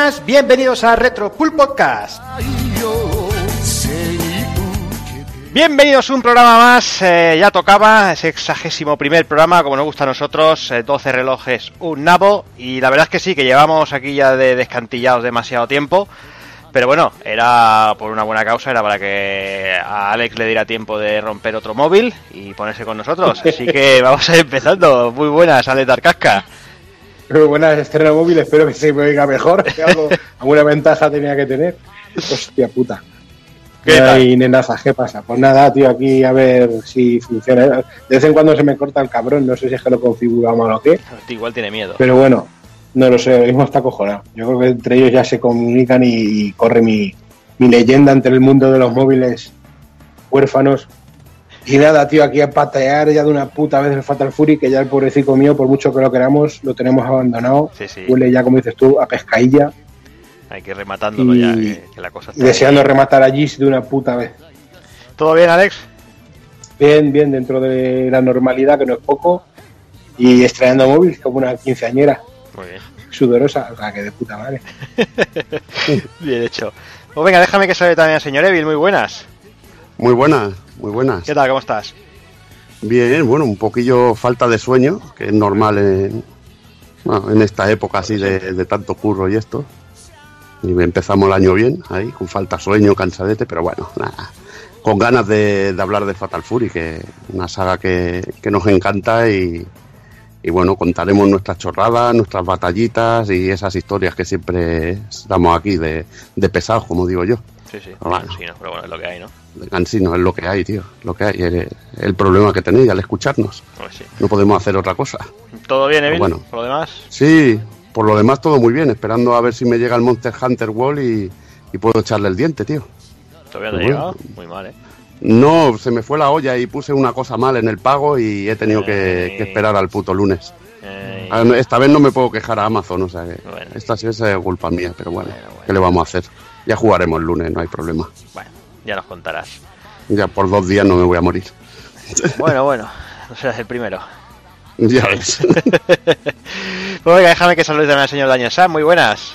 buenas, bienvenidos a Retro Pool Podcast. Bienvenidos a un programa más, eh, ya tocaba, sexagésimo primer programa, como nos gusta a nosotros, 12 eh, relojes, un nabo, y la verdad es que sí, que llevamos aquí ya de descantillados demasiado tiempo, pero bueno, era por una buena causa, era para que a Alex le diera tiempo de romper otro móvil y ponerse con nosotros, así que vamos a ir empezando, muy buenas, Alex Darcasca. Muy buenas, estreno móvil, espero que se me oiga mejor, que algo, alguna ventaja tenía que tener. Hostia puta. ¿Qué tal? nenaza, ¿qué pasa? Pues nada, tío, aquí a ver si funciona. De vez en cuando se me corta el cabrón, no sé si es que lo configura mal o qué. Igual tiene miedo. Pero bueno, no lo sé, mismo está cojonado. Yo creo que entre ellos ya se comunican y, corre mi, mi leyenda entre el mundo de los móviles huérfanos y nada, tío, aquí a patear ya de una puta vez el Fatal Fury, que ya el pobrecito mío, por mucho que lo queramos, lo tenemos abandonado. Sí, sí. Huele ya, como dices tú, a pescailla. Hay que ir rematándolo ya, que, la cosa está. Deseando rematar allí de una puta vez. ¿Todo bien, Alex? Bien, bien, dentro de la normalidad, que no es poco. Y estrenando móvil como una quinceañera. Muy bien. Sudorosa, o sea, que de puta madre. bien hecho. Pues venga, déjame que sabe también el señor Evil, muy buenas. Muy buenas, muy buenas. ¿Qué tal? ¿Cómo estás? Bien, bueno, un poquillo falta de sueño, que es normal en, en esta época así de, tanto curro y esto. Y empezamos el año bien, ahí, con falta de sueño, cansadete, pero bueno, nada. Con ganas de, hablar de Fatal Fury, que una saga que, nos encanta y, y, bueno, contaremos nuestras chorradas, nuestras batallitas y esas historias que siempre damos aquí de, de pesados, como digo yo. Sí, sí, bueno. pero bueno, es lo que hay, ¿no? Cansino, es lo que hay, tío. Lo que hay. El, el problema que tenéis al escucharnos. Pues no podemos hacer otra cosa. ¿Todo bien, Evil? Bueno, por lo demás. Sí, por lo demás todo muy bien. Esperando a ver si me llega el Monster Hunter Wall y, puedo echarle el diente, tío. ¿Todavía no ha llegado? Muy mal, ¿eh? No, se me fue la olla y puse una cosa mal en el pago y he tenido que, eh. esperar al puto lunes. Eh. Ah, esta vez no me puedo quejar a Amazon, o sea esta sí es culpa mía, pero bueno, ¿qué le vamos a hacer? Ya jugaremos el lunes, no hay problema. Bueno, ya nos contarás. Ya por dos días no me voy a morir. Bueno, bueno, no serás el primero. Ya ves. pues venga, déjame que salude también al señor Daño Sam. Muy buenas.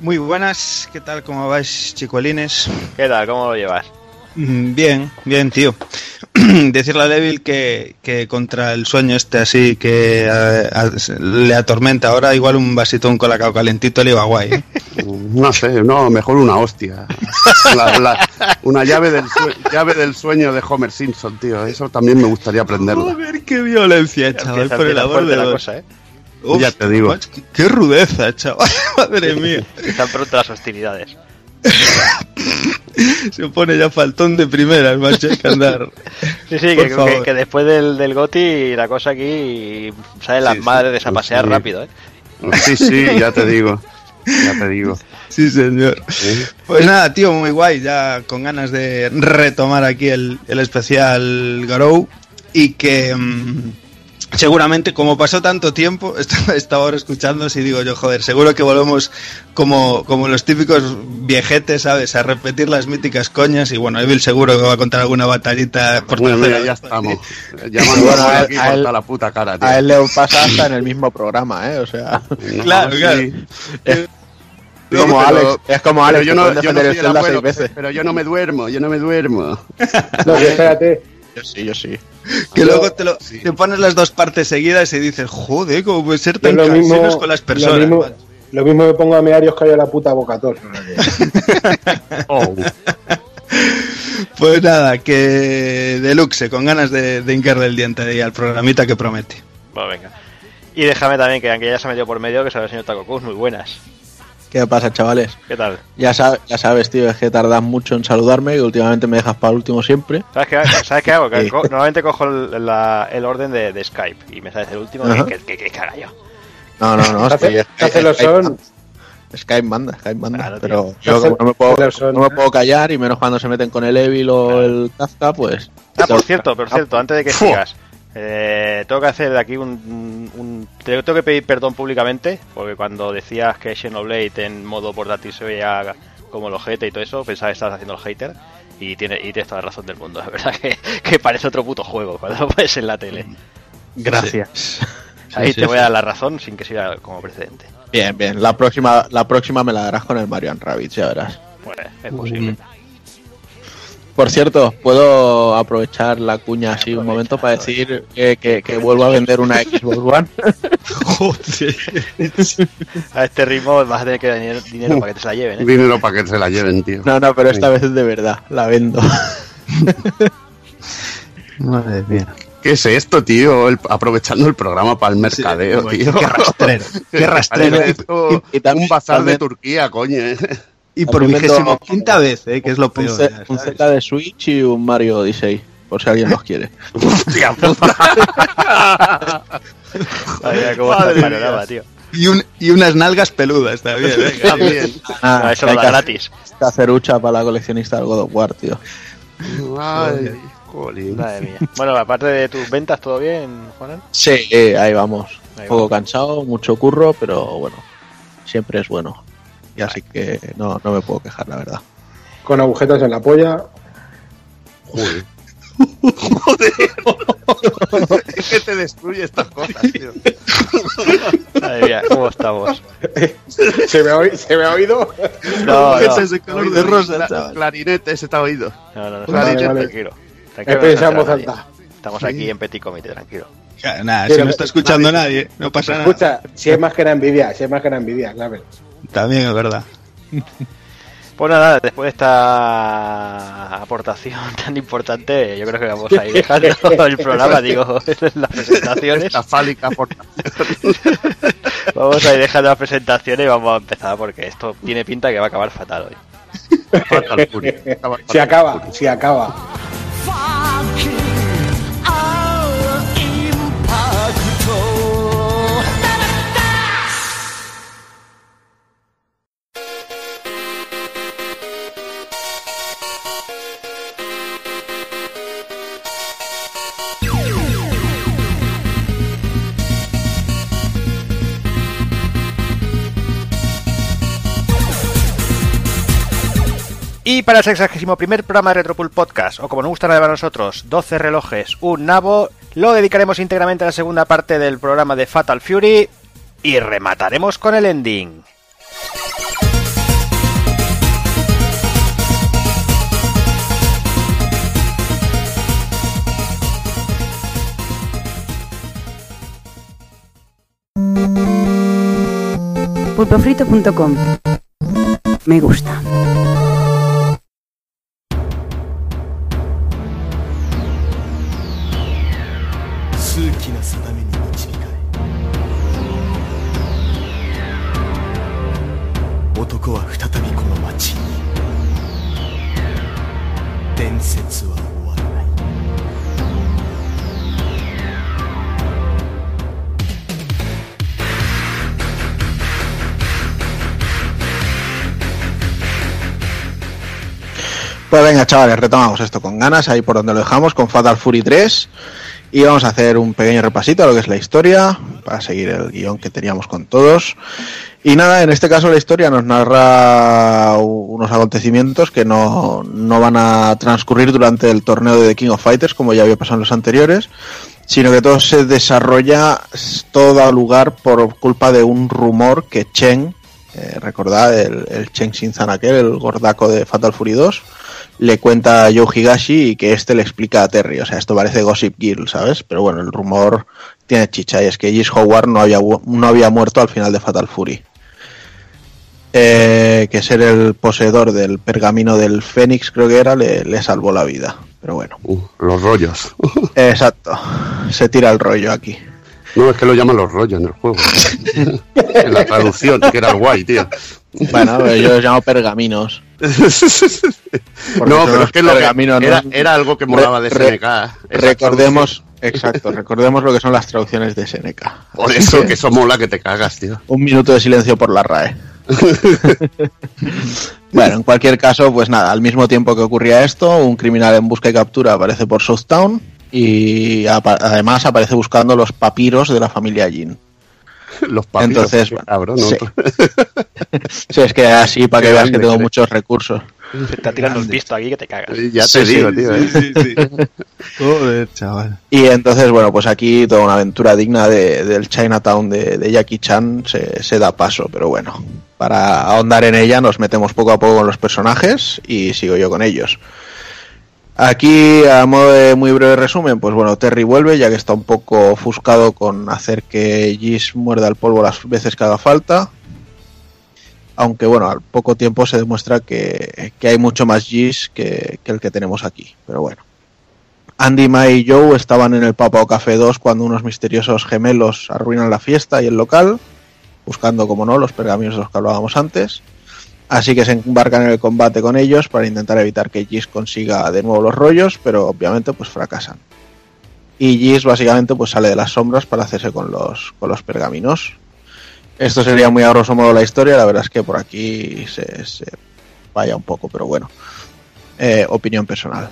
Muy buenas, ¿qué tal? ¿Cómo vais, chicuelines? ¿Qué tal? ¿Cómo lo llevas? Mm, bien, bien, tío. Decirle a Devil que, que, contra el sueño este así que le atormenta ahora, igual un vasito un colacao calentito le iba guay. ¿eh? No sé, no, mejor una hostia. una llave del, llave del sueño de Homer Simpson, tío. Eso también me gustaría aprenderlo. Joder, qué violencia, chaval, por el amor de la cosa, ¿eh? ya te digo. qué, rudeza, chaval. Madre mía. Están pronto las hostilidades. Se pone ya faltón de primera macho, hay que andar. Sí, sí, que, después del, del Goti la cosa aquí sale las madres de pasear rápido, ¿eh? Sí, sí, ya te digo. Ya te digo. Sí, señor. Pues nada, tío, muy guay. Ya con ganas de retomar aquí el, el especial Garou. Y que. Mm, seguramente, como pasó tanto tiempo, estaba ahora escuchando y digo yo, joder, seguro que volvemos como, como los típicos viejetes, ¿sabes? A repetir las míticas coñas y bueno, Evil seguro que va a contar alguna batallita por bueno, ya estamos. Ya aquí a él, la puta cara, A él le pasa hasta en el mismo programa, ¿eh? O sea... claro, claro. Es, como Alex, es como Alex, yo no, yo no seis veces. Pero yo no me duermo, yo no me duermo. no, espérate. Yo sí, yo sí. Que luego te, lo, te pones las dos partes seguidas y dices, joder, ¿cómo puede ser tan cansinos con las personas? Lo mismo, lo mismo me pongo a mear que hay la puta boca oh. Pues nada, que deluxe, con ganas de, de hincarle el diente ahí al programita que promete. Bueno, venga. Y déjame también que, aunque ya se ha metido por medio, que sabe el señor Taco muy buenas. ¿Qué pasa, chavales? ¿Qué tal? Ya, ya sabes, tío, es que tardas mucho en saludarme y últimamente me dejas para el último siempre. ¿Sabes qué, ¿sabes qué hago? normalmente cojo el, el orden de, Skype y me sale el último que, que, que, yo. No, no, no. son... Skype manda, Skype manda. pero yo como no me, puedo, no me puedo callar y menos cuando se meten con el Evil o el Kafka, pues... Ah, por cierto, por cierto, antes de que sigas... Eh, tengo que hacer de aquí un, Tengo que pedir perdón públicamente, porque cuando decías que Xenoblade en modo portátil se veía como el ojete y todo eso, pensaba que estabas haciendo el hater. Y tiene, y tienes toda la razón del mundo, la verdad que, parece otro puto juego cuando lo ves en la tele. Gracias. Ahí te voy a dar la razón sin que sea como precedente. Bien, bien. La próxima, la próxima me la darás con el Marian Rabbit, ya verás. Pues es posible. Mm. Por cierto, puedo aprovechar la cuña así un momento para decir que, que, que vuelvo a vender una Xbox One. Joder. A este ritmo vas a tener que dar dinero, dinero para que te se la lleven, ¿eh? Dinero para que se la lleven, tío. No, no, pero esta vez es de verdad, la vendo. Madre mía. ¿Qué es esto, tío? El- aprovechando el programa para el mercadeo, Sí, tío. Qué rastrero. Qué rastrero. Y- y un bazar de Turquía, coño. ¿eh? Y por vigésimo quinta vez, ¿eh? que es lo peor. Un. Z de Switch y un Mario Odyssey, por si alguien los quiere. Hostia puta. Madre cómo está Madre el panorama, tío. Y, un, y unas nalgas peludas también. venga. También. Ah, No, eso hay lo da hacer- gratis. Cacerucha para la coleccionista del God of War, tío. Ay, jolín. Madre mía. Bueno, aparte de tus ventas, ¿todo bien, Juanan? Sí, eh, ahí vamos. Un poco cansado, mucho curro, pero bueno, siempre es bueno. Y así que no, no me puedo quejar, la verdad. Con agujetas en la polla. Joder. es que te destruye estas cosas, tío. Madre mía, ¿cómo estamos? ¿Se me ha, oí- se me ha oído? No, no, Ese color de rosa. Clarinete, ese está oído. no, no, no, Vale, vale. tranquilo. Se alta. Estamos aquí en Petit Comité, tranquilo. Nada, si no está escuchando nadie, no pasa nada. Escucha, si es más que la envidia, si es más que la envidia, claro. También es verdad. Pues nada, después de esta aportación tan importante, yo creo que vamos a ir dejando el programa, digo, las presentaciones. Esta fálica. Vamos a ir dejando las presentaciones y vamos a empezar porque esto tiene pinta que va a acabar fatal hoy. Si acaba, si acaba. Y para el 61 primer programa de Retropool Podcast, o como nos gusta llamar a nosotros, 12 relojes, un nabo, lo dedicaremos íntegramente a la segunda parte del programa de Fatal Fury y remataremos con el ending. pulpofrito.com Me gusta. Pues venga, chavales, retomamos esto con ganas, ahí por donde lo dejamos, con Fatal Fury 3. Y vamos a hacer un pequeño repasito a lo que es la historia, para seguir el guion que teníamos con todos. Y nada, en este caso la historia nos narra unos acontecimientos que no, no van a transcurrir durante el torneo de The King of Fighters, como ya había pasado en los anteriores, sino que todo se desarrolla, todo da lugar por culpa de un rumor que Chen, eh, recordad, el, el Chen Shinzan aquel, el gordaco de Fatal Fury 2, le cuenta a Joe Higashi y que este le explica a Terry. O sea, esto parece Gossip Girl, ¿sabes? Pero bueno, el rumor tiene chicha y es que Gis Howard no había, no había muerto al final de Fatal Fury. Eh, que ser el poseedor del pergamino del Fénix, creo que era, le, le salvó la vida. Pero bueno, Uh, los rollos. exacto. Se tira el rollo aquí. No, es que lo llaman los rollos en el juego. en la traducción, que era el guay, tío. Bueno, yo los llamo pergaminos. No, pero es que, lo que pergaminos, ¿no? era, era algo que molaba de Re- SNK. Recordemos, exacto, recordemos lo que son las traducciones de Seneca. Por eso, que eso mola que te cagas, tío. Un minuto de silencio por la RAE. bueno, en cualquier caso, pues nada, al mismo tiempo que ocurría esto, un criminal en busca y captura aparece por Southtown y apa- además aparece buscando los papiros de la familia Jin. Los papiros. Entonces, bueno, cabrón, ¿no? sí. Sí, es que así para que veas que tengo eres. muchos recursos. Se está tirando un visto aquí que te cagas. Ya te Sí, digo, sí, tío. ¿eh? sí, sí. Joder, chaval. Y entonces, bueno, pues aquí toda una aventura digna de- del Chinatown de, de Jackie Chan se, se da paso, pero bueno, para ahondar en ella nos metemos poco a poco con los personajes y sigo yo con ellos. Aquí, a modo de muy breve resumen, pues bueno, Terry vuelve ya que está un poco ofuscado con hacer que Gis muerda el polvo las veces que haga falta. Aunque bueno, al poco tiempo se demuestra que, que hay mucho más Gis que, que el que tenemos aquí, pero bueno. Andy, Mai y Joe estaban en el Papao Café 2 cuando unos misteriosos gemelos arruinan la fiesta y el local, buscando, como no, los pergaminos de los que hablábamos antes. Así que se embarcan en el combate con ellos para intentar evitar que Gis consiga de nuevo los rollos, pero obviamente pues fracasan. Y Gis básicamente pues sale de las sombras para hacerse con los, con los pergaminos. Esto sería muy a grosso modo la historia, la verdad es que por aquí se, vaya un poco, pero bueno. Eh, opinión personal.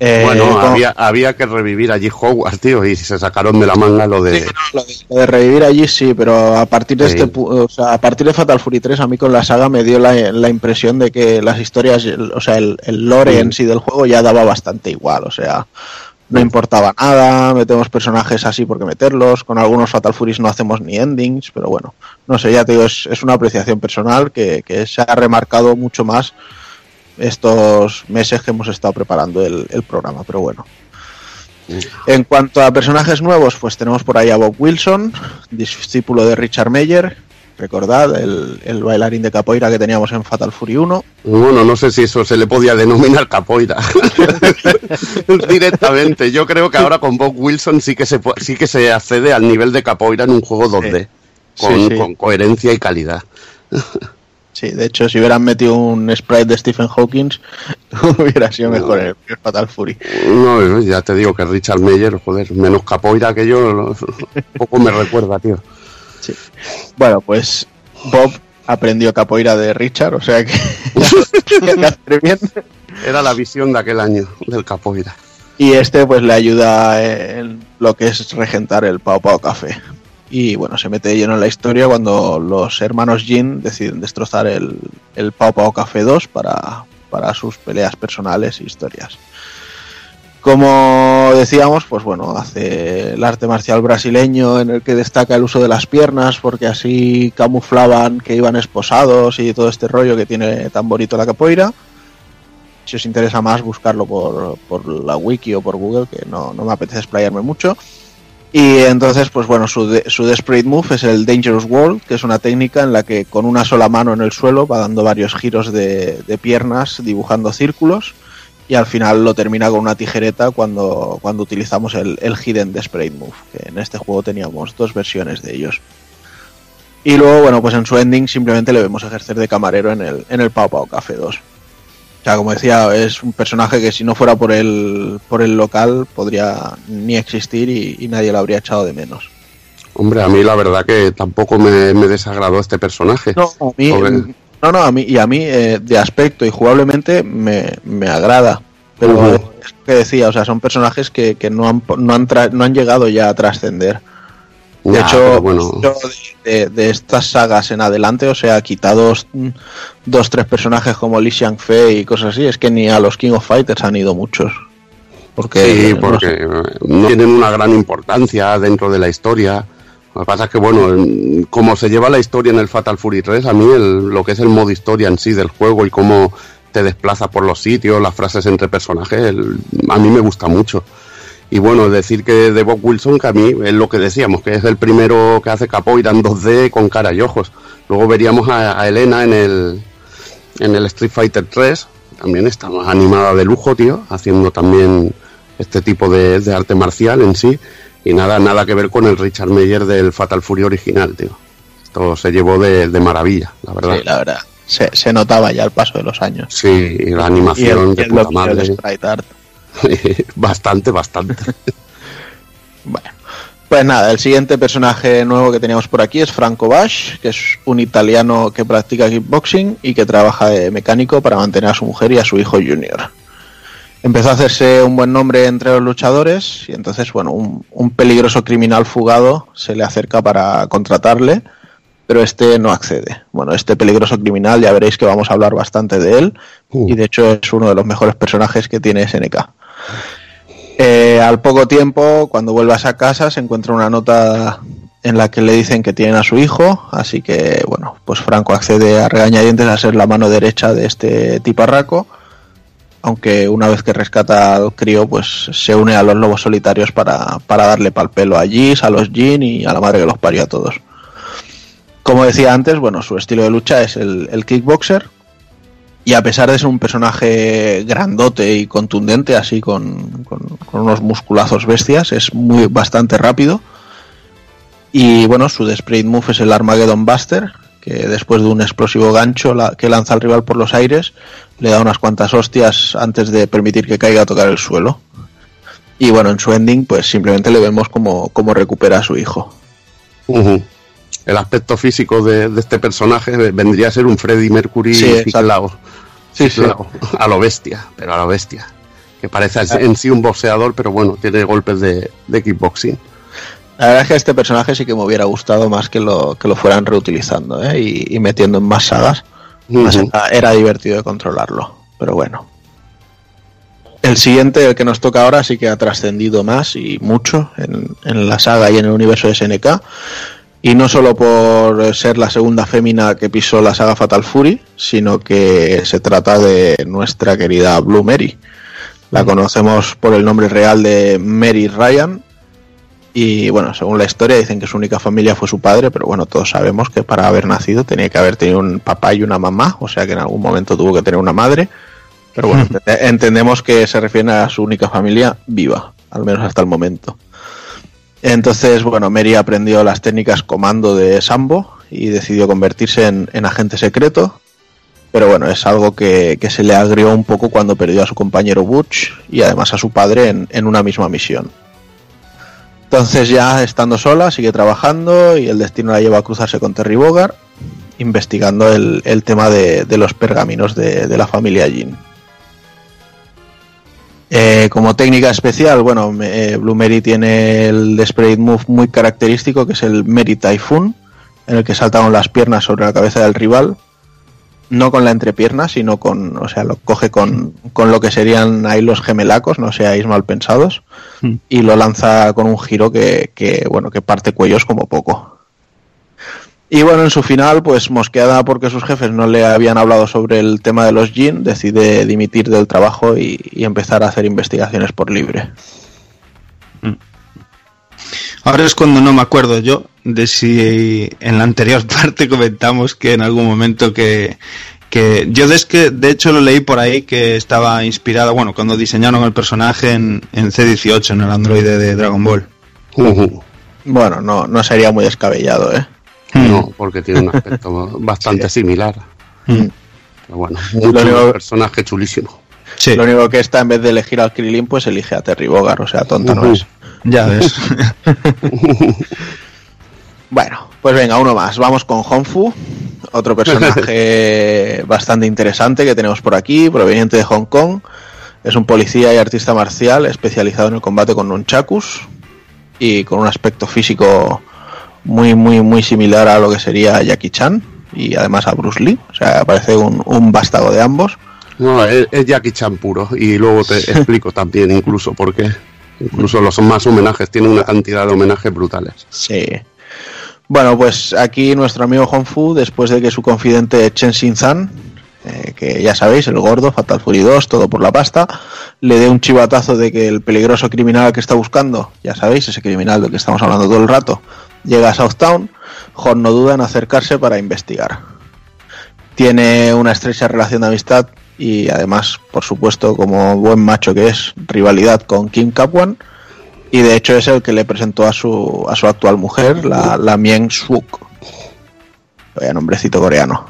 Eh, Bueno, había, había que revivir allí Hogwarts, tío, y se sacaron de la manga lo de... Sí, no, lo, de, lo de revivir allí sí, pero a partir de Sí. este o sea, a partir de Fatal Fury 3 a mí con la saga me dio la, la impresión de que las historias, o sea, el, el lore en sí del juego ya daba bastante igual, o sea, no importaba nada, metemos personajes así porque meterlos, con algunos Fatal Furies no hacemos ni endings, pero bueno, no sé, ya te digo, es, es una apreciación personal que, que se ha remarcado mucho más estos meses que hemos estado preparando el, el programa, pero bueno. En cuanto a personajes nuevos, pues tenemos por ahí a Bob Wilson, discípulo de Richard Meyer, recordad, el, el bailarín de capoeira que teníamos en Fatal Fury 1. Bueno, no sé si eso se le podía denominar capoeira directamente. Yo creo que ahora con Bob Wilson sí que se sí que se accede al nivel de capoeira en un juego 2D Sí. con, Sí, sí. con coherencia y calidad. Sí, de hecho, si hubieran metido un sprite de Stephen Hawking, hubiera sido mejor el Fatal Fury. No, ya te digo que Richard Meyer, joder, menos capoeira que yo, poco me recuerda, tío. Bueno, pues Bob aprendió capoeira de Richard, o sea que bien. Era la visión de aquel año del capoeira. Y este pues le ayuda en lo que es regentar el Pau Pau Café. Y bueno, se mete lleno en la historia cuando los hermanos Jin deciden destrozar el, el Pau Pau Café 2 para, para sus peleas personales e historias. Como decíamos, pues bueno, hace el arte marcial brasileño en el que destaca el uso de las piernas porque así camuflaban que iban esposados y todo este rollo que tiene tan bonito la capoeira si os interesa más buscarlo por, por la wiki o por Google, que no, no me apetece explayarme mucho. Y entonces, pues bueno, su, de- su Desperate Move es el Dangerous World, que es una técnica en la que con una sola mano en el suelo va dando varios giros de, piernas, dibujando círculos, y al final lo termina con una tijereta cuando, cuando utilizamos el, el Hidden Desperate Move, que en este juego teníamos dos versiones de ellos. Y luego, bueno, pues en su ending simplemente le vemos ejercer de camarero en el, en el Pau Pau Café 2. O sea, como decía, es un personaje que si no fuera por el, por el local podría ni existir y, y nadie lo habría echado de menos. Hombre, a mí la verdad que tampoco me, me desagradó este personaje. No, a mí, no, no, a mí, y a mí eh, de aspecto y jugablemente me, me agrada. Pero es lo que decía, o sea, son personajes que, que no, han, no, han tra- no han llegado ya a trascender. De hecho, bueno, de, estas sagas en adelante, o sea, quitados dos, tres personajes como Li Xiangfei y cosas así, es que ni a los King of Fighters han ido muchos. Porque, sí, no porque sé. no tienen una gran importancia dentro de la historia. Lo que pasa es que, bueno, en- como se lleva la historia en el Fatal Fury 3, a mí el- lo que es el modo historia en sí del juego y cómo te desplaza por los sitios, las frases entre personajes, el- a mí me gusta mucho. Y bueno, decir que de Bob Wilson, que a mí es lo que decíamos, que es el primero que hace capoeira en 2D con cara y ojos. Luego veríamos a, a Elena en el, en el Street Fighter 3, también está más animada de lujo, tío, haciendo también este tipo de, de arte marcial en sí. Y nada, nada que ver con el Richard Meyer del Fatal Fury original, tío. Esto se llevó de, de maravilla, la verdad. Sí, la verdad. Se, se notaba ya el paso de los años. Sí, y la Y el, animación de el puta madre. sprite art. bastante, bastante. Bueno, pues nada, el siguiente personaje nuevo que teníamos por aquí es Franco Bash, que es un italiano que practica kickboxing y que trabaja de mecánico para mantener a su mujer y a su hijo junior. Empezó a hacerse un buen nombre entre los luchadores y entonces, bueno, un, un peligroso criminal fugado se le acerca para contratarle pero este no accede. Bueno, este peligroso criminal ya veréis que vamos a hablar bastante de él Uh. y de hecho es uno de los mejores personajes que tiene SNK. Eh, al poco tiempo, cuando vuelvas a casa, se encuentra una nota en la que le dicen que tienen a su hijo, así que bueno, pues Franco accede a regañadientes a ser la mano derecha de este tiparraco, aunque una vez que rescata al crío, pues se une a los lobos solitarios para, para darle pal pelo a Gis, a los Jin y a la madre que los parió a todos. Como decía antes, bueno, su estilo de lucha es el, el kickboxer, y a pesar de ser un personaje grandote y contundente, así con, con- unos musculazos bestias, es muy bastante rápido. Y bueno, su Sprint Move es el Armageddon Buster, que después de un explosivo gancho que lanza al rival por los aires, le da unas cuantas hostias antes de permitir que caiga a tocar el suelo. Y bueno, en su ending, pues simplemente le vemos como recupera a su hijo. Ujú. El aspecto físico de, de este personaje vendría a ser un Freddie Mercury Sí. Sí, sí. A lo bestia, pero a lo bestia. Que parece en sí un boxeador, pero bueno, tiene golpes de, de kickboxing. La verdad es que este personaje sí que me hubiera gustado más que lo, que lo fueran reutilizando ¿eh? y, y metiendo en más sagas. Era, era divertido de controlarlo, pero bueno. El siguiente, el que nos toca ahora, sí que ha trascendido más y mucho en, en la saga y en el universo de SNK. Y no solo por ser la segunda fémina que pisó la saga Fatal Fury, sino que se trata de nuestra querida Blue Mary. La conocemos por el nombre real de Mary Ryan. Y bueno, según la historia dicen que su única familia fue su padre, pero bueno, todos sabemos que para haber nacido tenía que haber tenido un papá y una mamá, o sea que en algún momento tuvo que tener una madre. Pero bueno, ente- entendemos que se refiere a su única familia viva, al menos hasta el momento. Entonces, bueno, Mary aprendió las técnicas comando de Sambo y decidió convertirse en, en agente secreto. Pero bueno, es algo que, que se le agrió un poco cuando perdió a su compañero Butch y además a su padre en, en una misma misión. Entonces ya estando sola, sigue trabajando y el destino la lleva a cruzarse con Terry Bogard, investigando el, el tema de, de los pergaminos de, de la familia Jin. Eh, como técnica especial, bueno, eh, Blue Mary tiene el Desperate Move muy característico, que es el Mary Typhoon, en el que salta con las piernas sobre la cabeza del rival, no con la entrepierna, sino con, o sea, lo coge con, con lo que serían ahí los gemelacos, no seáis mal pensados, Mm. y lo lanza con un giro que, que, bueno, que parte cuellos como poco. Y bueno, en su final, pues mosqueada porque sus jefes no le habían hablado sobre el tema de los Jin, decide dimitir del trabajo y, y empezar a hacer investigaciones por libre. Ahora es cuando no me acuerdo yo de si en la anterior parte comentamos que en algún momento que, que yo es que de hecho lo leí por ahí que estaba inspirado, bueno, cuando diseñaron el personaje en, en C18, en el androide de Dragon Ball. Ujú. Bueno, no, no sería muy descabellado, ¿eh? No, porque tiene un aspecto bastante similar. Mm. Pero bueno, único- personaje chulísimo. Sí, Lo único que está, en vez de elegir al Krilin, pues elige a Terry Bogard, o sea, tonto no es. ya ves. Bueno, pues venga, uno más. Vamos con Honfu, otro personaje bastante interesante que tenemos por aquí, proveniente de Hong Kong. Es un policía y artista marcial especializado en el combate con nunchakus y con un aspecto físico muy, muy, muy similar a lo que sería Jackie Chan y además a Bruce Lee. O sea, parece un, un vástago de ambos. No, es, es Jackie Chan puro. Y luego te explico también incluso por qué. Incluso los más homenajes, tiene una cantidad de homenajes brutales. Sí. Bueno, pues aquí nuestro amigo Honfu, después de que su confidente Chen Xin-zan, eh, que ya sabéis, el gordo, Fatal Fury 2, todo por la pasta, le dé un chivatazo de que el peligroso criminal que está buscando, ya sabéis, ese criminal del que estamos hablando todo el rato, llega a Southtown, Horn no duda en acercarse para investigar. Tiene una estrecha relación de amistad y además, por supuesto, como buen macho que es, rivalidad con Kim Kapwan, y de hecho es el que le presentó a su, a su actual mujer, la, la Mien Suk. Vaya nombrecito coreano.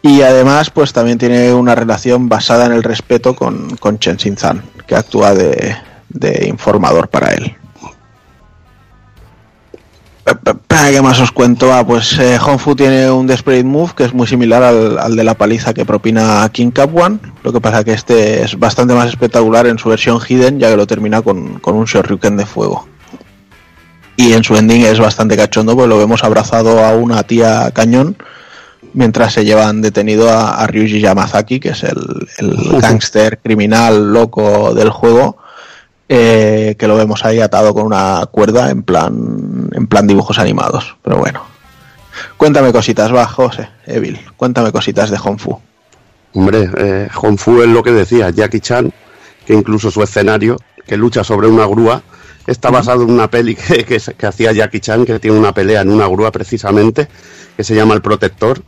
Y además, pues también tiene una relación basada en el respeto con, con Chen Xin-zan, que actúa de, de informador para él. ¿Qué más os cuento? Ah, pues eh, Honfu tiene un Desperate Move que es muy similar al, al de la paliza que propina King Cap One. Lo que pasa que este es bastante más espectacular en su versión Hidden, ya que lo termina con, con un Shoryuken de fuego. Y en su ending es bastante cachondo, pues lo vemos abrazado a una tía cañón mientras se llevan detenido a, a Ryuji Yamazaki, que es el, el gángster criminal loco del juego, eh, que lo vemos ahí atado con una cuerda en plan, en plan dibujos animados. Pero bueno, cuéntame cositas, va, José, Evil, cuéntame cositas de Honfu. Hombre, eh, Hong Fu es lo que decía Jackie Chan, que incluso su escenario, que lucha sobre una grúa, está basado en una peli que, que, que hacía Jackie Chan, que tiene una pelea en una grúa precisamente, que se llama El Protector.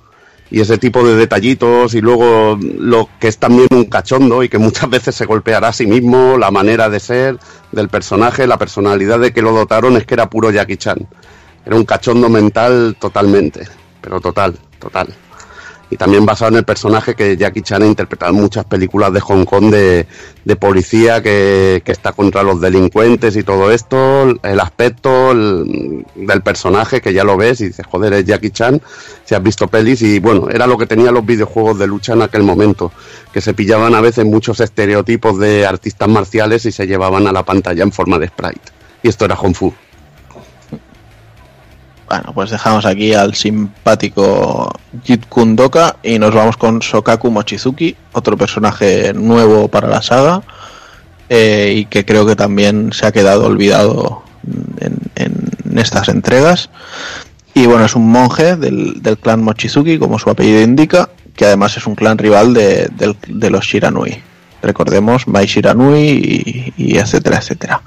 Y ese tipo de detallitos y luego lo que es también un cachondo y que muchas veces se golpeará a sí mismo, la manera de ser del personaje, la personalidad de que lo dotaron es que era puro Jackie Chan. Era un cachondo mental totalmente, pero total, total y también basado en el personaje que Jackie Chan ha interpretado en muchas películas de Hong Kong de, de policía que, que, está contra los delincuentes y todo esto, el aspecto el, del personaje que ya lo ves y dices, joder, es Jackie Chan, si has visto pelis y bueno, era lo que tenían los videojuegos de lucha en aquel momento, que se pillaban a veces muchos estereotipos de artistas marciales y se llevaban a la pantalla en forma de sprite. Y esto era Hong Fu. Bueno, pues dejamos aquí al simpático Jit Kundoka y nos vamos con Sokaku Mochizuki, otro personaje nuevo para la saga eh, y que creo que también se ha quedado olvidado en, estas entregas. Y bueno, es un monje del, del, clan Mochizuki, como su apellido indica, que además es un clan rival de los Shiranui recordemos Mai Shiranui y, etcétera, etcétera.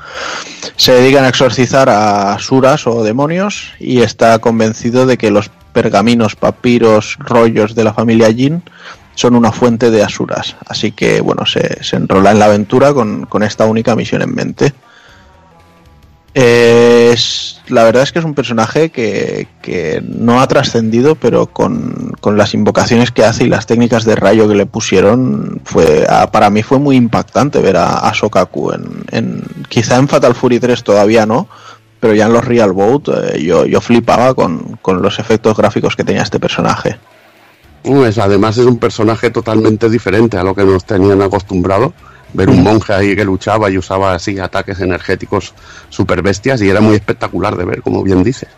Se dedican a exorcizar a suras o demonios y está convencido de que los pergaminos, papiros, rollos de la familia Jin son una fuente de asuras. Así que bueno, se, se enrola en la aventura con, con esta única misión en mente. Es, la verdad es que es un personaje que, que no ha trascendido, pero con, con, las invocaciones que hace y las técnicas de rayo que le pusieron, fue para mí fue muy impactante ver a, a Sokaku. En, en, quizá en Fatal Fury 3 todavía no, pero ya en los Real Boat eh, yo, yo flipaba con, con, los efectos gráficos que tenía este personaje. Pues además es un personaje totalmente diferente a lo que nos tenían acostumbrado ver un monje ahí que luchaba y usaba así ataques energéticos super bestias y era muy espectacular de ver, como bien dices.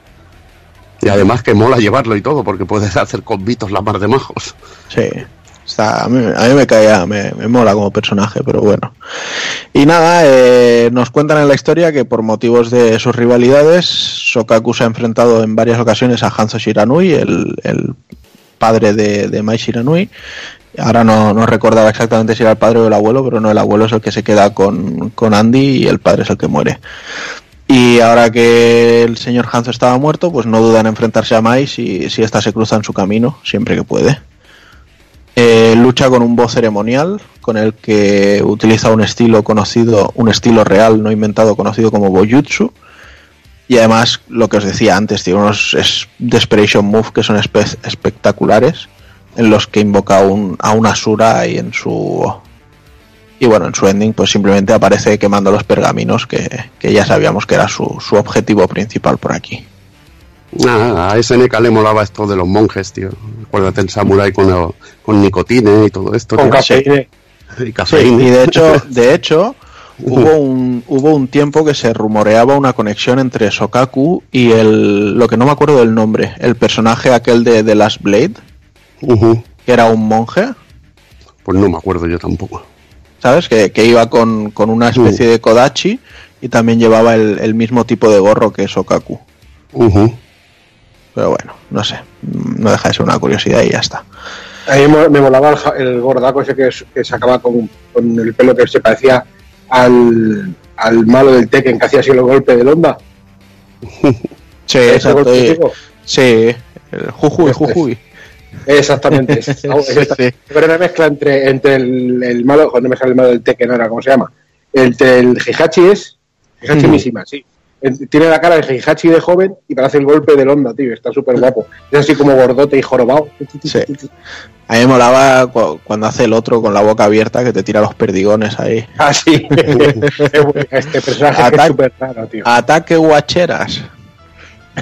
Y además que mola llevarlo y todo, porque puedes hacer convitos la mar de majos. Sí, está, a, mí, a mí me caía, me, me, mola como personaje, pero bueno. Y nada, eh, nos cuentan en la historia que por motivos de sus rivalidades, Sokaku se ha enfrentado en varias ocasiones a Hanzo Shiranui, el, el padre de, de Mai Shiranui, Ahora no, no, recordaba exactamente si era el padre o el abuelo, pero no, el abuelo es el que se queda con, con Andy y el padre es el que muere. Y ahora que el señor Hanzo estaba muerto, pues no duda en enfrentarse a Mai si, si ésta se cruza en su camino, siempre que puede. Eh, lucha con un voz ceremonial, con el que utiliza un estilo conocido, un estilo real, no inventado, conocido como Bojutsu. Y además, lo que os decía antes, tiene unos Desperation Move que son espe espectaculares en los que invoca un, a una Asura y en su y bueno, en su ending pues simplemente aparece quemando los pergaminos que, que ya sabíamos que era su, su, objetivo principal por aquí. Ah, a SNK le molaba esto de los monjes, tío. Acuérdate el samurai con, con nicotine y todo esto. Con cafeína. Y, cafeína. Sí, y de hecho, de hecho hubo, un, hubo un tiempo que se rumoreaba una conexión entre Sokaku y el, lo que no me acuerdo del nombre, el personaje aquel de The Last Blade, Uh -huh. que era un monje. Pues no me acuerdo yo tampoco. ¿Sabes? Que, que iba con, con, una especie uh -huh. de Kodachi y también llevaba el, el, mismo tipo de gorro que Sokaku. Uh -huh. Pero bueno, no sé. No deja de ser una curiosidad y ya está. A mí me molaba el, el gordaco ese que, que sacaba con, con, el pelo que se parecía al, al malo del Tekken que hacía así el golpe del onda. sí, exacto. Sí, el Jujuy, Jujuy. Exactamente. es esta, sí, sí. Pero una mezcla entre, entre el, el, malo, cuando me sale el malo del Tekken ahora, ¿cómo se llama? Entre el Hihachi es. Hihachi mm. Mishima, sí. Tiene la cara de Hihachi de joven y parece el golpe del onda, tío. Está súper guapo. Es así como gordote y jorobado. Sí. A mí me molaba cuando hace el otro con la boca abierta que te tira los perdigones ahí. Ah, sí. este personaje es súper raro, tío. Ataque guacheras.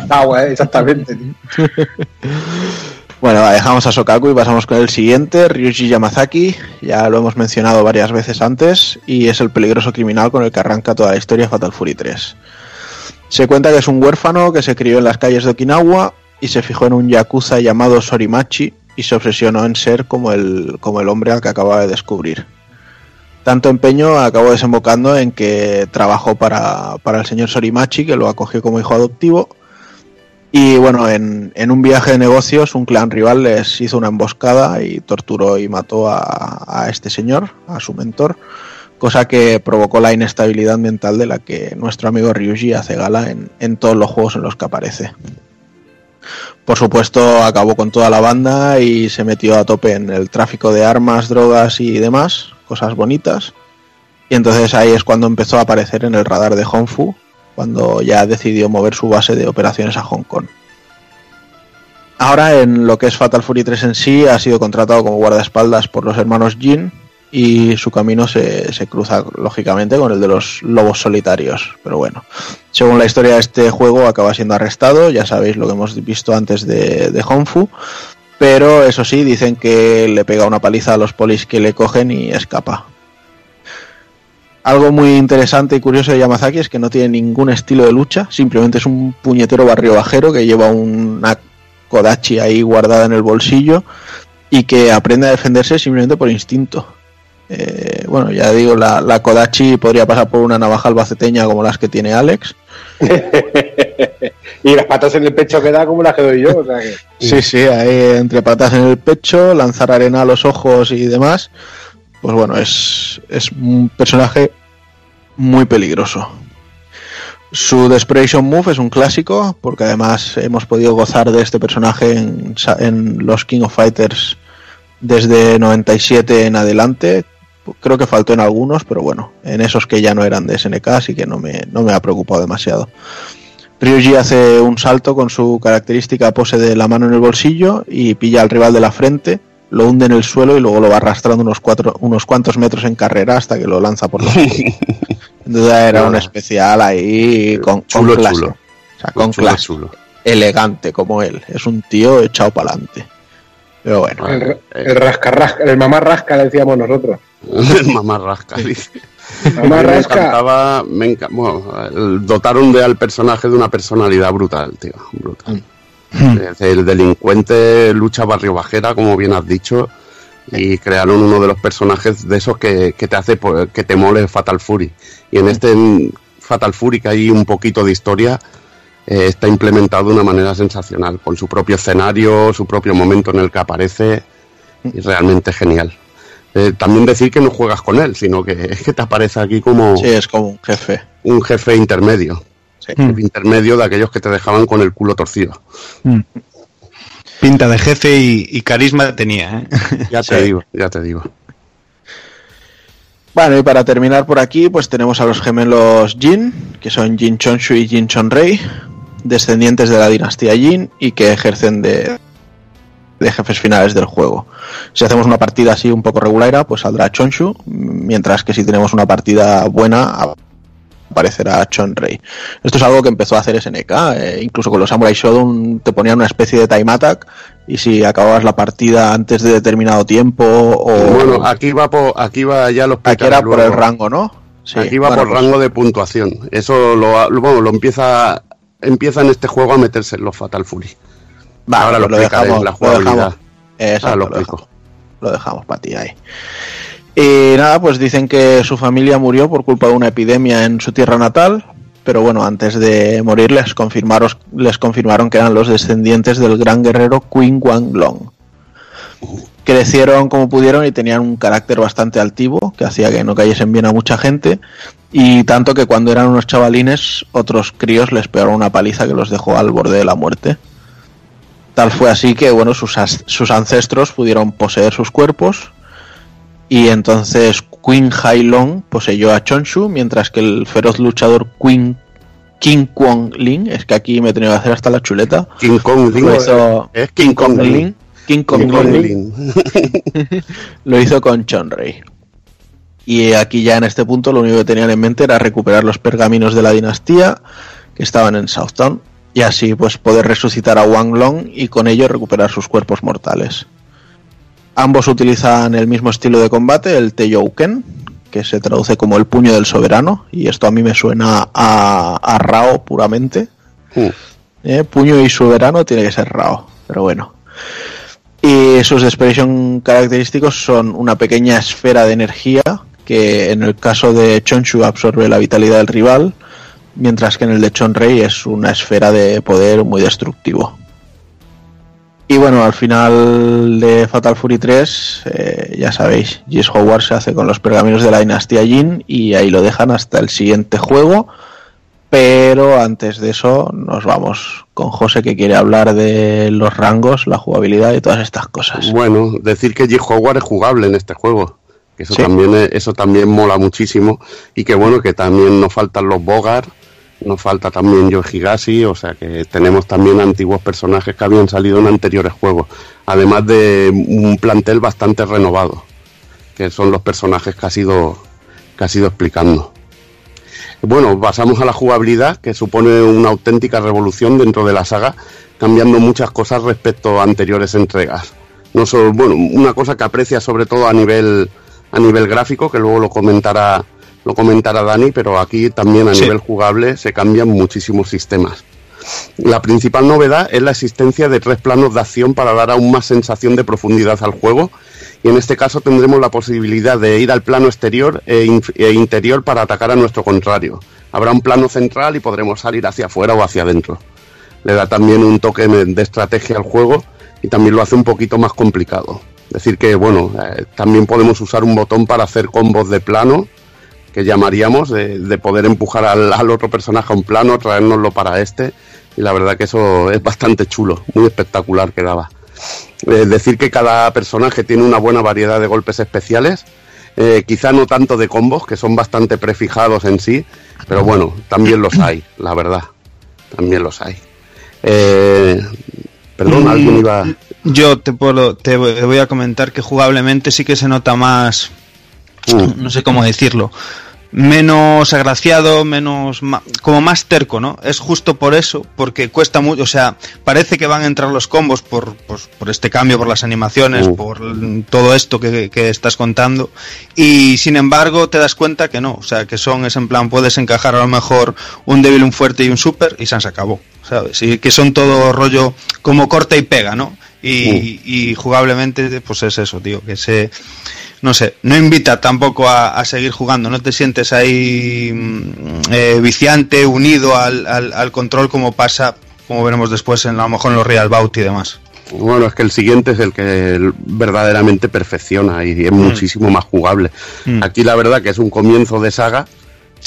Ah, bueno, exactamente. Bueno, dejamos a Sokaku y pasamos con el siguiente, Ryuji Yamazaki. Ya lo hemos mencionado varias veces antes y es el peligroso criminal con el que arranca toda la historia Fatal Fury 3. Se cuenta que es un huérfano que se crió en las calles de Okinawa y se fijó en un yakuza llamado Sorimachi y se obsesionó en ser como el, como el hombre al que acababa de descubrir. Tanto empeño acabó desembocando en que trabajó para, para el señor Sorimachi, que lo acogió como hijo adoptivo. Y bueno, en, en un viaje de negocios, un clan rival les hizo una emboscada y torturó y mató a, a este señor, a su mentor, cosa que provocó la inestabilidad mental de la que nuestro amigo Ryuji hace gala en, en todos los juegos en los que aparece. Por supuesto, acabó con toda la banda y se metió a tope en el tráfico de armas, drogas y demás, cosas bonitas. Y entonces ahí es cuando empezó a aparecer en el radar de Hongfu, cuando ya decidió mover su base de operaciones a Hong Kong. Ahora en lo que es Fatal Fury 3 en sí ha sido contratado como guardaespaldas por los hermanos Jin y su camino se, se cruza lógicamente con el de los lobos solitarios. Pero bueno, según la historia de este juego acaba siendo arrestado, ya sabéis lo que hemos visto antes de, de Hongfu, pero eso sí, dicen que le pega una paliza a los polis que le cogen y escapa. Algo muy interesante y curioso de Yamazaki es que no tiene ningún estilo de lucha, simplemente es un puñetero barrio bajero que lleva una Kodachi ahí guardada en el bolsillo y que aprende a defenderse simplemente por instinto. Eh, bueno, ya digo, la, la, Kodachi podría pasar por una navaja albaceteña como las que tiene Alex. y las patas en el pecho que da como las que doy yo. O sea que... Sí, sí, ahí entre patas en el pecho, lanzar arena a los ojos y demás. Pues bueno, es, es un personaje muy peligroso. Su Desperation Move es un clásico, porque además hemos podido gozar de este personaje en, en los King of Fighters desde 97 en adelante. Creo que faltó en algunos, pero bueno, en esos que ya no eran de SNK, así que no me, no me ha preocupado demasiado. Ryuji hace un salto con su característica pose de la mano en el bolsillo y pilla al rival de la frente, lo hunde en el suelo y luego lo va arrastrando unos, cuatro, unos cuantos metros en carrera hasta que lo lanza por los Era un especial ahí con, chulo, con clase. chulo. O sea, con Chulo, clase. chulo. Elegante como él. Es un tío echado para adelante. Pero bueno. El, el rasca rasca, el mamá rasca le decíamos nosotros. Mamá rasca, dice. Mamá A mí me rasca. encantaba, me bueno, el- dotaron de al personaje de una personalidad brutal, tío, brutal. Es El delincuente lucha barrio bajera, como bien has dicho, y crearon uno de los personajes de esos que, que te hace po- que te mole Fatal Fury. Y en este en Fatal Fury, que hay un poquito de historia, eh, está implementado de una manera sensacional, con su propio escenario, su propio momento en el que aparece, y realmente genial. Eh, también decir que no juegas con él, sino que es que te aparece aquí como Sí, es como un jefe. un jefe intermedio. Sí. Jefe intermedio de aquellos que te dejaban con el culo torcido. Pinta de jefe y, y carisma tenía, ¿eh? Ya te Sí. digo, ya te digo. Bueno, y para terminar por aquí, pues tenemos a los gemelos Jin, que son Jin Chonshu y Jin Chonrei, descendientes de la dinastía Jin y que ejercen de, de jefes finales del juego. Si hacemos una partida así un poco regular, pues saldrá Chonshu, mientras que si tenemos una partida buena, aparecerá Chonrei. Esto es algo que empezó a hacer SNK, eh, incluso con los Samurai Shodown te ponían una especie de time attack y si acababas la partida antes de determinado tiempo o Bueno, aquí va por, aquí va ya los Aquí era por el rango, ¿no? Sí, aquí va bueno, por pues- rango de puntuación. Eso lo, lo- bueno, lo empieza empieza en este juego a meterse en los Fatal Fury. Vale, Ahora lo pues en la lo jugabilidad. dejamos. Exacto, Ahora lo lo dejamos, lo dejamos para ti ahí. Y nada, pues dicen que su familia murió por culpa de una epidemia en su tierra natal, pero bueno, antes de morir les confirmaron, que eran los descendientes del gran guerrero Qin Wang Long. Crecieron como pudieron y tenían un carácter bastante altivo, que hacía que no cayesen bien a mucha gente, y tanto que cuando eran unos chavalines, otros críos les pegaron una paliza que los dejó al borde de la muerte. Tal fue así que, bueno, sus, sus ancestros pudieron poseer sus cuerpos y entonces Queen Hai Long poseyó a Chonshu, mientras que el feroz luchador Queen King Kwong Lin, es que aquí me he tenido que hacer hasta la chuleta, King Kong Lin. Es King Kong Lin. Lin, King Kong King Kong Lin, Lin. lo hizo con Chonrei. Y aquí ya en este punto lo único que tenían en mente era recuperar los pergaminos de la dinastía que estaban en Southtown y así pues poder resucitar a Wang Long y con ello recuperar sus cuerpos mortales. Ambos utilizan el mismo estilo de combate, el Teiyouken, que se traduce como el puño del soberano, y esto a mí me suena a, a Rao puramente. Mm. Eh, Puño y soberano tiene que ser Rao, pero bueno. Y sus expresión característicos son una pequeña esfera de energía que en el caso de Chonshu absorbe la vitalidad del rival, mientras que en el de Chonrei es una esfera de poder muy destructivo. Y bueno, al final de Fatal Fury 3, eh, ya sabéis, Jess Howard se hace con los pergaminos de la dinastía Jin y ahí lo dejan hasta el siguiente juego. Pero antes de eso, nos vamos con José que quiere hablar de los rangos, la jugabilidad y todas estas cosas. Bueno, decir que G. Howard es jugable en este juego. Eso, Sí. también, es- eso también mola muchísimo. Y que bueno, que también nos faltan los Bogart, nos falta también Joe Higashi, o sea que tenemos también antiguos personajes que habían salido en anteriores juegos. Además de un plantel bastante renovado, que son los personajes que ha sido, que ha sido explicando. Bueno, pasamos a la jugabilidad, que supone una auténtica revolución dentro de la saga, cambiando muchas cosas respecto a anteriores entregas. No solo, bueno, una cosa que aprecia sobre todo a nivel a nivel gráfico, que luego lo comentará lo comentará Dani, pero aquí también a Sí. nivel jugable se cambian muchísimos sistemas. La principal novedad es la existencia de tres planos de acción para dar aún más sensación de profundidad al juego y en este caso tendremos la posibilidad de ir al plano exterior e, e interior para atacar a nuestro contrario. Habrá un plano central y podremos salir hacia afuera o hacia adentro. Le da también un toque de estrategia al juego y también lo hace un poquito más complicado. Decir que, bueno, eh, también podemos usar un botón para hacer combos de plano, que llamaríamos, de, de poder empujar al, al otro personaje a un plano, traérnoslo para este. Y la verdad que eso es bastante chulo, muy espectacular quedaba. Eh, decir que cada personaje tiene una buena variedad de golpes especiales, eh, quizá no tanto de combos, que son bastante prefijados en sí, pero bueno, también los hay, la verdad. También los hay. Eh, perdón, Mm, alguien iba... Yo te puedo, te voy a comentar que jugablemente sí que se nota más. no sé cómo decirlo, menos agraciado, menos como más terco, ¿no? Es justo por eso, porque cuesta mucho, o sea, parece que van a entrar los combos por, pues, por este cambio, por las animaciones, por todo esto que, que estás contando, y sin embargo te das cuenta que no, o sea, que son, es en plan, puedes encajar a lo mejor un débil, un fuerte y un super, y se acabó, ¿sabes? Y que son todo rollo como corta y pega, ¿no? Y, y jugablemente, pues es eso, tío, que se no sé, no invita tampoco a, a seguir jugando, no te sientes ahí mm, eh, viciante, unido al, al- al control como pasa, como veremos después en a lo mejor en los Real Bout y demás. Bueno, es que el siguiente es el que verdaderamente perfecciona y es muchísimo más jugable. Mm. Aquí la verdad que es un comienzo de saga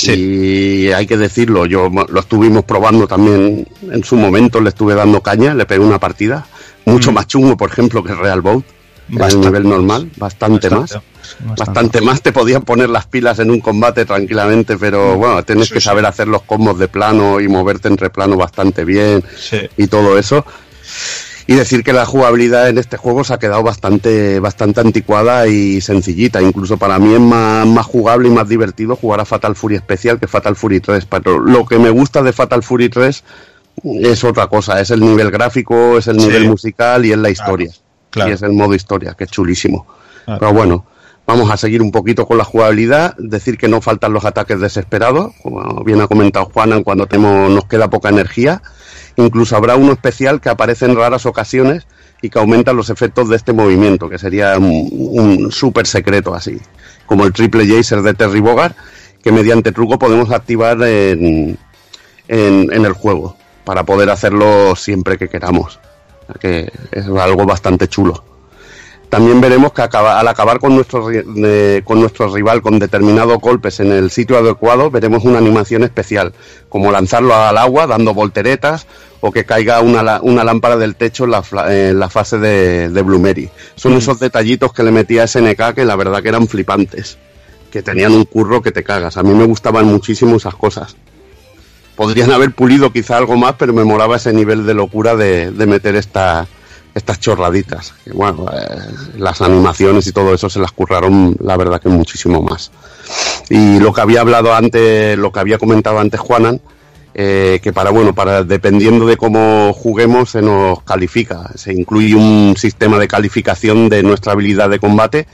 y hay que decirlo, yo lo estuvimos probando también en su momento, le estuve dando caña, le pegué una partida, mucho Mm. más chungo por ejemplo que Real Bout, en el Bastante. nivel normal, bastante, más. Bastante más te podían poner las pilas en un combate tranquilamente, pero bueno, tienes Sí, que sí. saber hacer los combos de plano y moverte entre plano bastante bien Sí. y todo eso. Y decir que la jugabilidad en este juego se ha quedado bastante, bastante anticuada y sencillita. Incluso para mí es más, más jugable y más divertido jugar a Fatal Fury Especial que Fatal Fury 3. Pero lo que me gusta de Fatal Fury 3 es otra cosa. Es el nivel gráfico, es el nivel musical y es la historia. claro. Y es el modo historia, que es chulísimo. Claro. Pero bueno, vamos a seguir un poquito con la jugabilidad. Decir que no faltan los ataques desesperados, como bien ha comentado Juanan, cuando tenemos, nos queda poca energía. Incluso habrá uno especial que aparece en raras ocasiones y que aumenta los efectos de este movimiento, que sería un, un súper secreto así, como el triple Jaser de Terry Bogard, que mediante truco podemos activar en, en, en el juego para poder hacerlo siempre que queramos. Que es algo bastante chulo. También veremos que acaba- al acabar con nuestro, eh, con nuestro rival con determinados golpes en el sitio adecuado, veremos una animación especial, como lanzarlo al agua dando volteretas o que caiga una, lámpara del techo en la, en la fase de, de Bloomery. Son esos detallitos que le metía SNK que la verdad que eran flipantes, que tenían un curro que te cagas. A mí me gustaban muchísimo esas cosas. Podrían haber pulido quizá algo más, pero me molaba ese nivel de locura de, de meter esta, estas chorraditas. Bueno, eh, las animaciones y todo eso se las curraron, la verdad que muchísimo más. Y lo que había hablado antes, lo que había comentado antes Juanan, eh, que para bueno, para dependiendo de cómo juguemos se nos califica, se incluye un sistema de calificación de nuestra habilidad de combate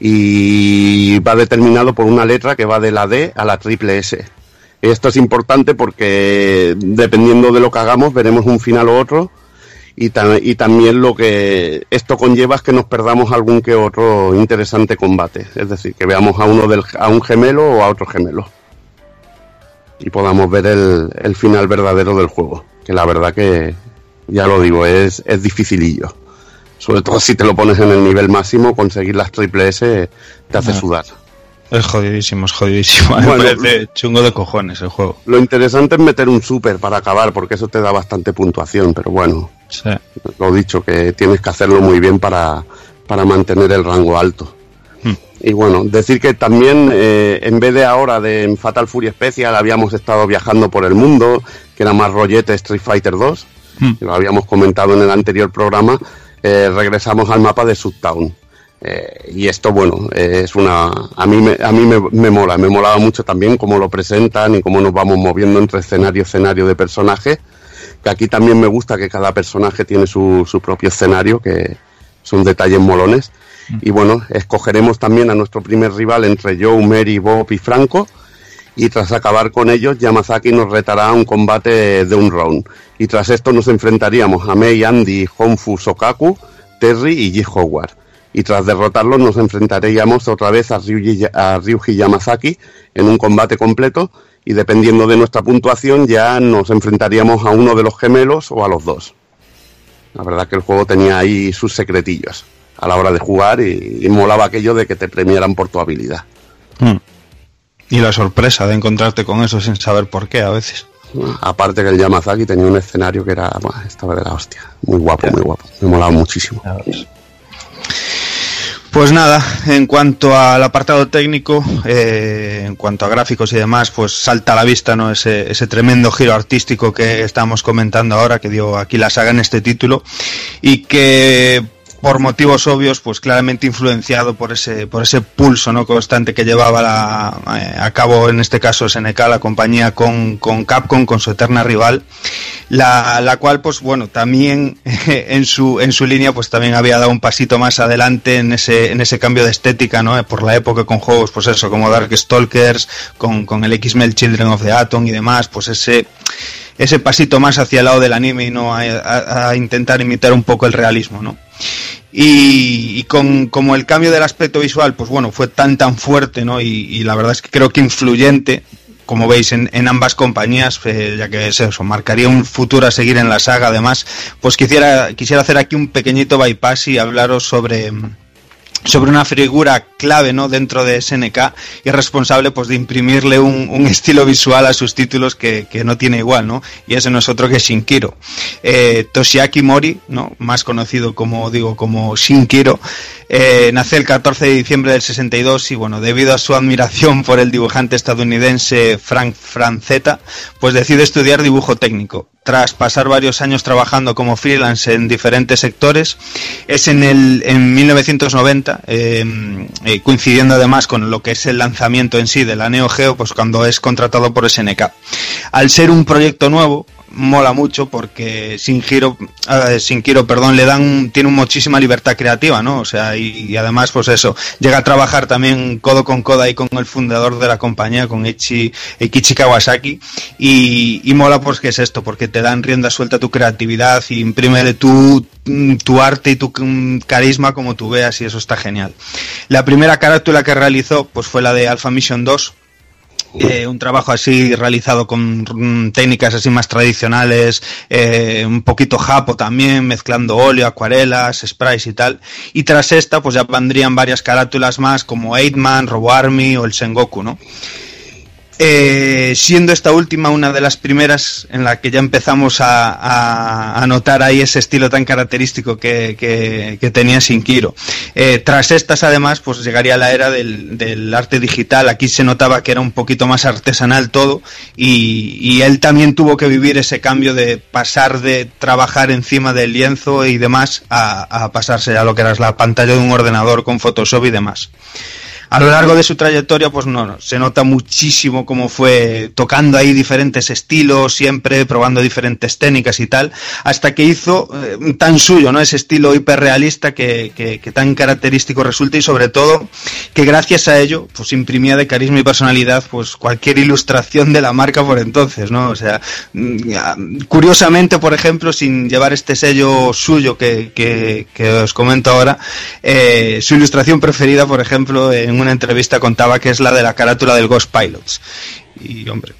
y va determinado por una letra que va de la D a la triple S. Esto es importante porque dependiendo de lo que hagamos veremos un final u otro. Y, y también lo que esto conlleva es que nos perdamos algún que otro interesante combate, es decir, que veamos a uno del, a un gemelo o a otro gemelo. Y podamos ver el, el final verdadero del juego, que la verdad que ya lo digo, es, es dificilillo. Sobre todo si te lo pones en el nivel máximo, conseguir las triple S te hace sudar. Es jodidísimo, es jodidísimo. Me parece chungo de cojones el juego. Lo interesante es meter un super para acabar, porque eso te da bastante puntuación, pero bueno, Sí. lo dicho, que tienes que hacerlo muy bien para, para mantener el rango alto. Hmm. Y bueno, decir que también eh, en vez de ahora de en Fatal Fury Special habíamos estado viajando por el mundo, que era más rollete Street Fighter 2, Hmm. que lo habíamos comentado en el anterior programa, eh, regresamos al mapa de Subtown. Eh, y esto, bueno, eh, es una. A mí, me, a mí me, me mola, me molaba mucho también cómo lo presentan y cómo nos vamos moviendo entre escenario y escenario de personaje. Que aquí también me gusta que cada personaje tiene su, su propio escenario, que son detalles molones. Y bueno, escogeremos también a nuestro primer rival entre Joe, Mary, Bob y Franco. Y tras acabar con ellos, Yamazaki nos retará a un combate de un round. Y tras esto nos enfrentaríamos a Mei, Andy, Honfu, Sokaku, Terry y Ji Howard. Y tras derrotarlos nos enfrentaríamos otra vez a Ryuji, a Ryuji Yamazaki en un combate completo y dependiendo de nuestra puntuación ya nos enfrentaríamos a uno de los gemelos o a los dos. La verdad que el juego tenía ahí sus secretillos a la hora de jugar y, y molaba aquello de que te premiaran por tu habilidad. Hmm. Y la sorpresa de encontrarte con eso sin saber por qué a veces. Aparte que el Yamazaki tenía un escenario que era, estaba de la hostia. Muy guapo, muy guapo. Me molaba muchísimo. Pues nada, en cuanto al apartado técnico, eh, en cuanto a gráficos y demás, pues salta a la vista ¿no? ese, ese tremendo giro artístico que estamos comentando ahora, que dio aquí la saga en este título, y que por motivos obvios, pues claramente influenciado por ese, por ese pulso ¿no? constante que llevaba la, eh, a cabo en este caso SNK, la compañía con, con Capcom, con su eterna rival, la, la cual, pues bueno, también en su, en su línea, pues también había dado un pasito más adelante en ese, en ese cambio de estética, ¿no? Por la época con juegos, pues eso, como Darkstalkers, con, con el X-Men Children of the Atom y demás, pues ese, ese pasito más hacia el lado del anime y no a, intentar imitar un poco el realismo, ¿no? Y, con como el cambio del aspecto visual, pues bueno, fue tan tan fuerte, ¿no? Y, la verdad es que creo que influyente, como veis en, en ambas compañías, eh, ya que es eso, marcaría un futuro a seguir en la saga. Además, pues quisiera quisiera hacer aquí un pequeñito bypass y hablaros sobre sobre una figura clave ¿no? dentro de SNK y es responsable pues de imprimirle un, un estilo visual a sus títulos que, que no tiene igual, ¿no? Y ese no es otro que Shinkiro. Eh, Toshiaki Mori, ¿no? Más conocido como digo como Shinkiro, eh, nace el 14 de diciembre del 62 y bueno, debido a su admiración por el dibujante estadounidense Frank Francetta, pues decide estudiar dibujo técnico. Tras pasar varios años trabajando como freelance en diferentes sectores, es en el en 1990, eh, eh, coincidiendo además con lo que es el lanzamiento en sí de la Neo Geo, pues cuando es contratado por SNK. Al ser un proyecto nuevo, mola mucho porque sin giro sin giro perdón le dan tiene muchísima libertad creativa no o sea y, además pues eso llega a trabajar también codo con codo ahí con el fundador de la compañía con Ichi Eikichi Kawasaki y, y mola pues que es esto porque te dan rienda suelta tu creatividad y imprime tu tu arte y tu mm, carisma como tú veas y eso está genial. La primera carátula que realizó pues fue la de Alpha Mission 2 eh, un trabajo así realizado con técnicas así más tradicionales, eh, un poquito japo también, mezclando óleo, acuarelas, sprays y tal. Y tras esta, pues ya vendrían varias carátulas más como Eightman, Robo Army o el Sengoku, ¿no? Eh, siendo esta última una de las primeras en la que ya empezamos a, notar ahí ese estilo tan característico que, tenía Shinkiro. Eh, tras estas, además, pues llegaría la era del, arte digital. Aquí se notaba que era un poquito más artesanal todo y, y, él también tuvo que vivir ese cambio de pasar de trabajar encima del lienzo y demás a, a pasarse a lo que era la pantalla de un ordenador con Photoshop y demás. A lo largo de su trayectoria, pues no, se nota muchísimo cómo fue tocando ahí diferentes estilos, siempre probando diferentes técnicas y tal, hasta que hizo eh, tan suyo, ¿no? Ese estilo hiperrealista que, tan característico resulta y sobre todo que gracias a ello, pues imprimía de carisma y personalidad, pues cualquier ilustración de la marca por entonces, ¿no? O sea, mm, curiosamente, por ejemplo, sin llevar este sello suyo que os comento ahora, eh, su ilustración preferida, por ejemplo, en una entrevista contaba que es la de la carátula del Ghost Pilots. Y hombre,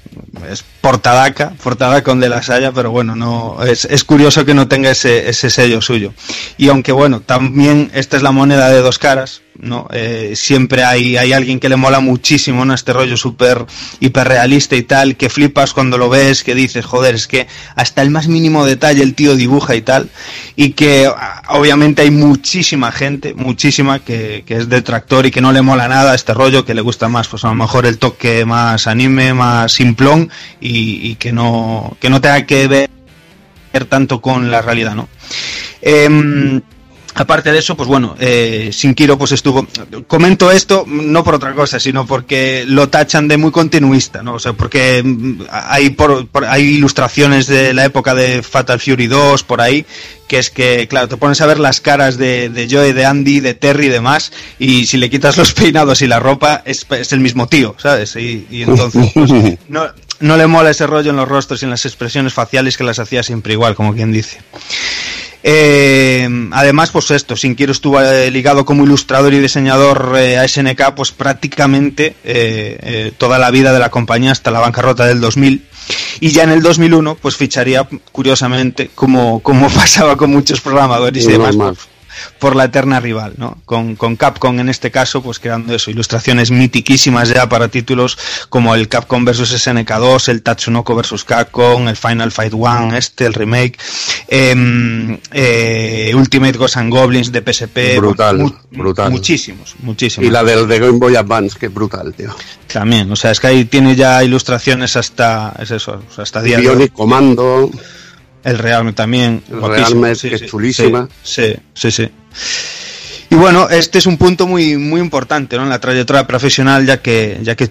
es portadaca, portadaca con de la Saya, pero bueno, no es, es curioso que no tenga ese, ese sello suyo. Y aunque bueno, también esta es la moneda de dos caras, ¿no? Eh, siempre hay, hay alguien que le mola muchísimo, ¿no? Este rollo súper hiperrealista y tal, que flipas cuando lo ves, que dices, joder, es que hasta el más mínimo detalle el tío dibuja y tal, y que ah, obviamente hay muchísima gente, muchísima, que, que es detractor y que no le mola nada este rollo, que le gusta más, pues a lo mejor el toque más anime, más simplón, y, y que no, que no tenga que ver tanto con la realidad, ¿no? Em, Aparte de eso, pues bueno, eh, Sinkiro pues estuvo... Comento esto no por otra cosa, sino porque lo tachan de muy continuista, ¿no? O sea, porque mm, hay, por, por- hay ilustraciones de la época de Fatal Fury 2 por ahí, que es que, claro, te pones a ver las caras de, de Joe, de Andy, de Terry y demás, y si le quitas los peinados y la ropa, es, es el mismo tío, ¿sabes? Y, y entonces, pues, no, no le mola ese rollo en los rostros y en las expresiones faciales que las hacía siempre igual, como quien dice. Eh, además, pues esto, Sinquiero estuvo eh, ligado como ilustrador y diseñador eh, a SNK, pues prácticamente eh, eh, toda la vida de la compañía hasta la bancarrota del 2000. Y ya en el 2001, pues ficharía, curiosamente, como, como pasaba con muchos programadores y demás. Por, la eterna rival, ¿no? Con, con Capcom en este caso, pues creando eso, ilustraciones mitiquísimas ya para títulos como el Capcom vs SNK2, el Tatsunoko vs Capcom, el Final Fight One, este, el remake, em, eh, Ultimate Ghosts and Goblins de PSP, Brutal, mu- brutal. muchísimos, muchísimos. Y la del de Game Boy Advance, que es brutal, tío. También, o sea, es que ahí tiene ya ilustraciones hasta, es eso, hasta día. Bionic Commando, El Realme también. El Realme, que es chulísima. Sí, sí, sí. Y bueno, este es un punto muy, muy importante ¿no? en la trayectoria profesional, ya que, ya que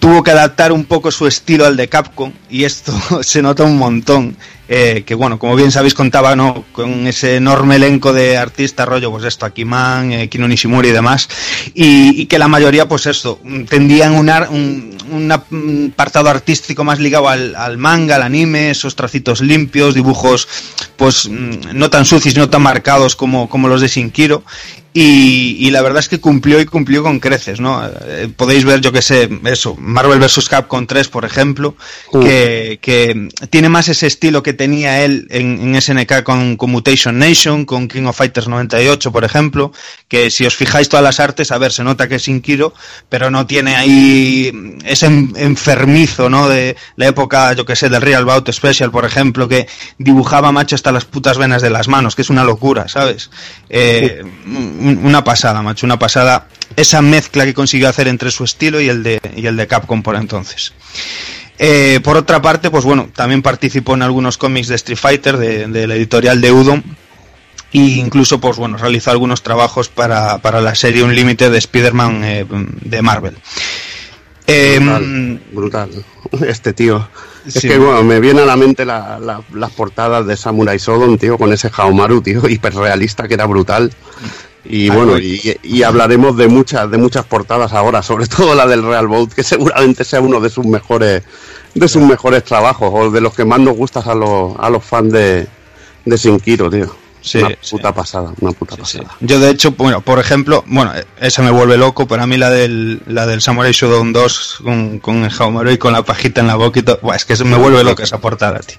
tuvo que adaptar un poco su estilo al de Capcom, y esto se nota un montón. eh, que bueno, como bien sabéis, contaba ¿no? con ese enorme elenco de artistas, rollo, pues esto, Akiman, eh, Kino Nishimura y demás, y, y que la mayoría, pues esto, tendían un, ar- un, un ap- un apartado artístico más ligado al, al manga, al anime, esos tracitos limpios, dibujos, pues mm, no tan sucios, no tan marcados como, como los de Shinkiro. Y, y la verdad es que cumplió y cumplió con creces, ¿no? Eh, podéis ver, yo que sé, eso, Marvel vs. Capcom 3, por ejemplo, que, que tiene más ese estilo que tenía él en, en SNK con, con Mutation Nation, con King of Fighters 98, por ejemplo, que si os fijáis todas las artes, a ver, se nota que es Inkiro, pero no tiene ahí ese en- enfermizo, ¿no? De la época, yo que sé, del Real Bout Special, por ejemplo, que dibujaba macho hasta las putas venas de las manos, que es una locura, ¿sabes? Eh, una pasada, macho, una pasada. Esa mezcla que consiguió hacer entre su estilo y el de, y el de Capcom por entonces. Eh, por otra parte, pues bueno, también participó en algunos cómics de Street Fighter, de, de la editorial de Udon, e incluso, pues bueno, realizó algunos trabajos para, para la serie Unlimited de Spider-Man eh, de Marvel. Eh, brutal, brutal. Este tío. Es Sí. que, bueno, me viene a la mente la- la- las portadas de Samurai Shodown, tío, con ese Haomaru, tío, hiperrealista que era brutal. Y Ay, bueno, güey. y, y hablaremos de muchas, de muchas portadas ahora, sobre todo la del Real Boat, que seguramente sea uno de sus mejores, de sus mejores trabajos, o de los que más nos gustan a los, a los fans de, de Sinkiro, tío. Sí, una sí. puta pasada, una puta Sí. pasada. Yo de hecho, bueno, por ejemplo, bueno, esa me vuelve loco, pero a mí la del, la del Samurai Shodown 2 con, con el Haomaru y con la pajita en la boca y todo, buah, es que me vuelve loco esa portada, tío.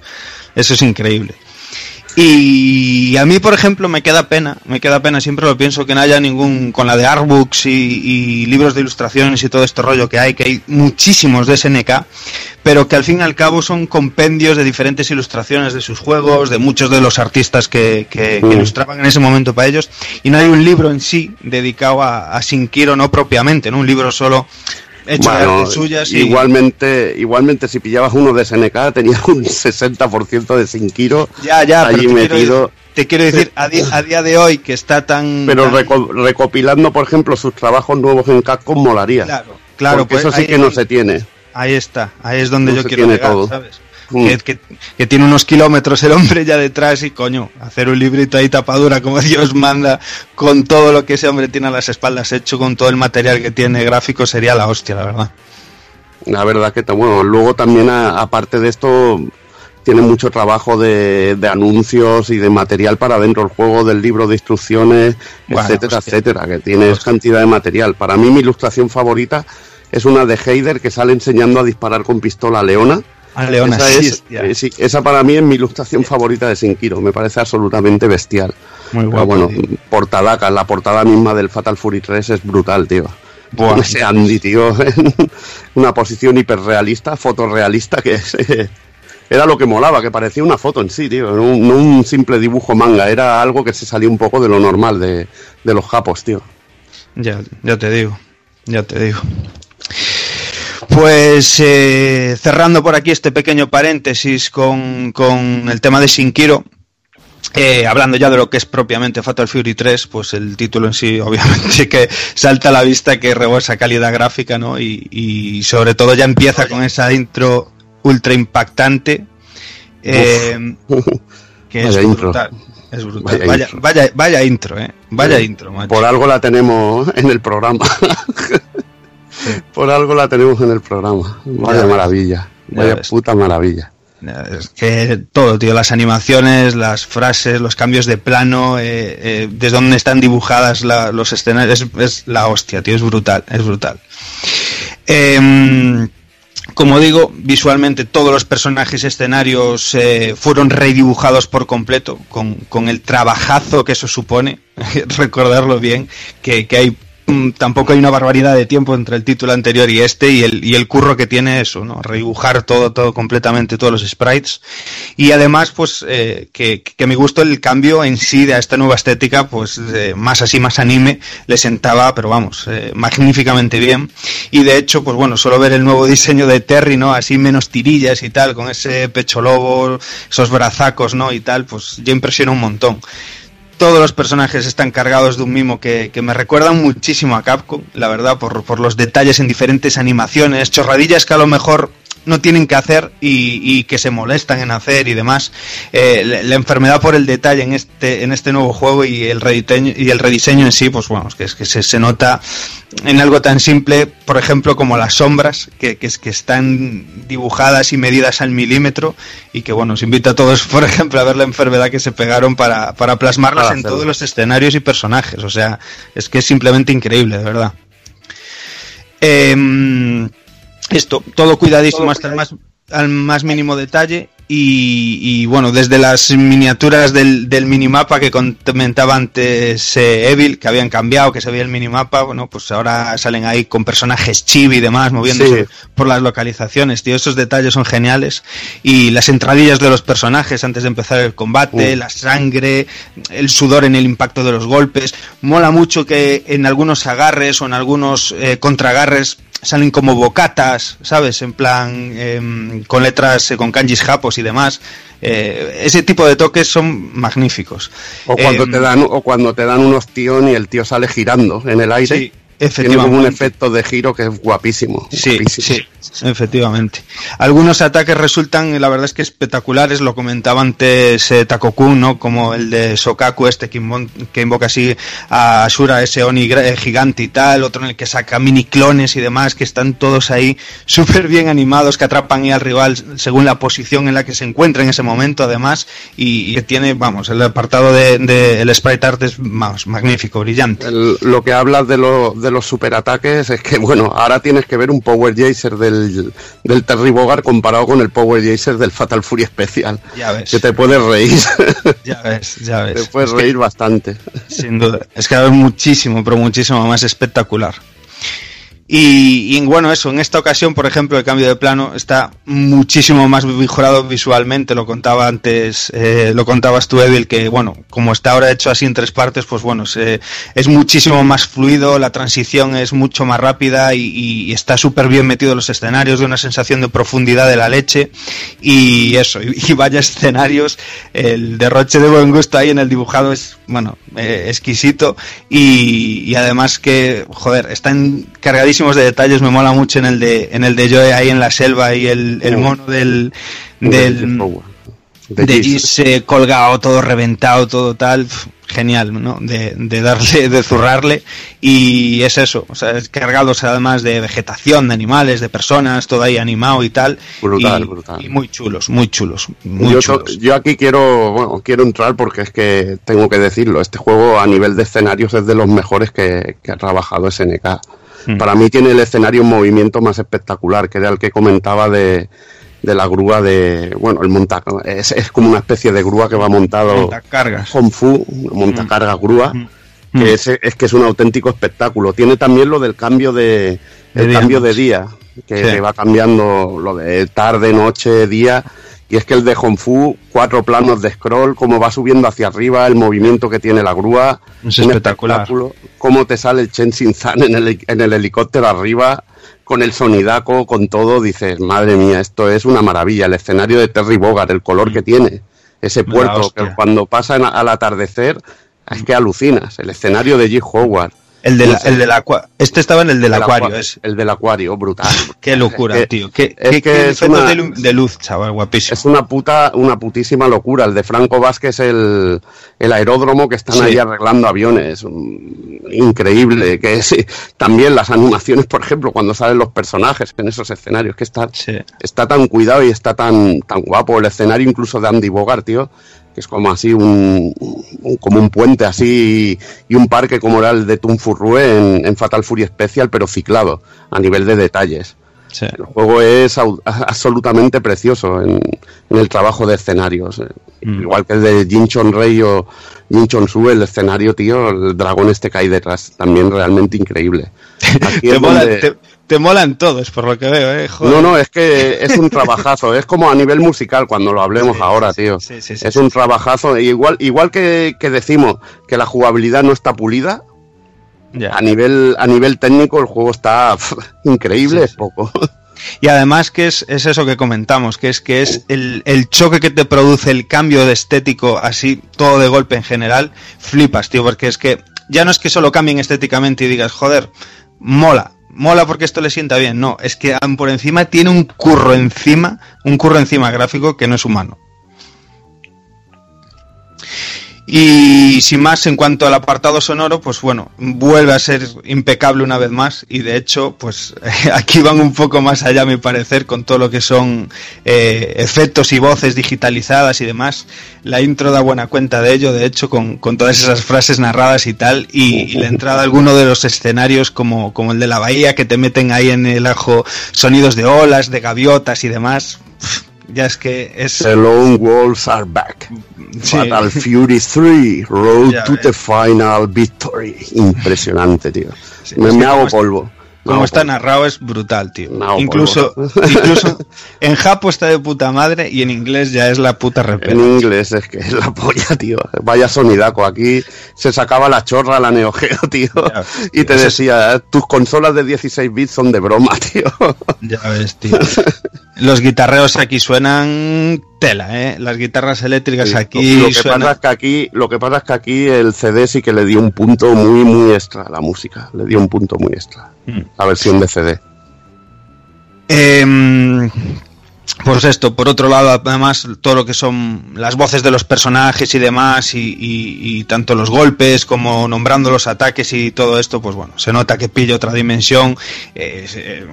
Eso es increíble. Y a mí, por ejemplo, me queda pena, me queda pena, siempre lo pienso, que no haya ningún, con la de artbooks y, y libros de ilustraciones y todo este rollo que hay, que hay muchísimos de SNK, pero que al fin y al cabo son compendios de diferentes ilustraciones de sus juegos, de muchos de los artistas que, que- que Mm. ilustraban en ese momento para ellos, y no hay un libro en sí dedicado a, a Shinkiro, no propiamente, ¿no? Un libro solo hecho Bueno, suyas y... igualmente, igualmente si pillabas uno de SNK tenías un 60% de Sinkiro Ya, ya, pero allí te quiero metido. te quiero decir, a, di- a día de hoy que está tan... Pero reco- recopilando, por ejemplo, sus trabajos nuevos en Capcom molaría. Claro, claro, Porque pues eso sí que no se tiene. Ahí está, ahí es donde No yo quiero llegar, todo. ¿sabes? Mm. Que, que- que tiene unos kilómetros el hombre ya detrás y coño, hacer un librito ahí tapadura como Dios manda, con todo lo que ese hombre tiene a las espaldas hecho, con todo el material que tiene gráfico, sería la hostia, la verdad. La verdad que, bueno, luego también, aparte de esto, tiene mucho trabajo de, de anuncios y de material para dentro del juego, del libro de instrucciones, Bueno, etcétera, hostia. etcétera, que tienes cantidad de material. Para mí, mi ilustración favorita es una de Heider que sale enseñando a disparar con pistola Leona. A Leona, esa, sí, es- eh, sí, esa para mí es mi ilustración favorita de Sinkiro, me parece absolutamente bestial. Muy Pero guapo, bueno, tío. portadaca, la portada misma del Fatal Fury 3 es brutal, tío. Buah. Ese Andy, tío, en una posición hiperrealista, fotorrealista, que es, eh, era lo que molaba, que parecía una foto en sí, tío, no un, no un simple dibujo manga, era algo que se salía un poco de lo normal de, de los japos, tío. Ya, ya te digo, ya te digo. Pues eh, cerrando por aquí este pequeño paréntesis con, con el tema de Shinkiro, eh, hablando ya de lo que es propiamente Fatal Fury 3, pues el título en sí obviamente que salta a la vista, que rebosa calidad gráfica, ¿no? Y, y sobre todo ya empieza con esa intro ultra impactante. eh, que es brutal. Es brutal. Vaya Vaya, intro. vaya, vaya intro, eh. Vaya intro, macho. Por algo la tenemos en el programa. Por algo la tenemos en el programa. Vaya maravilla, Ya vaya puta maravilla. Es que todo, tío, las animaciones, las frases, los cambios de plano, eh, eh, desde donde están dibujadas la- los escenarios, es, es la hostia, tío, es brutal, es brutal. Em, como digo, visualmente todos los personajes y escenarios eh, fueron redibujados por completo, con, con el trabajazo que eso supone, recordarlo bien, que, que hay tampoco hay una barbaridad de tiempo entre el título anterior y este y el, y el curro que tiene eso, ¿no? Redibujar todo, todo completamente, todos los sprites. Y además, pues, eh, que, que me gustó el cambio en sí de esta nueva estética, pues, más así, más anime, le sentaba, pero vamos, eh, magníficamente bien. Y de hecho, pues bueno, solo ver el nuevo diseño de Terry, ¿no? Así menos tirillas y tal, con ese pecho lobo, esos brazacos, ¿no? Y tal, pues ya impresiona un montón todos los personajes están cargados de un mimo que, que me recuerdan muchísimo a Capcom, la verdad, por, por los detalles en diferentes animaciones, chorradillas que a lo mejor no tienen que hacer y, y que se molestan en hacer y demás. Eh, la, la enfermedad por el detalle en este, en este nuevo juego y el rediseño, y el rediseño en sí, pues bueno, es que, es que se, se nota en algo tan simple, por ejemplo, como las sombras, que, que, es, que están dibujadas y medidas al milímetro y que bueno, os invito a todos, por ejemplo, a ver la enfermedad que se pegaron para, para plasmarlas Para en todos los escenarios y personajes. O sea, es que es simplemente increíble, de verdad. Em, esto, todo cuidadísimo hasta el más, al más mínimo detalle. Y, y, bueno, desde las miniaturas del, del minimapa que comentaba antes eh, Evil, que habían cambiado, que se veía el minimapa, bueno, pues ahora salen ahí con personajes chibi y demás, moviéndose Sí. por las localizaciones, tío, esos detalles son geniales. Y las entradillas de los personajes antes de empezar el combate, la sangre, el sudor en el impacto de los golpes. Mola mucho que en algunos agarres o en algunos eh, contragarres salen como bocatas, ¿sabes? En plan, em, con letras, eh, con kanjis japos y demás. Eh, ese tipo de toques son magníficos. O cuando Em, te dan, o cuando te dan unos tíos y el tío sale girando en el aire. Sí, Tiene como un efecto de giro que es guapísimo. Sí, guapísimo. sí, efectivamente. Algunos ataques resultan, la verdad es que espectaculares, lo comentaba antes eh, Takokun, ¿no? Como el de Sokaku este que, invo- que invoca así a Ashura, ese Oni eh, gigante y tal, otro en el que saca mini clones y demás, que están todos ahí súper bien animados, que atrapan ahí al rival según la posición en la que se encuentra en ese momento, además, y, y que tiene, vamos, el apartado de, de- el sprite art es, vamos, magnífico, brillante. El- lo que hablas de, lo- de los superataques es que, bueno, ahora tienes que ver un Power Jaser del, del Terry Bogard comparado con el Power Jaser del Fatal Fury Especial. Ya ves. Que te puedes reír. Ya ves, ya ves. te puedes Es que- reír bastante. Sin duda. Es que es muchísimo, pero muchísimo más espectacular. Y, y, bueno, eso, en esta ocasión, por ejemplo, el cambio de plano está muchísimo más mejorado visualmente, lo contaba antes, eh, lo contabas tú, Evil, que bueno, como está ahora hecho así en tres partes, pues bueno, se, es muchísimo más fluido, la transición es mucho más rápida y, está súper bien metido en los escenarios, de una sensación de profundidad de la leche. Y eso, y, vaya escenarios, el derroche de buen gusto ahí en el dibujado es, bueno, eh, exquisito. Y, además que, joder, están cargadísimos de detalles, me mola mucho en el de en el de Joe ahí en la selva y el, el mono del del de Gis colgado, todo reventado, todo tal, genial, ¿no? De, de, darle, de zurrarle y es eso, o sea, es cargados además de vegetación, de animales, de personas, todo ahí animado y tal. Brutal, y, brutal. Y muy chulos, muy chulos, muy yo, chulos. yo aquí quiero, bueno, quiero entrar porque es que tengo que decirlo, este juego a nivel de escenarios es de los mejores que, que ha trabajado SNK. Mm. Para mí tiene el escenario un movimiento más espectacular, que era el que comentaba de, de la grúa de, bueno, el monta, es, es, como una especie de grúa que va montado montacargas. Hong Fu, montacargas grúa, mm. que es, es, que es un auténtico espectáculo. Tiene también lo del cambio de, el cambio de día, que, Sí. que va cambiando lo de tarde, noche, día. Y es que el de Hong Fu, cuatro planos de scroll, cómo va subiendo hacia arriba, el movimiento que tiene la grúa, Es un espectacular. espectáculo, cómo te sale el Chen Sin Zan en el, en el helicóptero arriba, con el sonidaco, con todo, dices, madre mía, esto es una maravilla. El escenario de Terry Bogard, el color que tiene, ese puerto, que cuando pasa al atardecer, es que alucinas. El escenario de G. Howard. El, el del acua- Este estaba en el del El acuario, acua- es. El del acuario, brutal. Qué locura, Es tío. Qué, es qué- que qué es una- de, lu- de luz, chaval, guapísimo. Es una puta, una putísima locura. El de Franco Vázquez, el, el aeródromo que están Sí. ahí arreglando aviones. Increíble. Que es, también las animaciones, por ejemplo, cuando salen los personajes en esos escenarios, que está, Sí. está tan cuidado y está tan, tan guapo. El escenario incluso de Andy Bogart, tío, que es como así un, un- como un puente así y un parque como era el de Tunfurrue en, en Fatal Fury Special, pero ciclado a nivel de detalles. sí. El juego es au- absolutamente precioso en, en el trabajo de escenarios. Mm. Igual que el de Jin Chon Rei o Jin Chon Su, el escenario, tío, el dragón este que hay detrás, también realmente increíble. Aquí Te, es mola- donde- te- te molan todos, por lo que veo, ¿eh? Joder. No, no, es que es un trabajazo. es como a nivel musical cuando lo hablemos Sí, ahora, sí, tío. sí, sí, sí, es un trabajazo. Igual, igual que, que decimos que la jugabilidad no está pulida, Ya. a nivel, a nivel técnico el juego está increíble, Sí, es sí. poco. Y además que es, es eso que comentamos, que es que es el, el choque que te produce el cambio de estético así, todo de golpe en general, flipas, tío, porque es que ya no es que solo cambien estéticamente y digas, joder, mola, mola porque esto le sienta bien, no, es que por encima tiene un curro encima, un curro encima gráfico que no es humano. Y sin más, en cuanto al apartado sonoro, pues bueno, vuelve a ser impecable una vez más y de hecho, pues aquí van un poco más allá, mi parecer, con todo lo que son eh, efectos y voces digitalizadas y demás. La intro da buena cuenta de ello, de hecho, con, con todas esas frases narradas y tal, y, y la entrada a alguno de los escenarios como, como el de la bahía, que te meten ahí en el ajo sonidos de olas, de gaviotas y demás. Ya es que es... The Lone Wolves are back. Sí. Fatal Fury 3, Road Ya to ves. the Final Victory. Impresionante, tío. Sí, me me hago polvo. Como está polvo. narrado es brutal, tío. Hago incluso, incluso en Japo está de puta madre y en inglés ya es la puta En repera. inglés es que es la polla, tío. Vaya sonidaco. Aquí se sacaba la chorra la Neo Geo, tío. Y te decía, tus consolas de 16 bits son de broma, tío. Ya ves, tío. Los guitarreos aquí suenan tela, ¿eh? Las guitarras eléctricas Sí, aquí lo, que suenan... pasa es que aquí, lo que pasa es que aquí el CD sí que le dio un punto muy, muy extra a la música. Le dio un punto muy extra. Mm. La versión de CD. Em, pues esto, por otro lado, además, todo lo que son las voces de los personajes y demás, y, tanto los golpes como nombrando los ataques y todo esto, pues bueno, se nota que pilla otra dimensión, eh,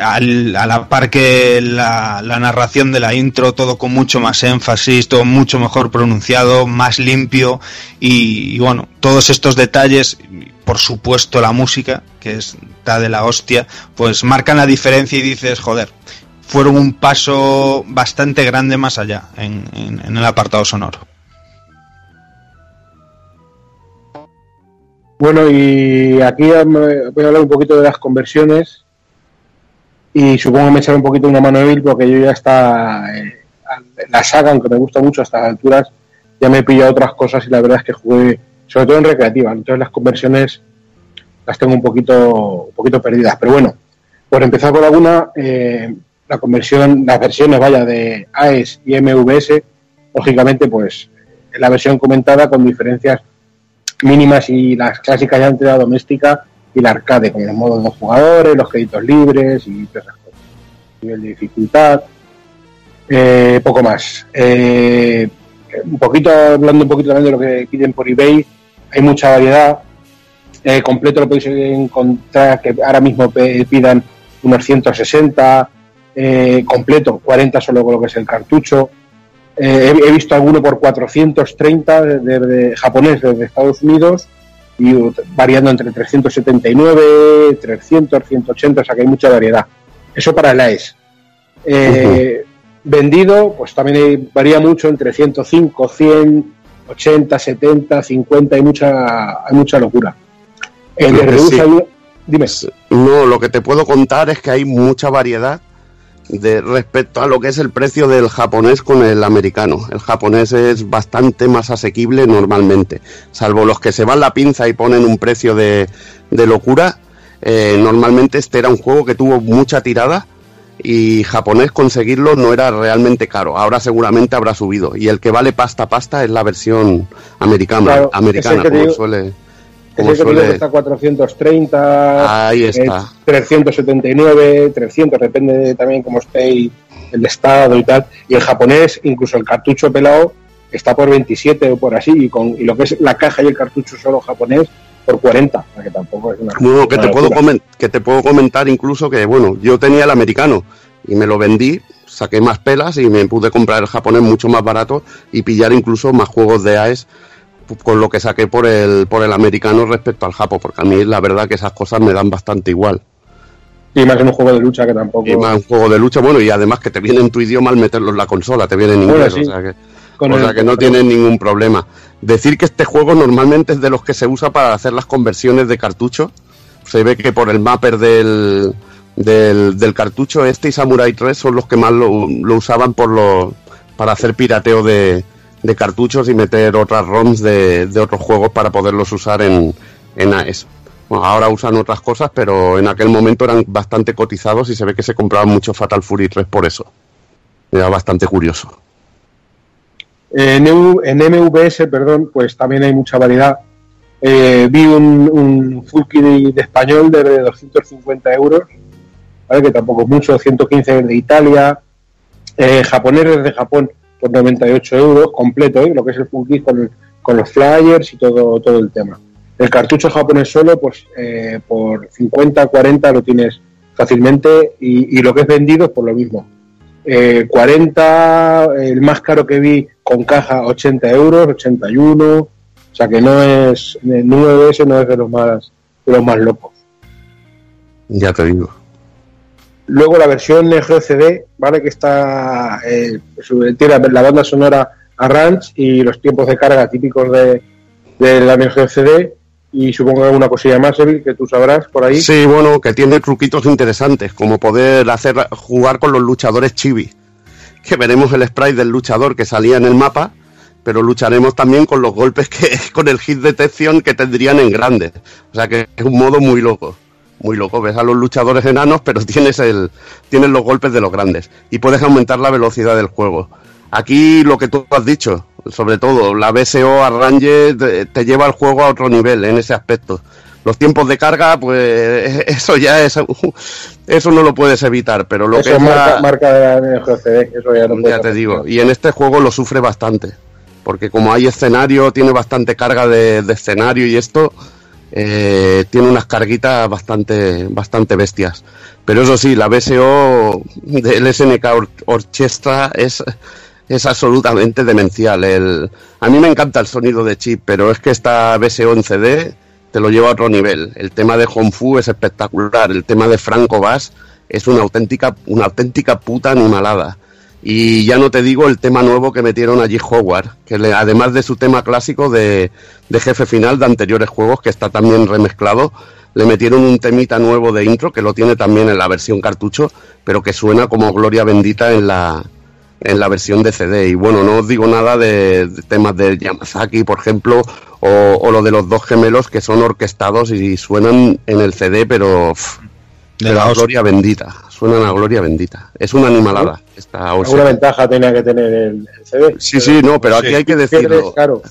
a la par que la, narración de la intro, todo con mucho más énfasis, todo mucho mejor pronunciado, más limpio, y, y bueno, todos estos detalles, por supuesto la música, que es está de la hostia, pues marcan la diferencia y dices, joder, fueron un paso bastante grande más allá en, en- en el apartado sonoro. Bueno, y aquí voy a hablar un poquito de las conversiones y supongo que me echaré un poquito una mano débil porque yo ya está eh, la saga, aunque me gusta mucho a estas alturas, ya me he pillado otras cosas y la verdad es que jugué sobre todo en recreativa, entonces las conversiones las tengo un poquito, un poquito perdidas, pero bueno, por empezar por alguna, la conversión, las versiones, vaya, de AES y MVS, lógicamente, pues la versión comentada con diferencias mínimas y las clásicas ya entre la doméstica y la arcade, con los modos de dos jugadores, los créditos libres y todas esas cosas. Nivel de dificultad, eh, poco más. Eh, un poquito, hablando un poquito también de lo que piden por eBay, hay mucha variedad. Eh, completo lo podéis encontrar que ahora mismo pidan unos 160, eh, completo 40 solo con lo que es el cartucho. Eh, he, he visto alguno por 430 de, de- de japonés desde Estados Unidos y variando entre 379, 300, 180, o sea que hay mucha variedad. Eso para el AES. Eh, Vendido, pues también hay- varía mucho entre 105, 100, 80, 70, 50, hay mucha, hay mucha locura. El de sí. dime. No, lo que te puedo contar es que hay mucha variedad de respecto a lo que es el precio del japonés con el americano. El japonés es bastante más asequible normalmente, salvo los que se van la pinza y ponen un precio de, de locura. eh, normalmente este era un juego que tuvo mucha tirada y japonés conseguirlo no era realmente caro. Ahora seguramente habrá subido y el que vale pasta pasta es la versión americana, Claro, americana como digo- suele. Es como el que suele- está 430, Ahí está. 379, 300, depende de también cómo esté el estado y tal. Y el japonés, incluso el cartucho pelado, está por 27 o por así, y, con, y lo que es la caja y el cartucho solo japonés por 40, o sea que tampoco es una. Bueno, que una te, puedo que te puedo comentar incluso que, bueno, yo tenía el americano y me lo vendí, saqué más pelas y me pude comprar el japonés mucho más barato y pillar incluso más juegos de AES con lo que saqué por el, por el americano respecto al japo, porque a mí la verdad que esas cosas me dan bastante igual. Y más en un juego de lucha que tampoco. Y más un juego de lucha, bueno, y además que te viene en tu idioma al meterlo en la consola, te viene en Bueno, inglés, sí. o sea que, Con o el- sea que no tienen ningún problema. Decir que este juego normalmente es de los que se usa para hacer las conversiones de cartucho. Se ve que por el mapper del, del, del cartucho este y Samurai 3 son los que más lo, lo usaban por lo, para hacer pirateo de, de cartuchos y meter otras ROMs de, de otros juegos para poderlos usar en, en AES. Bueno, ahora usan otras cosas, pero en aquel momento eran bastante cotizados y se ve que se compraban mucho Fatal Fury 3 por eso. Era bastante curioso. En, en MVS, perdón, pues también hay mucha variedad. Eh, vi un, un de español de 250 euros, ¿vale? que tampoco es mucho, 115 de Italia, eh, japonés desde Japón por 98 euros, completo, ¿eh? lo que es el full kit con, con los flyers y todo, todo el tema. El cartucho japonés solo, pues eh, por 50, 40 lo tienes fácilmente y, lo que es vendido, por lo mismo. Eh, 40, el más caro que vi con caja 80 euros, 81, o sea que no es, el número de ese no es de los más, de los más locos. Ya te digo. Luego la versión Neo CD, ¿vale? Que está, eh, tiene la banda sonora a Ranch y los tiempos de carga típicos de, la Neo y supongo que alguna cosilla más, que tú sabrás por ahí. Sí, bueno, que tiene truquitos interesantes, como poder hacer jugar con los luchadores chibi. Que veremos el sprite del luchador que salía en el mapa, pero lucharemos también con los golpes que con el hit detección que tendrían en grande. O sea que es un modo muy loco. Muy loco, ves a los luchadores enanos, pero tienes el tienes los golpes de los grandes y puedes aumentar la velocidad del juego. Aquí lo que tú has dicho, sobre todo la BSO Arrange te, te lleva el juego a otro nivel en ese aspecto. Los tiempos de carga, pues eso ya es eso no lo puedes evitar, pero lo Eso que es marca, la- marca de la Neo Geo CD, eso ya no ya te hacer. digo, y en este juego lo sufre bastante, porque como hay escenario, tiene bastante carga de, de escenario y esto eh, tiene unas carguitas bastante, bastante bestias. Pero eso sí, la BSO del SNK Or- Orchestra es, es absolutamente demencial. El, a mí me encanta el sonido de chip, pero es que esta BSO en CD te lo lleva a otro nivel. El tema de Honfu es espectacular, el tema de Franco Bass es una auténtica, una auténtica puta animalada. Y ya no te digo el tema nuevo que metieron allí Howard, que le- además de su tema clásico de, de jefe final de anteriores juegos, que está también remezclado, le metieron un temita nuevo de intro, que lo tiene también en la versión cartucho, pero que suena como Gloria Bendita en la, en la versión de CD. Y bueno, no os digo nada de, de temas de Yamazaki, por ejemplo, o, o lo de los dos gemelos que son orquestados y suenan en el CD, pero... pff, De pero la gloria bendita, suenan a gloria bendita. Es una animalada esta. Alguna ventaja tenía que tener el, el CD. Sí, sí, no, pero aquí Sí. hay que decirlo. Claro.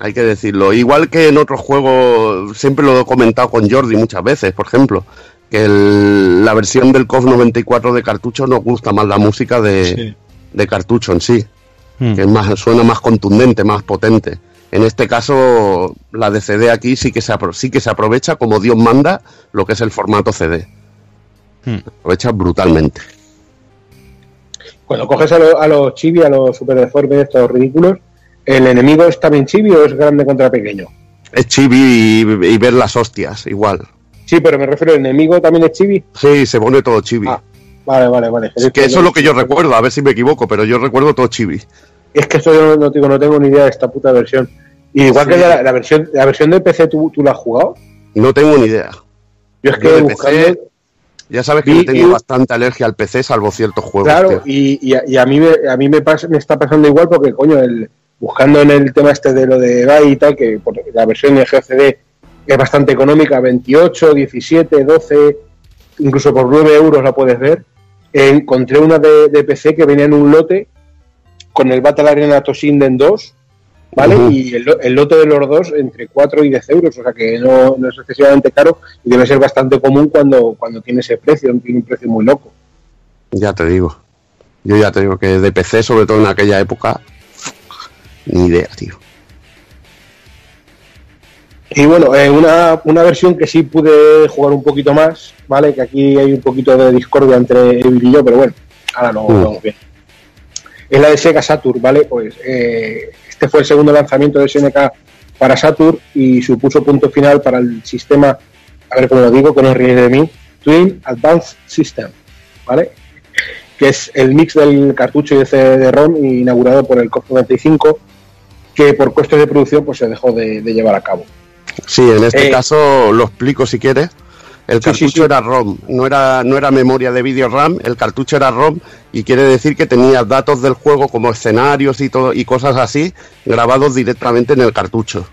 Hay que decirlo. Igual que en otros juegos, siempre lo he comentado con Jordi muchas veces, por ejemplo, que el- la versión del COF 94 de cartucho nos gusta más la música de, Sí. de cartucho en sí, Mm. que es más, suena más contundente, más potente. En este caso, la de CD aquí sí que se, apro- sí que se aprovecha como Dios manda lo que es el formato CD. Hmm. Aprovecha brutalmente. Cuando coges a, lo- a los chibi, a los super deformes, estos ridículos, ¿el enemigo es también chibi o es grande contra pequeño? Es chibi y, y ver las hostias, igual. Sí, pero me refiero, ¿el enemigo también es chibi? Sí, se pone todo chibi. Ah, Vale, vale, vale. Es que eso es lo que yo recuerdo, a ver si me equivoco, pero yo recuerdo todo chibi. Es que esto yo no, no, digo, no tengo ni idea de esta puta versión. Y igual Sí. que ya la, la versión la versión de PC, ¿tú, tú la has jugado? No tengo ni idea. Yo es Yo que de buscando... PC, Ya sabes que yo tengo bastante alergia al PC, salvo ciertos juegos. Claro, y, y a, y a mí, me, a mí me, pasa, me está pasando igual porque, coño, el, buscando en el tema este de lo de GAI y tal, que por la versión de GCD es bastante económica, 28, 17, 12, incluso por 9 euros la puedes ver, eh, encontré una de, de PC que venía en un lote con el Battle Arena Toshinden 2, ¿vale? Y el, el lote de los dos entre 4 y 10 euros, o sea que no, no es excesivamente caro y debe ser bastante común cuando, cuando tiene ese precio, tiene un precio muy loco. Ya te digo. Yo ya te digo que de PC, sobre todo en aquella época, ni idea, tío. Y bueno, eh, una, una versión que sí pude jugar un poquito más, ¿vale? Que aquí hay un poquito de discordia entre Evil y yo, pero bueno, ahora lo Mm. vamos bien. Es la de Sega Saturn, ¿vale? Pues eh, este fue el segundo lanzamiento de SNK para Saturn y supuso punto final para el sistema, a ver cómo lo digo, que no os ríes de mí, Twin Advanced System, ¿vale? Que es el mix del cartucho y de CD-ROM inaugurado por el COF 95, que por costes de producción pues se dejó de- de llevar a cabo. Sí, en este Eh, caso lo explico si quieres. El Sí, cartucho sí, sí. era ROM, no era, no era memoria de vídeo RAM, el cartucho era ROM y quiere decir que tenía datos del juego como escenarios y todo y cosas así grabados directamente en el cartucho.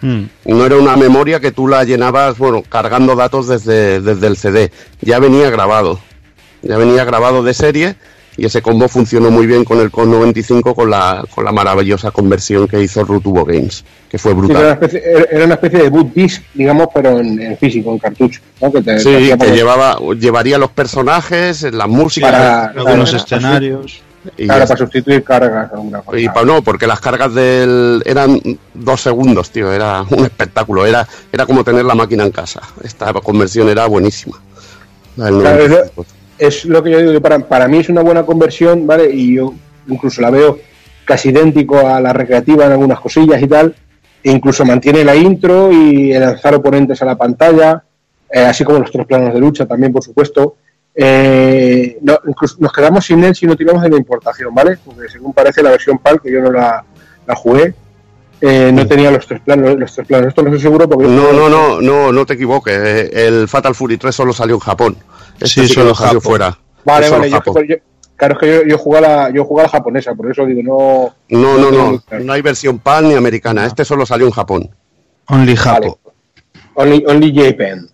Mm. No era una memoria que tú la llenabas, bueno, cargando datos desde, desde el CD. Ya venía grabado. Ya venía grabado de serie y ese combo funcionó muy bien con el CON 95 con la, con la maravillosa conversión que hizo Rutubo Games, que fue Sí, era, una brutal. especie, era una especie de boot disc, digamos, pero en, en físico, en cartucho. ¿no? Que te, te Sí, que poner- llevaba, llevaría los personajes, la música Para- Algunos claro, escenarios. y, Claro, para sustituir cargas. Y pa- no, porque las cargas del eran dos segundos, tío, era un espectáculo, era, era como tener la máquina en casa. Esta conversión era buenísima. La del Claro, 95. Es lo que yo digo, que para, para mí es una buena conversión, ¿vale? Y yo incluso la veo casi idéntico a la recreativa en algunas cosillas y tal. E incluso mantiene la intro y el lanzar oponentes a la pantalla, eh, así como los tres planos de lucha también, por supuesto. Eh, no, nos quedamos sin él si no tiramos de la importación, ¿vale? Porque según parece la versión PAL, que yo no la, la jugué, eh, no tenía los tres planos, los tres planos. Esto no estoy seguro porque No, no, no, no, no te equivoques. eh, El Fatal Fury 3 solo salió en Japón. Este Sí, solo salió Japón. fuera. Vale, Es vale, yo, Japón. yo- claro, es que yo, yo jugué a la, yo jugué a la japonesa, por eso digo, no. No, no, no. claro. No hay versión PAN ni americana. Este solo salió en Japón. Only Vale. Japo. Only, only Japan.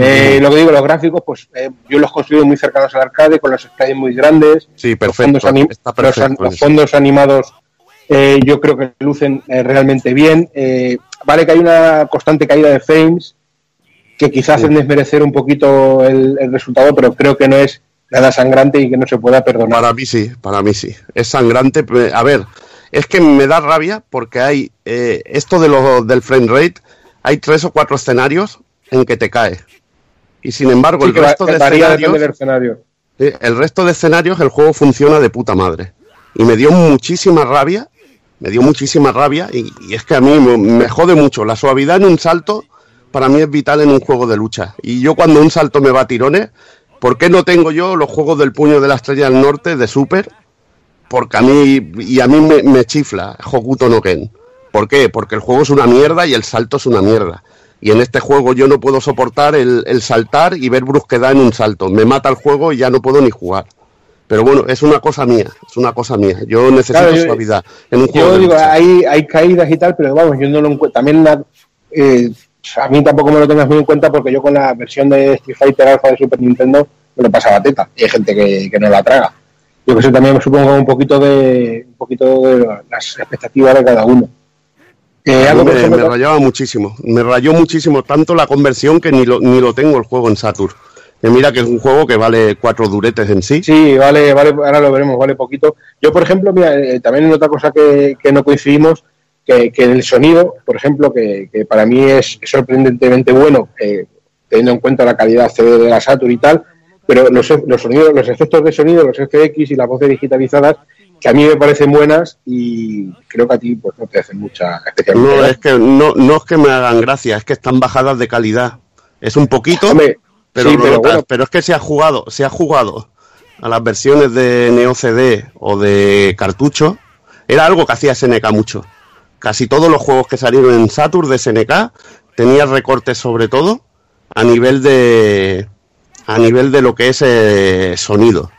Eh, Lo que digo, los gráficos, pues eh, yo los construí muy cercanos al arcade, con los sprites muy grandes. Sí, los perfecto. fondos, anim- Está los perfecto. fondos animados eh, yo creo que lucen eh, realmente bien. Eh, vale que hay una constante caída de frames que quizás hacen desmerecer un poquito el, el resultado, pero creo que no es nada sangrante y que no se pueda perdonar. Para mí sí, para mí sí. Es sangrante. pe- A ver, es que me da rabia porque hay eh, esto de lo, del frame rate, hay tres o cuatro escenarios en que te cae. Y sin embargo, Sí, el va- resto de escenarios, escenario. El resto de escenarios el juego funciona de puta madre. Y me dio muchísima rabia, me dio muchísima rabia y, y es que a mí me, jode mucho. La suavidad en un salto para mí es vital en un juego de lucha. Y yo cuando un salto me va a tirones, ¿Por qué no tengo yo los juegos del puño de la estrella del norte de Super? Porque a mí, y a mí me, me chifla Hokuto no Ken. ¿Por qué? Porque el juego es una mierda y el salto es una mierda. Y en este juego yo no puedo soportar el, el saltar y ver brusquedad en un salto. Me mata el juego y ya no puedo ni jugar. Pero bueno, es una cosa mía, es una cosa mía. Yo necesito Claro, yo- suavidad. En un Yo digo, hay, hay caídas y tal, pero vamos, yo no lo encuentro. También la- eh, a mí tampoco me lo tengas muy en cuenta porque yo con la versión de Street Fighter Alpha de Super Nintendo me lo pasaba teta. Y hay gente que, que no la traga. Yo que sé, también me supongo un poquito de un poquito de las expectativas de cada uno. Eh, algo que me- me rayaba muchísimo. Me rayó muchísimo tanto la conversión que ni lo, ni lo tengo el juego en Saturn. Que mira que es un juego que vale cuatro duretes en sí. Sí, vale, vale, ahora lo veremos, vale poquito. Yo, por ejemplo, mira, eh, también en otra cosa que, que no coincidimos, que, que el sonido, por ejemplo, que, que para mí es sorprendentemente bueno, eh, teniendo en cuenta la calidad CD de la Saturn y tal, pero los, los sonidos, los efectos de sonido, los FX y las voces digitalizadas, que a mí me parecen buenas y creo que a ti pues no te hacen mucha especial. No es que no, no es que me hagan gracia, es que están bajadas de calidad. Es un poquito, Hombre, pero, sí, lo pero notas. bueno. Pero es que se ha jugado, se ha jugado a las versiones de Neo CD o de cartucho. Era algo que hacía SNK mucho. Casi todos los juegos que salieron en Saturn de SNK tenían recortes sobre todo a nivel de a nivel de lo que es eh, sonido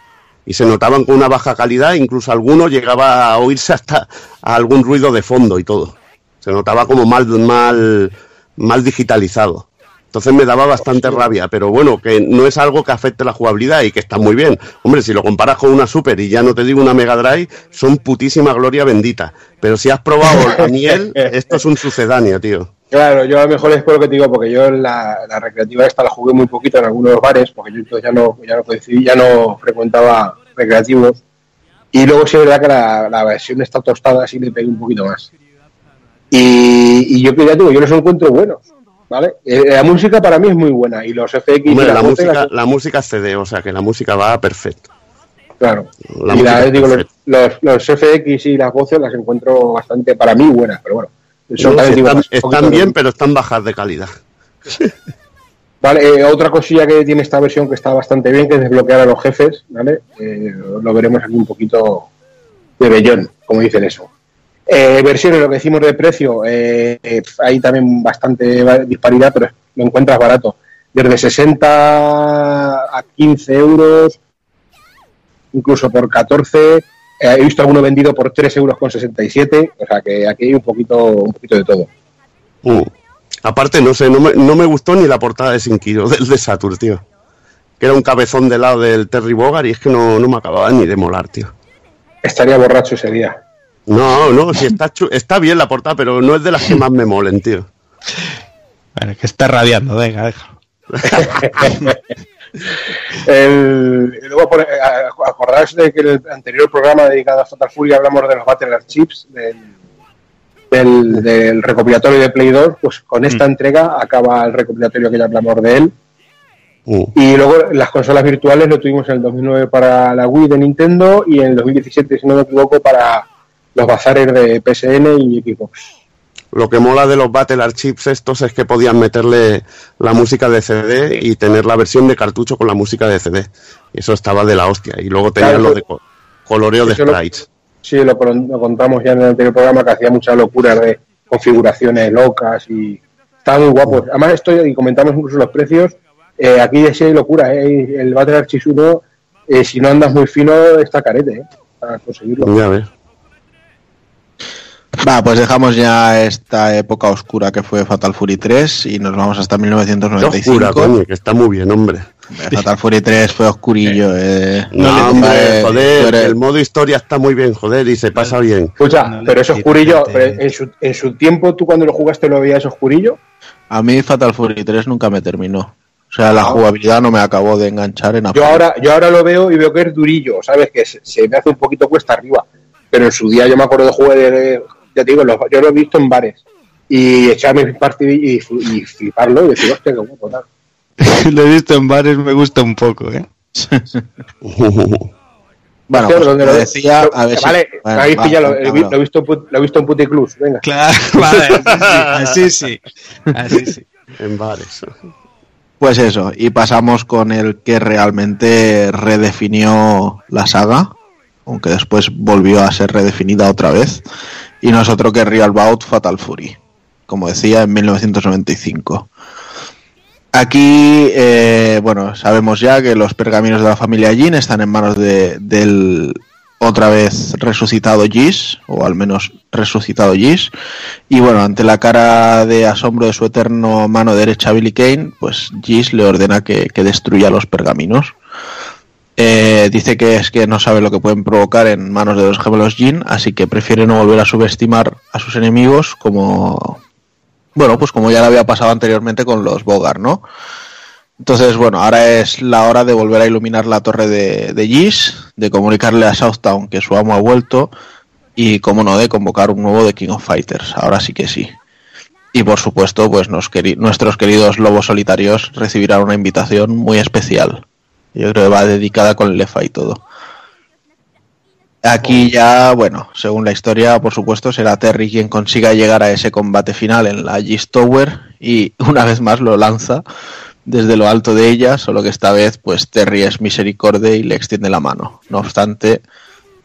y se notaban con una baja calidad, incluso algunos llegaba a oírse hasta a algún ruido de fondo y todo. Se notaba como mal mal mal digitalizado. Entonces me daba bastante rabia, pero bueno, que no es algo que afecte la jugabilidad y que está muy bien. Hombre, si lo comparas con una Super y ya no te digo una Mega Drive, son putísima gloria bendita. Pero si has probado la miel, esto es un sucedáneo, tío. Claro, yo a lo mejor es por lo que te digo, porque yo en la, la recreativa esta la jugué muy poquito en algunos bares, porque yo entonces ya no, ya no coincidí, ya no frecuentaba recreativos. Y luego sí es verdad que la, la versión está tostada, así le pegué un poquito más. Y, y yo que ya digo, yo los encuentro buenos, ¿vale? Eh, la música para mí es muy buena y los FX y Hombre, la voces música, las- la música CD, o sea que la música va perfecto. claro. La y la- digo, los, los, los FX y las voces las encuentro bastante, para mí, buenas, pero bueno. son No, digo, están, de- bien, pero están bajas de calidad. Vale, eh, otra cosilla que tiene esta versión que está bastante bien, que es desbloquear a los jefes, ¿vale? Eh, lo veremos aquí un poquito de bellón, como dicen eso. Eh, versiones, lo que decimos de precio, eh, eh, hay también bastante disparidad, pero lo encuentras barato. Desde 60 a 15 euros, incluso por 14. eh, he visto alguno vendido por 3 euros con 67, o sea que aquí hay un poquito, un poquito de todo. Mm. Aparte, no sé, no me, no me gustó ni la portada de Sinkiro, del de Saturn, tío. Que era un cabezón del lado del Terry Bogard y es que no, no me acababa ni de molar, tío. Estaría borracho ese día. No, no, sí está, chu- está bien la portada, pero no es de las que más me molen, tío. Bueno, que está radiando, venga, déjalo. El, y luego, por, eh, acordaos de que en el anterior programa dedicado a Fatal Fury hablamos de los Battle Chips, del, del, del recopilatorio de Play 2, pues con esta entrega acaba el recopilatorio que ya hablamos de él. Mm. Y luego las consolas virtuales lo tuvimos en el 2009 para la Wii de Nintendo y en el 2017, si no me equivoco, para los bazares de PSN y Xbox. Lo que mola de los Battle Archives estos es que podían meterle la música de CD y tener la versión de cartucho con la música de CD. Eso estaba de la hostia. Y luego tenían Claro, lo eso- de co- coloreo de sprites. Sí, lo, con- lo contamos ya en el anterior programa que hacía muchas locuras de configuraciones locas y estaba muy guapo. Además, esto y comentamos incluso los precios. eh, aquí sí hay locura, ¿eh? el Battle Archives 1, eh, si no andas muy fino, está carete ¿eh? para conseguirlo. Ya ves. Va, pues dejamos ya esta época oscura que fue Fatal Fury 3 y nos vamos hasta Qué 1995. oscura, coño, que está muy bien, hombre. Fatal Fury 3 fue oscurillo. Eh. No, hombre, eh, joder, eres- el modo historia está muy bien, joder, y se pasa bien. Escucha, No pero eso quites, oscurillo, pero en su, en su tiempo, tú cuando lo jugaste lo veías oscurillo. A mí Fatal Fury 3 nunca me terminó. O sea, la Ah. jugabilidad no me acabó de enganchar en Yo absoluto. ahora, yo ahora lo veo y veo que es durillo, ¿sabes? Que se, se me hace un poquito cuesta arriba. Pero en su día yo me acuerdo de jugar, de, ya te digo, los- yo lo he visto en bares. Y echarme mi partido y, y fliparlo y decir, hostia, qué guapo, tal. Lo he visto en bares, me gusta un poco, ¿eh? Bueno, Hostia, pues ¿dónde lo decía, a ver si- vale, Bueno, habéis va, pillado, venga, lo, lo he visto, lo he visto en Puticlub, venga. Claro, vale, así sí. Así sí. en bares. Pues eso, y pasamos con el que realmente redefinió la saga, aunque después volvió a ser redefinida otra vez, y no es otro que Real Bout Fatal Fury, como decía, en 1995. Aquí, eh, bueno, sabemos ya que los pergaminos de la familia Jin están en manos de, del otra vez resucitado Gis, o al menos resucitado Gis, y bueno, ante la cara de asombro de su eterno mano derecha Billy Kane, pues Gis le ordena que, que destruya los pergaminos. Eh, dice que es que no sabe lo que pueden provocar en manos de los gemelos Jin, así que prefiere no volver a subestimar a sus enemigos como... Bueno, pues como ya le había pasado anteriormente con los Bogar, ¿no? Entonces, bueno, ahora es la hora de volver a iluminar la torre de, de de comunicarle a Southtown que su amo ha vuelto y, como no, de convocar un nuevo de King of Fighters. Ahora sí que sí. Y por supuesto, pues nos queri- nuestros queridos lobos solitarios recibirán una invitación muy especial. Yo creo que va dedicada con Lefa y todo. Aquí ya, bueno, según la historia, por supuesto, será Terry quien consiga llegar a ese combate final en la Gis Tower y una vez más lo lanza desde lo alto de ella, solo que esta vez pues Terry es misericordia y le extiende la mano. No obstante,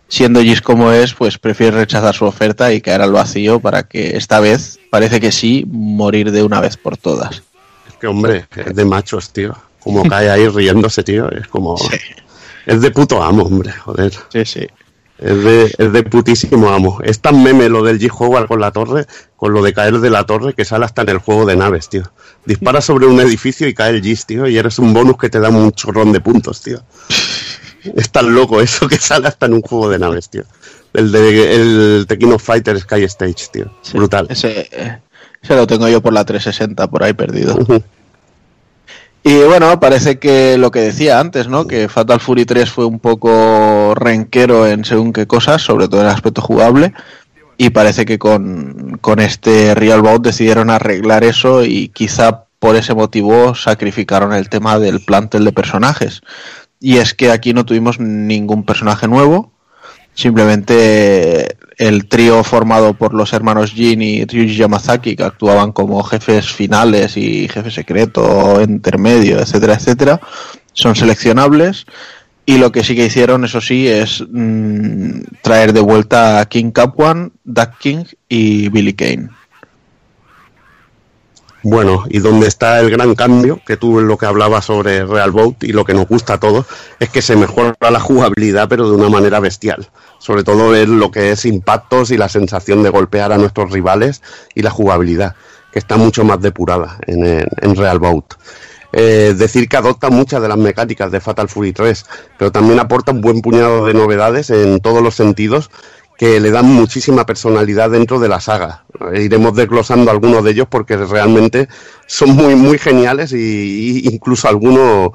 siendo Gis como es, pues prefiere rechazar su oferta y caer al vacío para que esta vez, parece que sí, morir de una vez por todas. Es que, hombre, es de machos, tío. Como cae ahí riéndose, tío. Es como. Sí. Es de puto amo, hombre, joder. Sí, sí. Es de, es de putísimo amo. Es tan meme lo del G-Howard con la torre, con lo de caer de la torre, que sale hasta en el juego de naves, tío. Dispara sobre un edificio y cae el Gis, tío, y eres un bonus que te da un chorrón de puntos, tío. Es tan loco eso que sale hasta en un juego de naves, tío. El de el of Fighters Sky Stage, tío. Sí. Brutal. Ese, eh, ese lo tengo yo por la 360, por ahí perdido. Y bueno, parece que lo que decía antes, ¿no? Que Fatal Fury 3 fue un poco renquero en según qué cosas, sobre todo en el aspecto jugable. Y parece que con, con este Real Bout decidieron arreglar eso y quizá por ese motivo sacrificaron el tema del plantel de personajes. Y es que aquí no tuvimos ningún personaje nuevo, simplemente el trío formado por los hermanos Jin y Ryuji Yamazaki, que actuaban como jefes finales y jefe secreto, intermedio, etcétera, etcétera, son seleccionables. Y lo que sí que hicieron, eso sí, es mm, traer de vuelta a King Capwan, Duck King y Billy Kane. Bueno, y donde está el gran cambio, que tú lo que hablabas sobre Real Boat y lo que nos gusta a todos, es que se mejora la jugabilidad, pero de una manera bestial. Sobre todo ver lo que es impactos y la sensación de golpear a nuestros rivales y la jugabilidad, que está mucho más depurada en, en- en Real Boat. Eh, decir que adopta muchas de las mecánicas de Fatal Fury 3, pero también aporta un buen puñado de novedades en todos los sentidos que le dan muchísima personalidad dentro de la saga. Iremos desglosando algunos de ellos porque realmente son muy, muy geniales y incluso algunos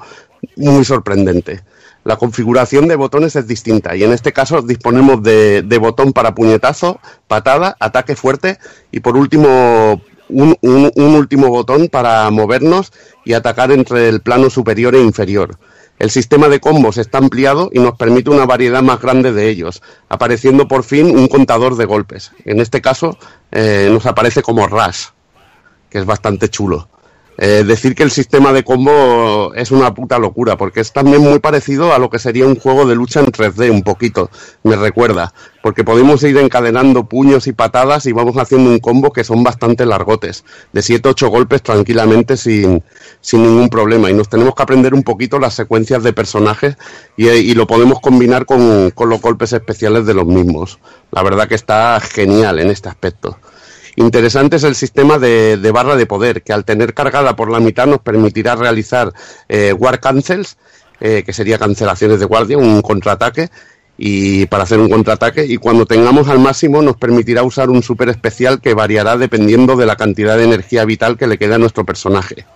muy sorprendentes. La configuración de botones es distinta y en este caso disponemos de, botón para puñetazo, patada, ataque fuerte y por último un último botón para movernos y atacar entre el plano superior e inferior. El sistema de combos está ampliado y nos permite una variedad más grande de ellos, apareciendo por fin un contador de golpes. En este caso eh, nos aparece como Rush, que es bastante chulo. Eh, decir que el sistema de combo es una puta locura, porque es también muy parecido a lo que sería un juego de lucha en 3D, un poquito, me recuerda, porque podemos ir encadenando puños y patadas y vamos haciendo un combo que son bastante largotes, de 7-8 golpes tranquilamente sin, sin ningún problema, y nos tenemos que aprender un poquito las secuencias de personajes y, y lo podemos combinar con, con los golpes especiales de los mismos. La verdad que está genial en este aspecto. Interesante es el sistema de, de barra de poder, que al tener cargada por la mitad nos permitirá realizar eh, War Cancels, eh, que sería cancelaciones de guardia, un contraataque, y para hacer un contraataque, y cuando tengamos al máximo nos permitirá usar un super especial que variará dependiendo de la cantidad de energía vital que le queda a nuestro personaje.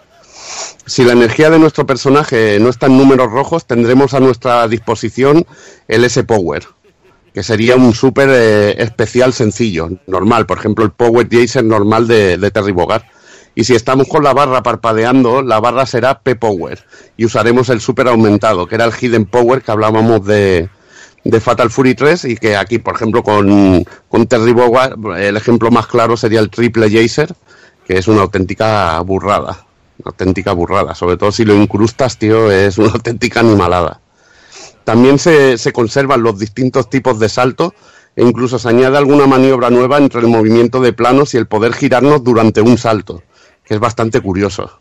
Si la energía de nuestro personaje no está en números rojos, tendremos a nuestra disposición el S-Power, que sería un súper eh, especial sencillo, normal, por ejemplo el Power Jason normal de, de Terry Bogard. Y si estamos con la barra parpadeando, la barra será P-Power y usaremos el súper aumentado, que era el Hidden Power que hablábamos de, de Fatal Fury 3 y que aquí, por ejemplo, con, con Terry Bogard, el ejemplo más claro sería el Triple Jaser, que es una auténtica burrada. Una auténtica burrada. Sobre todo si lo incrustas, tío, es una auténtica animalada. También se, se conservan los distintos tipos de salto e incluso se añade alguna maniobra nueva entre el movimiento de planos y el poder girarnos durante un salto, que es bastante curioso.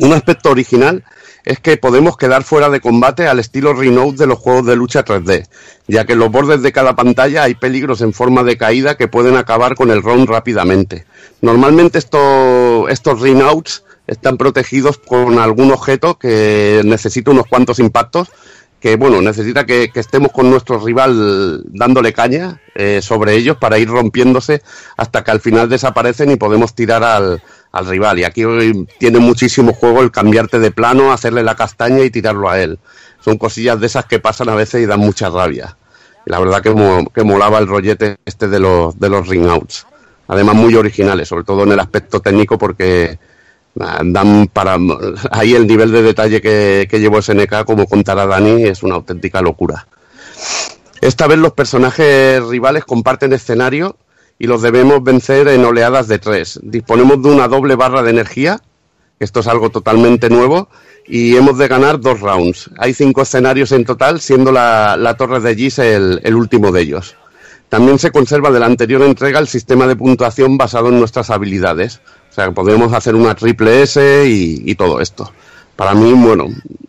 Un aspecto original es que podemos quedar fuera de combate al estilo Renault de los juegos de lucha 3D, ya que en los bordes de cada pantalla hay peligros en forma de caída que pueden acabar con el round rápidamente. Normalmente esto- estos Renauts están protegidos con algún objeto que necesita unos cuantos impactos, que bueno, necesita que, estemos con nuestro rival dándole caña eh, sobre ellos para ir rompiéndose hasta que al final desaparecen y podemos tirar al, al rival. Y aquí tiene muchísimo juego el cambiarte de plano, hacerle la castaña y tirarlo a él. Son cosillas de esas que pasan a veces y dan mucha rabia. La verdad que, que molaba el rollete este de los, de los ring outs. Además muy originales, sobre todo en el aspecto técnico porque dan para ahí el nivel de detalle que, llevó SNK, como contará Dani, es una auténtica locura. Esta vez los personajes rivales comparten escenario y los debemos vencer en oleadas de tres. Disponemos de una doble barra de energía, esto es algo totalmente nuevo, y hemos de ganar dos rounds. Hay cinco escenarios en total, siendo la, la Torre de Gis el, el último de ellos. También se conserva de la anterior entrega el sistema de puntuación basado en nuestras habilidades. O sea, podemos hacer una triple S y, todo esto. Para mí, bueno,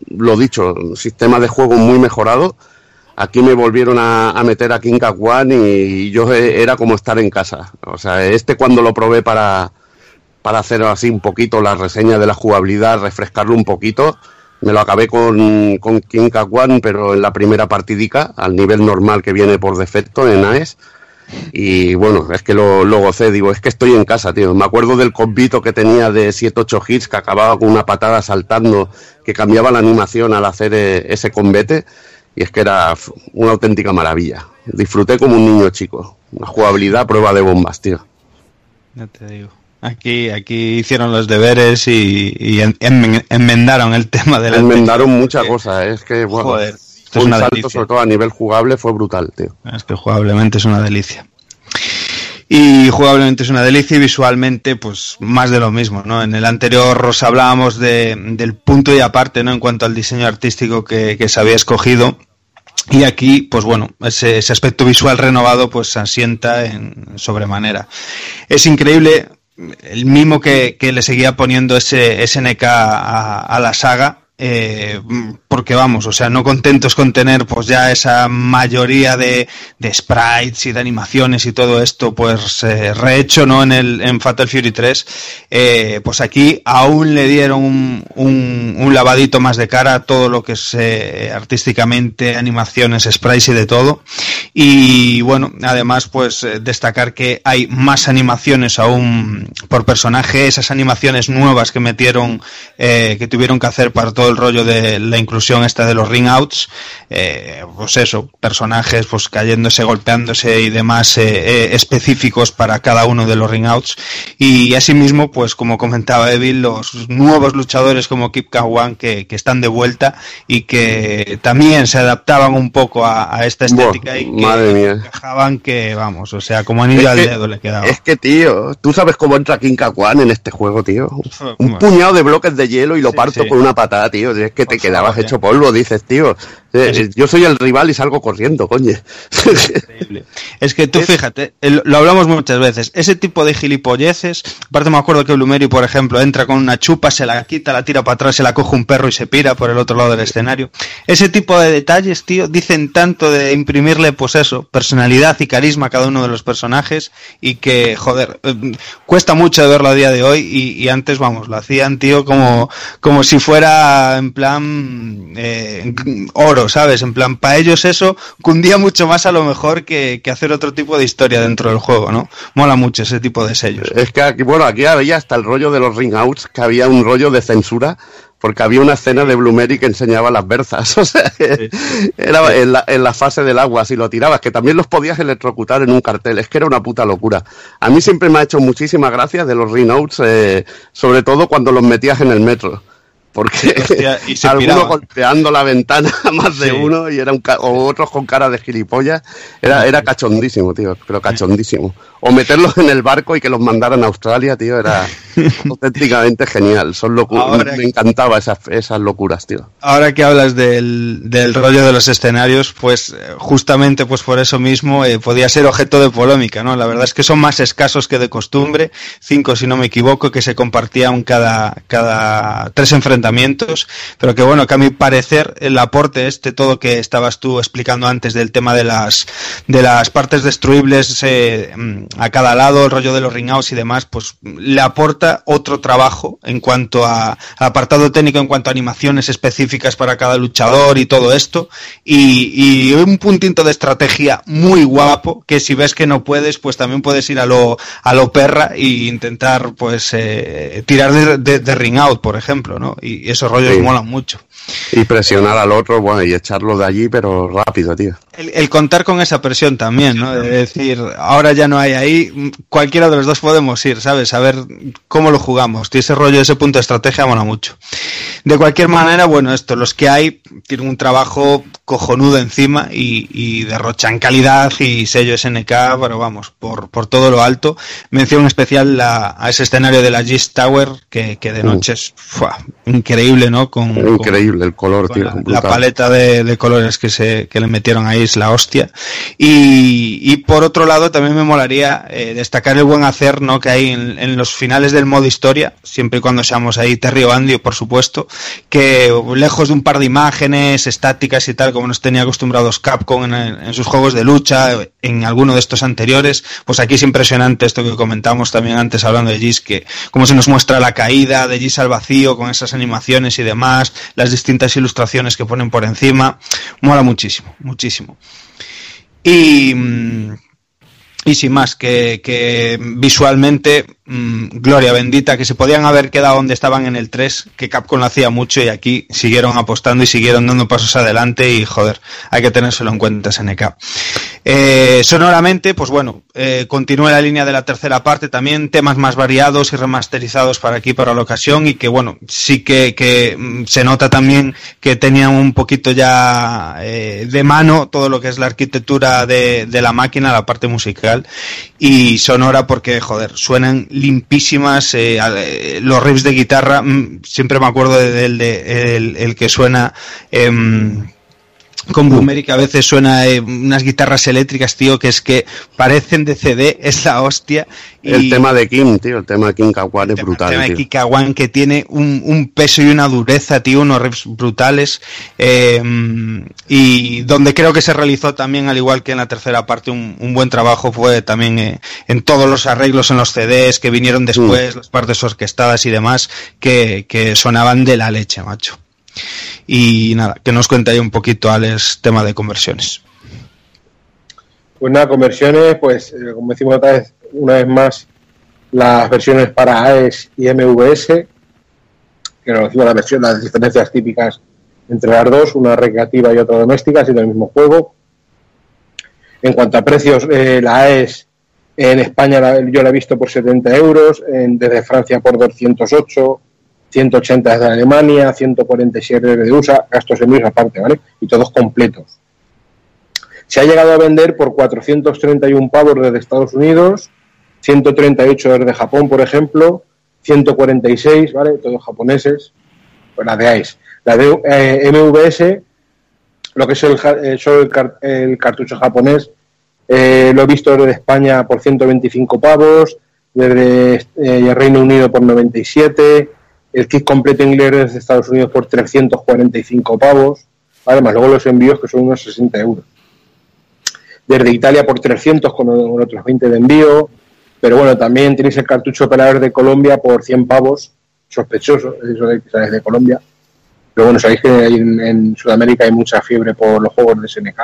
lo dicho, sistema de juego muy mejorado. Aquí me volvieron a, meter a King One y yo era como estar en casa. O sea, este cuando lo probé para, para hacer así un poquito la reseña de la jugabilidad, refrescarlo un poquito, me lo acabé con, con King One, pero en la primera partidica, al nivel normal que viene por defecto en AES. Y bueno, es que lo, lo gocé, digo, es que estoy en casa, tío. Me acuerdo del combito que tenía de 7-8 hits que acababa con una patada saltando, que cambiaba la animación al hacer eh, ese combate. Y es que era una auténtica maravilla. Disfruté como un niño chico. Una jugabilidad prueba de bombas, tío. Ya te digo. Aquí, aquí hicieron los deberes y, y en- enmen- enmendaron el tema de la Enmendaron muchas cosas, ¿eh? es que bueno, Joder, esto es un una salto delicia. sobre todo a nivel jugable fue brutal, tío. Es que jugablemente es una delicia. Y jugablemente es una delicia y visualmente, pues más de lo mismo, ¿no? En el anterior os hablábamos de, del punto y aparte, ¿no? En cuanto al diseño artístico que, que se había escogido. Y aquí, pues bueno, ese, ese aspecto visual renovado, pues se asienta en sobremanera. Es increíble el mimo que, que le seguía poniendo ese SNK a, a la saga. eh, porque vamos, o sea, no contentos con tener pues ya esa mayoría de, sprites y de animaciones y todo esto pues eh, rehecho no en el en Fatal Fury 3 eh, pues aquí aún le dieron un, un, un lavadito más de cara a todo lo que es eh, artísticamente animaciones sprites y de todo. Y bueno además pues eh, destacar que hay más animaciones aún por personaje esas animaciones nuevas que metieron que tuvieron que hacer para todo el rollo de la inclusión esta de los ring outs eh, pues eso personajes pues cayéndose golpeándose y demás eh, eh, específicos para cada uno de los ring outs y asimismo pues como comentaba Evil los nuevos luchadores como Kip Kawan que, que están de vuelta y que también se adaptaban un poco a, a esta estética Buah, y que madre mía. encajaban que vamos o sea como anillo Es al que- dedo le quedaba Es que, tío, tú sabes cómo entra King Kakuan en este juego, tío. Un Bueno. puñado de bloques de hielo y lo Sí, parto sí. con una patada, tío. Es que te Por quedabas favor, hecho polvo, dices, tío. Eh, Yo soy el rival y salgo corriendo, coño. Es que tú fíjate, lo hablamos muchas veces, ese tipo de gilipolleces, aparte me acuerdo que Blumeri, por ejemplo, entra con una chupa, se la quita, la tira para atrás, se la coge un perro y se pira por el otro lado del escenario. Ese tipo de detalles, tío, dicen tanto de imprimirle, pues eso, personalidad y carisma a cada uno de los personajes y que, joder, eh, cuesta mucho de verlo a día de hoy y, y antes, vamos, lo hacían, tío, como, como si fuera en plan eh, oro, ¿sabes? En plan, para ellos eso cundía mucho más a lo mejor que, que hacer otro tipo de historia dentro del juego, ¿no? Mola mucho ese tipo de sellos. Es que aquí, bueno, aquí había hasta el rollo de los ring outs, que había un rollo de censura, porque había una escena de Blumeri que enseñaba las berzas. O sea, era en la, en la fase del agua, si lo tirabas, que también los podías electrocutar en un cartel. Es que era una puta locura. A mí siempre me ha hecho muchísima gracia de los ring outs, eh, sobre todo cuando los metías en el metro. Porque Hostia, y se algunos piraba. golpeando la ventana, más de Sí. uno, y era un ca- o otros con cara de gilipollas. Era, era cachondísimo, tío, pero cachondísimo. O meterlos en el barco y que los mandaran a Australia, tío, era auténticamente genial. Son locu- Ahora- Me encantaba esas, esas locuras, tío. Ahora que hablas del, del rollo de los escenarios, pues eh, justamente pues por eso mismo eh, podía ser objeto de polémica, ¿no? La verdad es que son más escasos que de costumbre, cinco si no me equivoco, que se compartían cada, cada tres enfrentamientos, pero que bueno, que a mi parecer el aporte este, todo que estabas tú explicando antes del tema de las, de las partes destruibles eh, a cada lado, el rollo de los ringouts y demás, pues le aporta otro trabajo en cuanto a, apartado técnico, en cuanto a animaciones específicas para cada luchador y todo esto, y, un puntito de estrategia muy guapo, que si ves que no puedes, pues también puedes ir a lo, a lo perra e intentar pues eh, tirar de, de, de ring out, por ejemplo, ¿no? Esos rollos Sí. molan mucho. Y presionar al otro, bueno, y echarlo de allí, pero rápido, tío. El, el contar con esa presión también, ¿no? De decir, ahora ya no hay ahí, cualquiera de los dos podemos ir, ¿sabes? A ver cómo lo jugamos. Y ese rollo, ese punto de estrategia mola mucho. De cualquier manera, bueno, esto, los que hay tienen un trabajo cojonudo encima y, y derrochan calidad y sello SNK, pero vamos, por, por todo lo alto. Mención especial la- a ese escenario de la Gist Tower, que, que de Mm. noche es increíble, ¿no? Con, con- Increíble el color, tío. la, la paleta de, de colores que se que le metieron ahí es la hostia y, y por otro lado también me molaría eh, destacar el buen hacer no que hay en, en los finales del modo historia siempre y cuando seamos ahí Terry o Andy por supuesto que lejos de un par de imágenes estáticas y tal como nos tenía acostumbrados Capcom en, en sus juegos de lucha en alguno de estos anteriores pues aquí es impresionante esto que comentamos también antes hablando de Gis que como se nos muestra la caída de Gis al vacío con esas animaciones y demás las distintas ilustraciones que ponen por encima. Mola muchísimo muchísimo. Y mm, y sin más, que, que visualmente, mmm, gloria bendita, que se podían haber quedado donde estaban en el 3, que Capcom lo hacía mucho y aquí siguieron apostando y siguieron dando pasos adelante y joder, hay que tenérselo en cuenta SNK. Eh, sonoramente, pues bueno, eh, continúa la línea de la tercera parte, también temas más variados y remasterizados para aquí, para la ocasión, y que bueno, sí que, que mm, se nota también que tenían un poquito ya eh, de mano todo lo que es la arquitectura de, de la máquina, la parte musical y sonora porque, joder, suenan limpísimas, eh, eh, los riffs de guitarra, mm, siempre me acuerdo de- del de, el, el que suena... em, con Boomery que a veces suena eh, unas guitarras eléctricas, tío, que es que parecen de CD, es la hostia. El tema de Kim, tío, el tema de Kim Kawan es tema- brutal, tema de tío. Kika One que tiene un, un peso y una dureza, tío, unos riffs brutales. eh, y donde creo que se realizó también, al igual que en la tercera parte, un, un buen trabajo fue también eh, en todos los arreglos en los CDs que vinieron después, las partes orquestadas y demás, que, que sonaban de la leche, macho. Y nada, que nos cuente ahí un poquito, Alex, tema de conversiones. Pues nada, conversiones, pues eh, como decimos otra vez, una vez más, las versiones para AES y MVS, que nos decimos la versión, las diferencias típicas entre las dos, una recreativa y otra doméstica, siendo el mismo juego. En cuanto a precios, eh, la AES en España yo la he visto por 70 euros, en- desde Francia por 208, 180 desde Alemania, 147 desde USA, gastos envíos aparte, ¿vale? Y todos completos. Se ha llegado a vender por 431 pavos desde Estados Unidos, 138 desde Japón, por ejemplo, 146, ¿vale? Todos japoneses. Pues la de AIS. La de eh, MVS, lo que es el, eh, solo el, car- el cartucho japonés, eh, lo he visto desde España por 125 pavos, desde eh, Reino Unido por 97, el kit completo inglés desde Estados Unidos por 345 pavos, ¿vale? más luego los envíos que son unos 60 euros desde Italia por 300 con otros 20 de envío. Pero bueno, también tenéis el cartucho operador de Colombia por 100 pavos, sospechoso, eso de que de Colombia. Pero bueno, sabéis que en, en Sudamérica hay mucha fiebre por los juegos de SNK.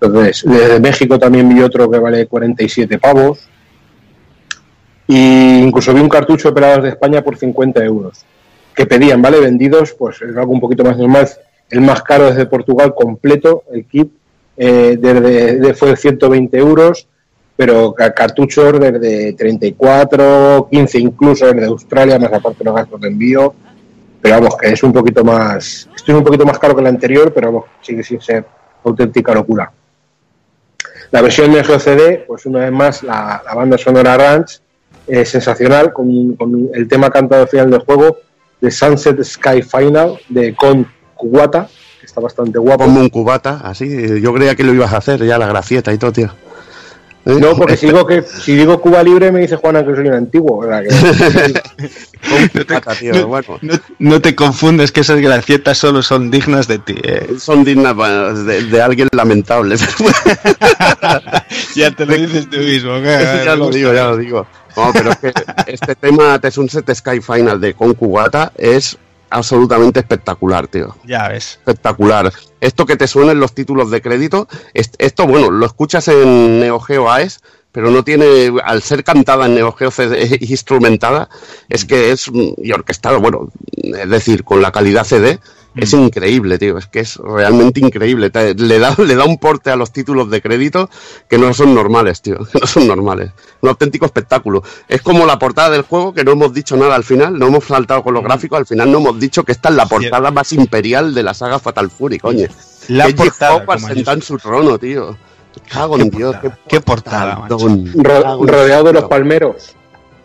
Entonces, desde México también vi otro que vale 47 pavos. Y incluso vi un cartucho operador de España por 50 euros. Que pedían, ¿vale? Vendidos, pues es algo un poquito más normal. El más caro desde Portugal completo, el kit, eh, desde, de- fue 120 euros, pero ca- cartuchos desde 34, 15 incluso desde Australia, más aparte los gastos de envío. Pero vamos, que es un poquito más. Esto es un poquito más caro que el anterior, pero vamos, sigue sin ser auténtica locura. La versión de GOCD, pues una vez más, la banda sonora Ranch es sensacional, con, con el tema cantado al final del juego de Sunset Sky Final de Con Kuwata, que está bastante guapo. Como un cubata, así. Yo creía que lo ibas a hacer, ya la gracieta y todo, tío. ¿Eh? No, porque si digo, que, si digo Cuba Libre me dice Juana que soy un antiguo. cubata, tío, no, bueno. no- no te confundes que esas gracietas solo son dignas de ti. eh. Son dignas de, de alguien lamentable. ya te lo dices tú mismo. ya lo digo, ya lo digo. No, pero es que este tema de Sunset Sky Final de Con Cubata es absolutamente espectacular, tío. Ya ves. espectacular. Esto que te suenen los títulos de crédito, est- esto, bueno, lo escuchas en Neo Geo AES, pero no tiene, al ser cantada en Neo Geo CD, instrumentada, es que es, mm, y orquestada, bueno, es decir, con la calidad CD, es increíble, tío, es que es realmente increíble. Le, da, le da un porte a los títulos de crédito que no son normales, tío, que no son normales. Un auténtico espectáculo. Es como la portada del juego, que no hemos dicho nada al final, no hemos saltado con los gráficos, al final no hemos dicho que esta es la portada más imperial de la saga Fatal Fury, coño. La Eiji portada, en su trono, tío. Cago en Dios, portada, qué portada, ro- rodeado de los palmeros.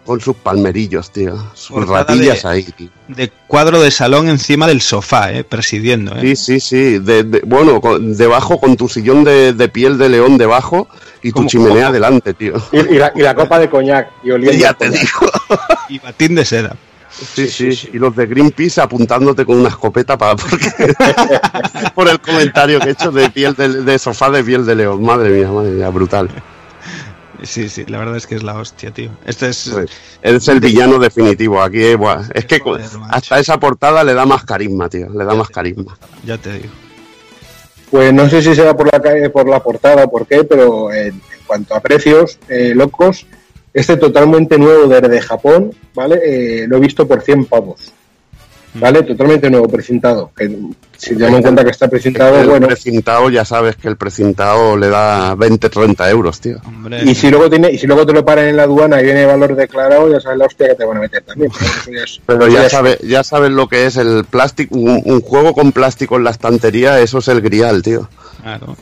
Con sus palmerillos, tío. Sus Portada ratillas de- ahí, tío. De cuadro de salón encima del sofá, eh, presidiendo. Eh. Sí, sí, sí. De, de- bueno, con- debajo con tu sillón de, de piel de león debajo y tu ¿Cómo? chimenea delante, tío. Y, y la, y la copa de coñac. Y oliendo Ya te coñac. digo. Y batín de seda. Sí, sí, Y los de Greenpeace apuntándote con una escopeta para porque por el comentario que he hecho de piel de, de sofá de piel de león. Madre mía, madre mía, brutal. Sí, sí, la verdad es que es la hostia, tío. Este es. Sí. Es el villano definitivo. Aquí eh, buah, es que Joder, hasta esa portada le da más carisma, tío. Le da más carisma. Ya te digo. Pues no sé si será por la, por la portada o por qué, pero en, en cuanto a precios, eh, locos, este totalmente nuevo desde Japón, ¿vale? Eh, lo he visto por 100 pavos. ¿Vale? Totalmente nuevo, precintado. Que, si tenemos en cuenta que está precintado, el bueno. precintado, ya sabes que el precintado le da 20, 30 euros, tío. Hombre. Y si luego tiene, y si luego te lo paran en la aduana y viene valor declarado, ya sabes la hostia que te van a meter también. Pero eso ya es- Pero eso ya es- sabes, ya sabes lo que es el plástico, un, un juego con plástico en la estantería, eso es el grial, tío. Claro.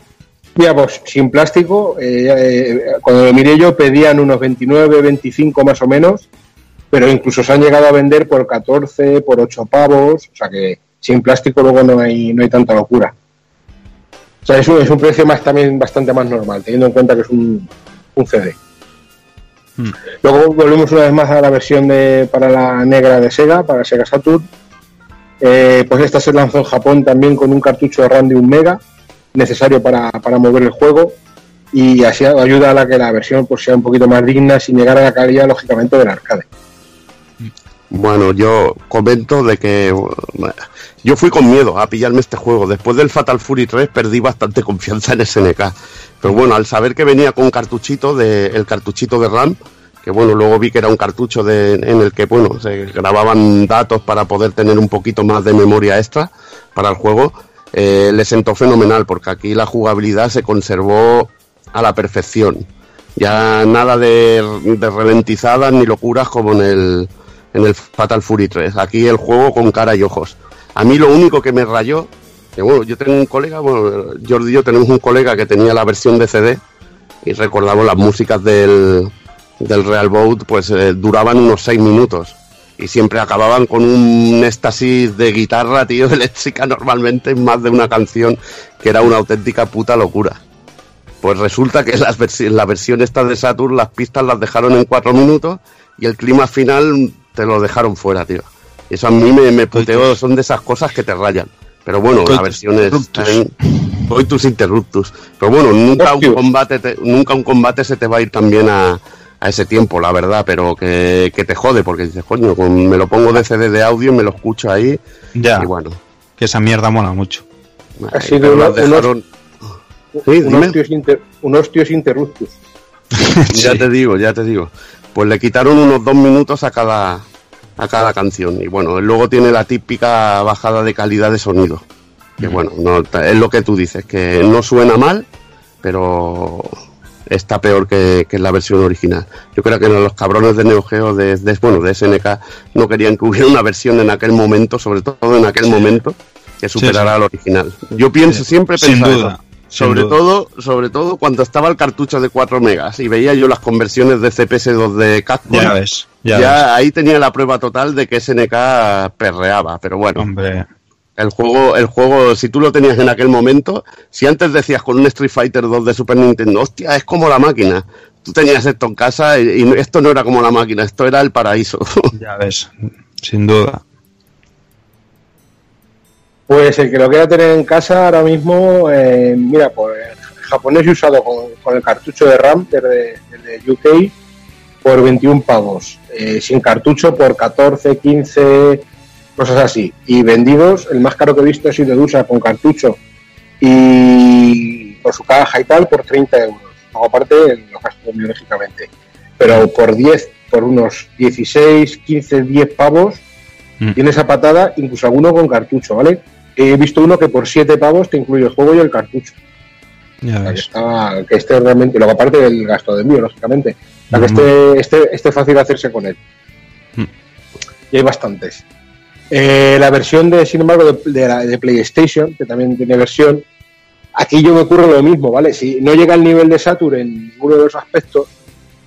Ya, pues sin plástico, eh, eh, cuando lo miré yo pedían unos 29, 25 más o menos, pero incluso se han llegado a vender por 14, por 8 pavos, o sea que sin plástico luego no hay, no hay tanta locura. O sea, es un, es un precio más también bastante más normal, teniendo en cuenta que es un, un CD. Hmm. Luego volvemos una vez más a la versión de, para la negra de Sega, para Sega Saturn. Eh, pues esta se lanzó en Japón también con un cartucho de RAM de 1 mega, necesario para, para mover el juego y así ayuda a la que la versión pues, sea un poquito más digna sin llegar a la calidad lógicamente del arcade. Bueno, yo comento de que yo fui con miedo a pillarme este juego. Después del Fatal Fury 3 perdí bastante confianza en SNK. Pero bueno, al saber que venía con cartuchito de el cartuchito de RAM, que bueno, luego vi que era un cartucho de, en el que bueno, se grababan datos para poder tener un poquito más de memoria extra para el juego, eh, le sentó fenomenal porque aquí la jugabilidad se conservó a la perfección. Ya nada de, de ralentizadas ni locuras como en el, en el Fatal Fury 3. Aquí el juego con cara y ojos. A mí lo único que me rayó, que bueno, yo tengo un colega, bueno, Jordi y yo tenemos un colega que tenía la versión de CD y recordamos las músicas del, del Real Boat, pues eh, duraban unos 6 minutos y siempre acababan con un éxtasis de guitarra, tío, eléctrica normalmente en más de una canción que era una auténtica puta locura. Pues resulta que las versi- la versión esta de Saturn, las pistas las dejaron en cuatro minutos y el clima final te lo dejaron fuera, tío. Y eso a mí me, me puteó, son de esas cosas que te rayan. Pero bueno, la versión es... Coitus interruptus. Pero bueno, nunca un combate, te- nunca un combate se te va a ir también a, a ese tiempo, la verdad, pero que, que te jode, porque dices, coño, con- me lo pongo de CD de audio, me lo escucho ahí, Ya. y bueno. Que esa mierda mola mucho. Ha sido las dejaron- Sí, Un dime. hostios, inter- un hostios interruptus. Ya Sí. te digo, ya te digo. Pues le quitaron unos dos minutos a cada, a cada canción. Y bueno, luego tiene la típica bajada de calidad de sonido. Que bueno, no, es lo que tú dices, que no suena mal, pero está peor que, que la versión original. Yo creo que los cabrones de Neo Geo, de, de- bueno, de SNK, no querían que hubiera una versión en aquel momento, sobre todo en aquel momento, que superara sí. al original. Yo pienso, siempre Sin duda. eso. Sobre todo, sobre todo cuando estaba el cartucho de 4 megas y veía yo las conversiones de CPS2 de Capcom, Ya ves, ya, ya ahí tenía la prueba total de que SNK perreaba, pero bueno, Hombre, el juego, el juego, si tú lo tenías en aquel momento, si antes decías con un Street Fighter 2 de Super Nintendo, hostia, es como la máquina. Tú tenías esto en casa y, y esto no era como la máquina, esto era el paraíso. ya ves, sin duda. Pues el que lo quiera tener en casa ahora mismo, eh, mira, pues japonés y usado con, con el cartucho de RAM desde, desde UK por 21 pavos, eh, sin cartucho por 14, 15, cosas así. Y vendidos, el más caro que he visto ha sido de USA con cartucho y con su caja y tal por 30 euros. Luego aparte los gastos de envío, lógicamente. Pero por 10, por unos 16, 15, 10 pavos, Mm. tiene esa patada, incluso alguno con cartucho, ¿vale? He visto uno que por 7 pavos te incluye el juego y el cartucho. Ya que, ves. está- que esté realmente, luego aparte del gasto de envío, lógicamente. O sea, que esté, esté, esté fácil hacerse con él. Mm. Y hay bastantes. Eh, la versión de, sin embargo, de, de la- de PlayStation, que también tiene versión, aquí yo me ocurre lo mismo, ¿vale? Si no llega al nivel de Saturn en ninguno de los aspectos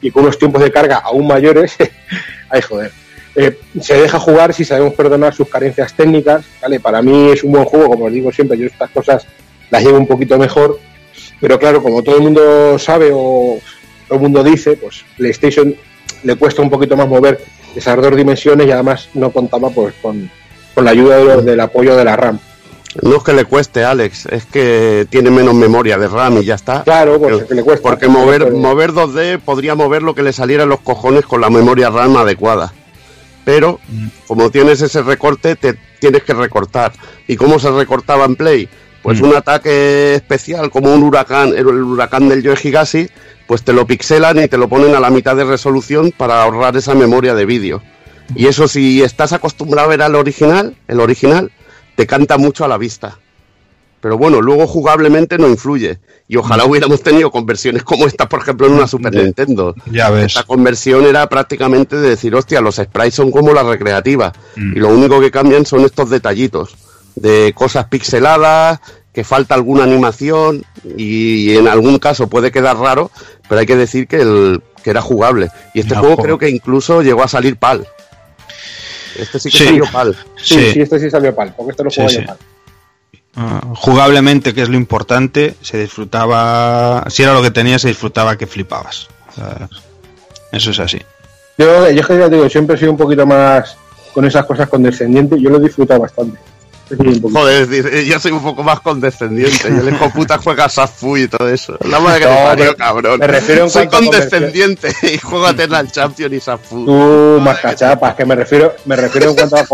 y con unos tiempos de carga aún mayores, ay joder. Eh, se deja jugar si sabemos perdonar sus carencias técnicas, ¿vale? Para mí es un buen juego, como os digo siempre, yo estas cosas las llevo un poquito mejor, pero claro, como todo el mundo sabe o todo el mundo dice, pues PlayStation le cuesta un poquito más mover esas dos dimensiones y además no contaba pues con, con la ayuda de los- del apoyo de la RAM. no es que le cueste, Alex, es que tiene menos memoria de RAM y ya está. Claro, pues Pero- es que le cuesta. Porque mover, mover 2D podría mover lo que le saliera en los cojones con la memoria RAM adecuada. Pero como tienes ese recorte, te tienes que recortar. ¿Y cómo se recortaba en Play? Pues Mm. un ataque especial como un huracán, el, huracán del Yoe Higashi, pues te lo pixelan y te lo ponen a la mitad de resolución para ahorrar esa memoria de vídeo. Y eso si estás acostumbrado a ver al original, el original, te canta mucho a la vista. Pero bueno, luego jugablemente no influye. Y ojalá hubiéramos tenido conversiones como esta, por ejemplo, en una Super Ya. Nintendo. Ya ves. Esta conversión era prácticamente de decir, hostia, los sprites son como la recreativa. Mm. Y lo único que cambian son estos detallitos de cosas pixeladas, que falta alguna animación y, en algún caso puede quedar raro, pero hay que decir que, el, que era jugable. Y este juego creo que incluso llegó a salir PAL. Este sí que Sí. salió PAL. Sí, Sí. sí, este sí salió pal, porque este lo sí. yo pal. Ah, jugablemente, que es lo importante, se disfrutaba. Si era lo que tenía, se disfrutaba que flipabas. Eso es así. Yo, yo es que ya te digo, siempre he sido un poquito más con esas cosas condescendiente, yo lo he disfrutado bastante. Joder, yo soy un poco más condescendiente. Y el hijo puta juega Safu y todo eso. La madre que No, te parió, pero cabrón. me refiero en soy a condescendiente y juego a Eternal Champion y Safu. Tú, más cachapas, que me refiero, me refiero en cuanto a,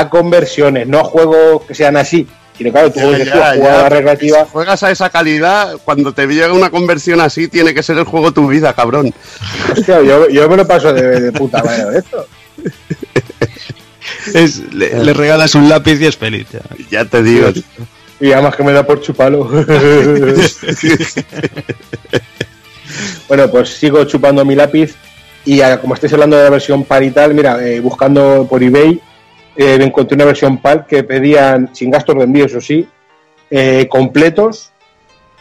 a conversiones, no a juegos que sean así. Sino claro, tú Ya, dices, ya, tú, ya, jugada pero recreativa, si juegas a esa calidad, cuando te llega una conversión así, tiene que ser el juego de tu vida, cabrón. hostia, yo, yo me lo paso de, de puta madre de esto. Es- le, le regalas un lápiz y es feliz. ya. Ya te digo. Y además que me da por chuparlo. bueno, pues sigo chupando mi lápiz. Y como estáis hablando de la versión PAL y tal, mira, eh, buscando por eBay, eh, me encontré una versión PAL que pedían, sin gastos de envío, eso sí, eh, completos,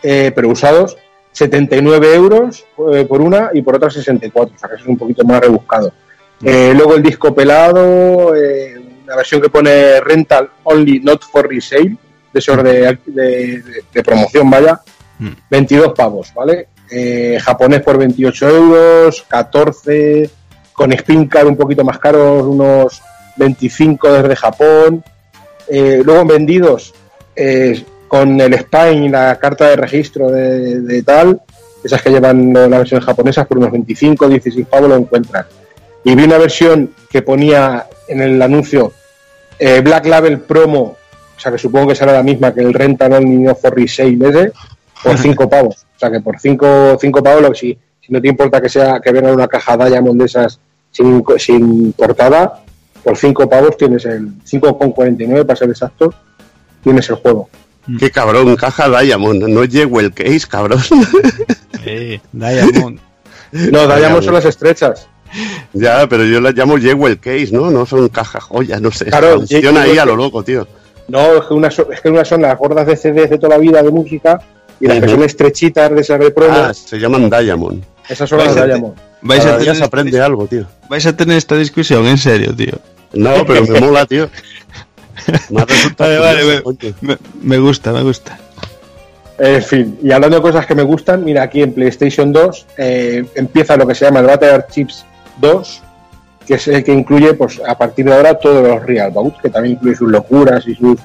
eh, pero usados, 79 euros por una y por otra 64, o sea que eso es un poquito más rebuscado. Luego el disco pelado, una versión que pone rental only not for resale, de esos de, de- de- promoción, vaya, Mm. 22 pavos, ¿vale? Japonés por 28 euros, 14, con spin card un poquito más caros, unos 25 desde Japón. Eh, luego vendidos eh, con el Spine y la carta de registro de, de tal, esas que llevan la versión japonesa por unos 25, 16 pavos lo encuentran. Y vi una versión que ponía en el anuncio eh, Black Label Promo, o sea que supongo que será la misma que el Rental Only No for Resale ese, por 5 pavos. O sea que por 5 cinco pavos, si, si no te importa que sea que venga en una caja Diamond de esas sin, sin portada, por 5 pavos tienes el 5,49 para ser exacto, tienes el juego. Qué cabrón, caja Diamond. No es Jewel Case, cabrón. Sí, Diamond. No, Diamond son las estrechas. Ya, pero yo las llamo Jewel Case, ¿no? No son cajas joyas, no sé. Claro, Funciona ahí a lo loco, tío. No, es que, una so- es que unas son las gordas de CDs de toda la vida de música y las que son estrechitas de esa de promo, Ah, se llaman Diamond. esas son las Diamond. Vais a, tener se esta, aprende algo, tío. vais a tener esta discusión, en serio, tío. No, pero me mola, tío. Me Vale, me- gusta, me gusta. En fin, y hablando de cosas que me gustan, mira aquí en PlayStation 2 eh, empieza lo que se llama el Battle Chips 2, que es el que incluye, pues a partir de ahora, todos los Real Bout, que también incluye sus locuras y sus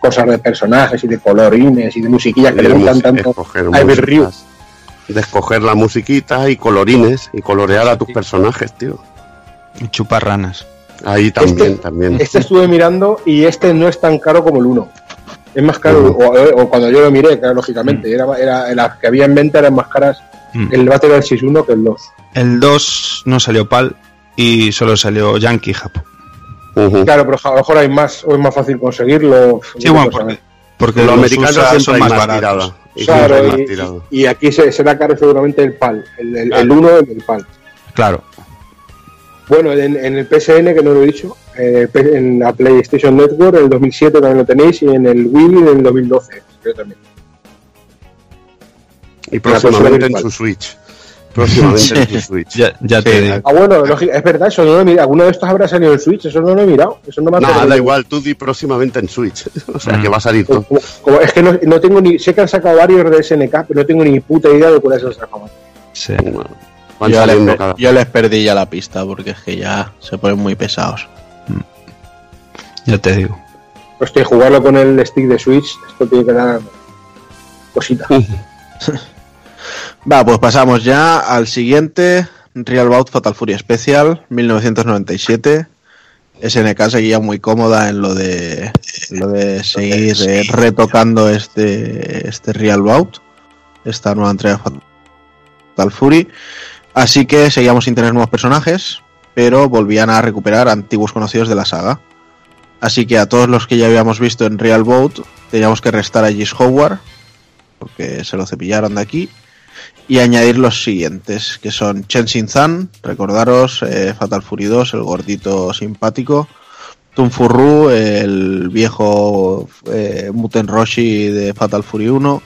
cosas de personajes y de colorines y de musiquillas que le gustan tanto a Ryu. De escoger la musiquita y colorines y colorear a tus personajes, tío. Y chupar ranas. Ahí también, Este- también. Este estuve mirando y este no es tan caro como el 1. Es más caro, Ujú. o, o cuando yo lo miré, claro, lógicamente, era, era, las que había en venta eran más caras Mm. el Battle del 6-1 que el 2. El 2 no salió PAL y solo salió Yankee. Ujú. Claro, pero a lo mejor hay más, o es más fácil conseguirlo. Sí, no bueno, porque, porque Los los americanos son más más baratos. Y Claro, y, y- aquí se, será caro seguramente el PAL, el, el, Claro. el 1 el del PAL. Claro. Bueno, en, en el PSN, que no lo he dicho, eh, en la PlayStation Network, en el 2007 también lo tenéis, y en el Wii en el 2012. creo también. Y próximamente en su Switch. Próximamente en su Switch. Ya, ya te digo. Ah, bueno, lógico- es verdad, eso no lo he mirado. Alguno de estos habrá salido en Switch, eso no lo he mirado. Eso no me ha Nada, acordado. da igual, tú di próximamente en Switch. O sea, Mm. que va a salir todo. Como- como- es que no, no tengo ni. Sé que han sacado varios de SNK, pero no tengo ni puta idea de cuáles han sacado. Sí. Bueno, Van Yo les, saliendo per- cada yo les perdí ya la pista porque es que ya se ponen muy pesados. Ya te digo. Hostia, jugarlo con el stick de Switch, esto tiene que dar cosita. Va, pues pasamos ya al siguiente, Real Bout Fatal Fury Special, 1997. SNK seguía muy cómoda en lo de, en lo de seguir eh, retocando este, este Real Bout, esta nueva entrega de Fatal Fury. Así que seguíamos sin tener nuevos personajes, pero volvían a recuperar antiguos conocidos de la saga. Así que a todos los que ya habíamos visto en Real Bout, teníamos que restar a Gis Howard, porque se lo cepillaron de aquí y añadir los siguientes, que son Chen Xin Zan, recordaros, eh, Fatal Fury 2, el gordito simpático, Tun Furru, el viejo eh, Muten Roshi de Fatal Fury 1,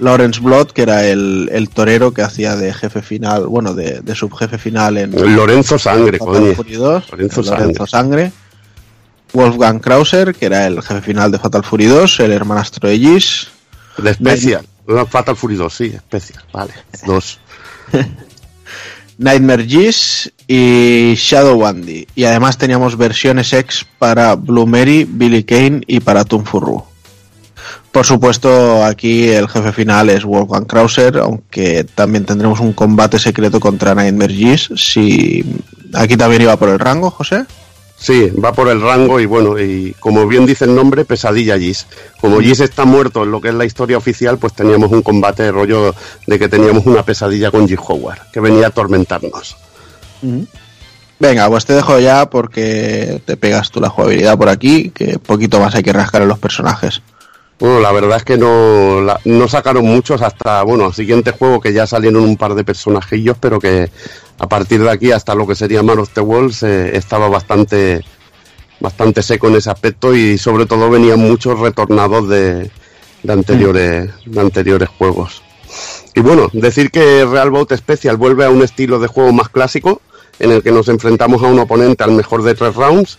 Lawrence Blood, que era el, el torero que hacía de jefe final, bueno, de, de subjefe final en Lorenzo Sangre, coño. Fury 2, Lorenzo Lorenzo Sangre. Wolfgang Krauser, que era el jefe final de Fatal Fury 2, el hermanastro de Gis, De Special. No, Fatal Fury 2, sí, Special. Vale, dos. Nightmare Gis y Shadow Wandy. Y además teníamos versiones X para Blue Mary, Billy Kane y para Tunfurru. Por supuesto, aquí el jefe final es Wolfgang Krauser, aunque también tendremos un combate secreto contra Nightmare Gis. Si aquí también iba por el rango, José. Sí, va por el rango y bueno, y como bien dice el nombre, pesadilla Gis. Como Gis está muerto en lo que es la historia oficial, pues teníamos un combate de rollo de que teníamos una pesadilla con Gis Howard, que venía a atormentarnos. Venga, pues te dejo ya porque te pegas tú la jugabilidad por aquí, que poquito más hay que rascar en los personajes. Bueno, la verdad es que no, la- no sacaron muchos hasta, bueno, el siguiente juego que ya salieron un par de personajillos, pero que a partir de aquí hasta lo que sería Man of the Walls eh, estaba bastante, bastante seco en ese aspecto y sobre todo venían muchos retornados de, de anteriores, de anteriores juegos. Y bueno, decir que Real Bout Special vuelve a un estilo de juego más clásico, en el que nos enfrentamos a un oponente al mejor de tres rounds,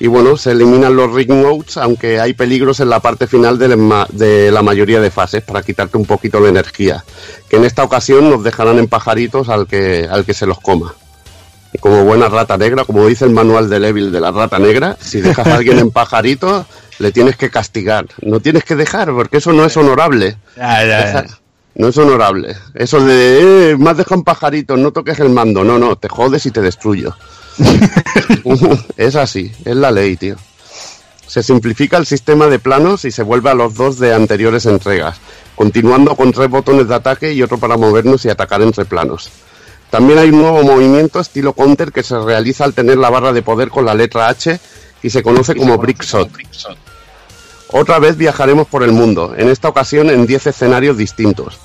y bueno, se eliminan los ring modes, aunque hay peligros en la parte final de la, de la mayoría de fases para quitarte un poquito de energía, que en esta ocasión nos dejarán en pajaritos al que, al que se los coma. Y como buena rata negra, como dice el manual de Evil de la rata negra, si dejas a alguien en pajaritos, le tienes que castigar. No tienes que dejar, porque eso no es honorable. Deja- No es honorable. Eso de, eh, me has dejado en pajaritos, no toques el mando. No, no, te jodes y te destruyo. es así, es la ley, tío. Se simplifica el sistema de planos y se vuelve a los dos de anteriores entregas, continuando con tres botones de ataque y otro para movernos y atacar entre planos. También hay un nuevo movimiento estilo counter que se realiza al tener la barra de poder con la letra H y se conoce como Brick Shot. Otra vez viajaremos por el mundo, en esta ocasión en 10 escenarios distintos.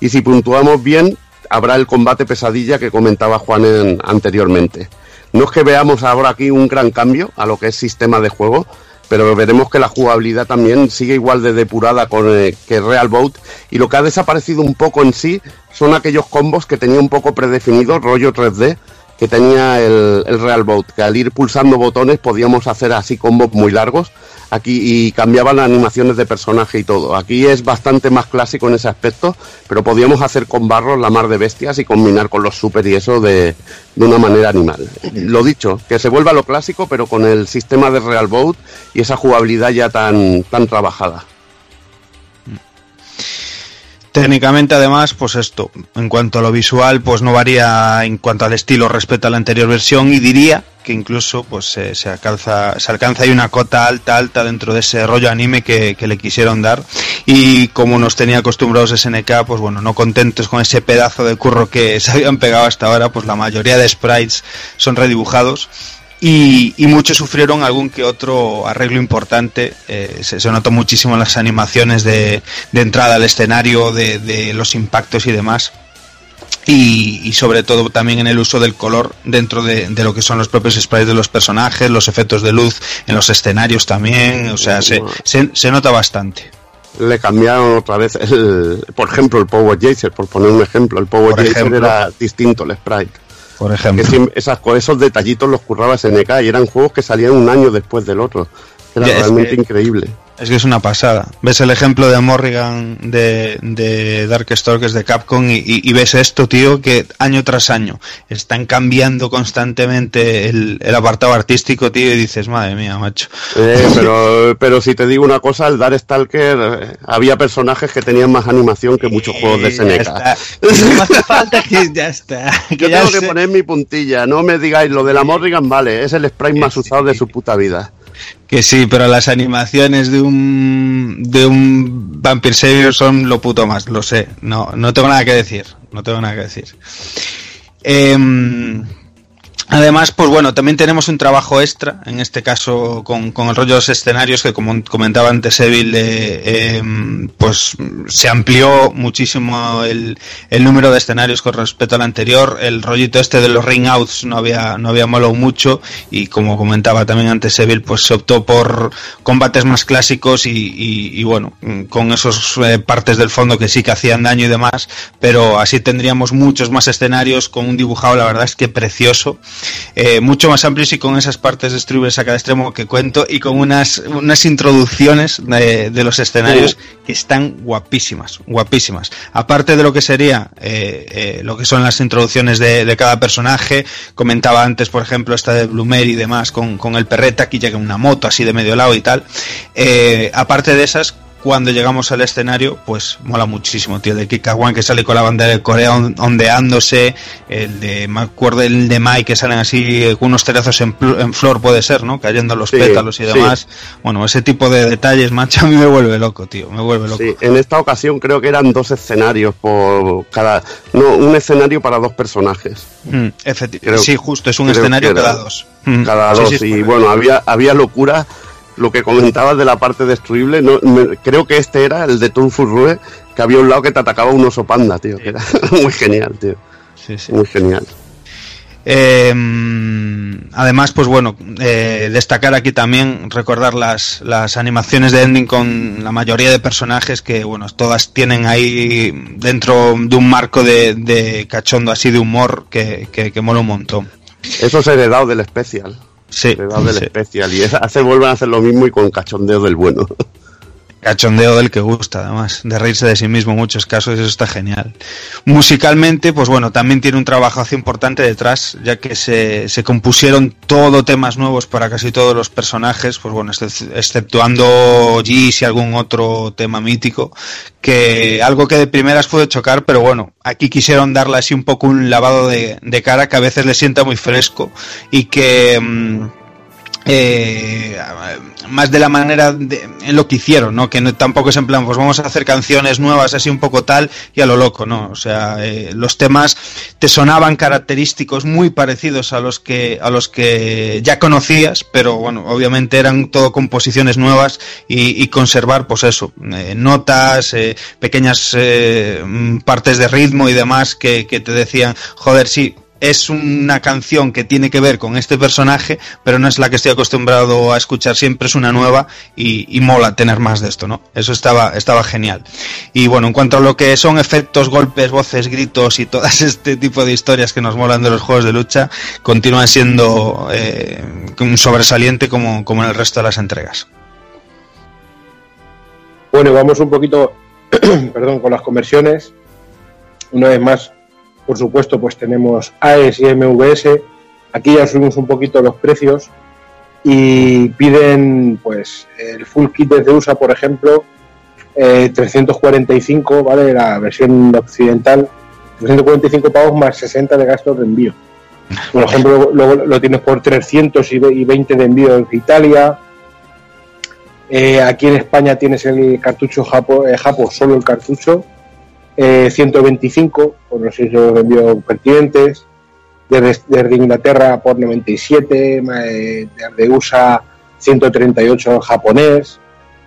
Y si puntuamos bien, habrá el combate pesadilla que comentaba Juan en- anteriormente. No es que veamos ahora aquí un gran cambio a lo que es sistema de juego, pero veremos que la jugabilidad también sigue igual de depurada con, eh, que Real Boat y lo que ha desaparecido un poco en sí son aquellos combos que tenía un poco predefinidos, rollo 3D, que tenía el, el Real Boat, que al ir pulsando botones podíamos hacer así combos muy largos aquí y cambiaban las animaciones de personaje y todo. Aquí es bastante más clásico en ese aspecto, pero podíamos hacer con barros la mar de bestias y combinar con los super y eso de, de una manera animal. Lo dicho, que se vuelva lo clásico, pero con el sistema de Real Boat y esa jugabilidad ya tan, tan trabajada. Técnicamente, además, pues esto, en cuanto a lo visual, pues no varía en cuanto al estilo respecto a la anterior versión y diría que incluso pues se, alcanza se alcanza ahí una cota alta alta dentro de ese rollo anime que, que le quisieron dar. Y como nos tenía acostumbrados SNK pues bueno no contentos con ese pedazo de curro que se habían pegado hasta ahora pues la mayoría de sprites son redibujados y, y muchos sufrieron algún que otro arreglo importante. eh, se, se notó muchísimo en las animaciones de, de entrada al escenario, de, de los impactos y demás. Y, y sobre todo también en el uso del color dentro de, de lo que son los propios sprites de los personajes, los efectos de luz en los escenarios también. O sea, se, se, se nota bastante. Le cambiaron otra vez, el, por ejemplo, el Power Jaser, por poner un ejemplo. El Power ejemplo. era distinto, el sprite. Por ejemplo. esas, esos detallitos los curraba SNK y eran juegos que salían un año después del otro. Era Ya, es realmente que- increíble. Es que es una pasada. Ves el ejemplo de Morrigan de, de Darkstalkers de Capcom y, y- y ves esto, tío, que año tras año están cambiando constantemente el, el apartado artístico, tío, y dices, madre mía, macho. Eh, pero, pero si te digo una cosa, el Darkstalker eh, había personajes que tenían más animación que muchos juegos de. No hace falta que ya está. Que Yo ya tengo que poner mi puntilla, no me digáis lo de la Morrigan, vale, es el sprite más usado de su puta vida. Que sí, pero las animaciones de un de un Vampire Savior son lo puto más, lo sé. No, no tengo nada que decir. No tengo nada que decir. Em, Además, pues bueno, también tenemos un trabajo extra, en este caso con, con el rollo de los escenarios, que como comentaba antes Evil, em, pues se amplió muchísimo el, el número de escenarios con respecto al anterior. El rollito este de los ring outs no había, no había molado mucho y como comentaba también antes Evil, pues se optó por combates más clásicos y, y- bueno, con esos eh, partes del fondo que sí que hacían daño y demás, pero así tendríamos muchos más escenarios con un dibujado, la verdad es que precioso eh, mucho más amplios y con esas partes distribuidas a cada extremo que cuento y con unas, unas introducciones de, de los escenarios que están guapísimas, guapísimas. Aparte de lo que sería eh, eh, lo que son las introducciones de, de cada personaje, comentaba antes, por ejemplo, esta de Bloomer y demás con, con el perreta, aquí llega una moto así de medio lado y tal. Eh, aparte de esas, cuando llegamos al escenario, pues mola muchísimo, tío. De Kikawan que sale con la bandera de Corea on- ondeándose, el de, me acuerdo el de Mai que salen así con unos cerezos en, flor, puede ser, ¿no? Cayendo los Sí, pétalos y sí. demás. Bueno, ese tipo de detalles, macho, a mí me vuelve loco, tío. Me vuelve loco. Sí, en esta ocasión creo que eran dos escenarios por cada. No, un escenario para dos personajes. Mm, Creo- sí, justo, es un escenario cada dos. Mm, Cada dos. y bueno, había, había locura. Lo que comentabas de la parte destruible, no, me- creo que este era el de Turfu Rue, que había un lado que te atacaba un oso panda, tío. Que era muy genial, tío. Sí, sí. Muy genial. Eh, además, pues bueno, eh, destacar aquí también, recordar las, las animaciones de ending con la mayoría de personajes que, bueno, todas tienen ahí dentro de un marco de, de cachondo así de humor que, que, que mola un montón. Eso es heredado del especial. Sí, Heredado del sí. especial. Y hace, vuelven a hacer lo mismo y con cachondeo del bueno. Cachondeo del que gusta, además, de reírse de sí mismo en muchos casos, eso está genial. Musicalmente, pues bueno, también tiene un trabajazo importante detrás, ya que se, se compusieron todo temas nuevos para casi todos los personajes, pues bueno, excep- exceptuando Gis y algún otro tema mítico, que algo que de primeras puede chocar, pero bueno, aquí quisieron darle así un poco un lavado de, de cara que a veces le sienta muy fresco y que... mm, eh, más de la manera de, en lo que hicieron, ¿no? Que tampoco es en plan, pues vamos a hacer canciones nuevas así un poco tal y a lo loco, ¿no? O sea, eh, los temas te sonaban característicos muy parecidos a los que a los que ya conocías, pero bueno, obviamente eran todo composiciones nuevas y, conservar, pues eso, eh, notas, eh, pequeñas mm, partes de ritmo y demás que te decían, joder, sí, es una canción que tiene que ver con este personaje, pero no es la que estoy acostumbrado a escuchar siempre, es una nueva y, mola tener más de esto, ¿no? Eso estaba, estaba genial. Y bueno, en cuanto a lo que son efectos, golpes, voces, gritos y todas este tipo de historias que nos molan de los juegos de lucha, continúan siendo eh, un sobresaliente como, como en el resto de las entregas. Bueno, vamos un poquito, perdón, con las conversiones. Una vez más, por supuesto, pues tenemos AES y MVS. Aquí ya subimos un poquito los precios y piden, pues, el full kit desde USA, por ejemplo, eh, 345, ¿vale? La versión occidental, 345 pavos más 60 de gastos de envío. Por ejemplo, luego lo tienes por 300 y ve- y 20 de envío en Italia. Eh, aquí en España tienes el cartucho Japo, eh, Japo solo el cartucho, eh, 125 por los sellos de envío pertinentes. Desde, desde Inglaterra por 97, ma- eh, desde USA 138 en japonés.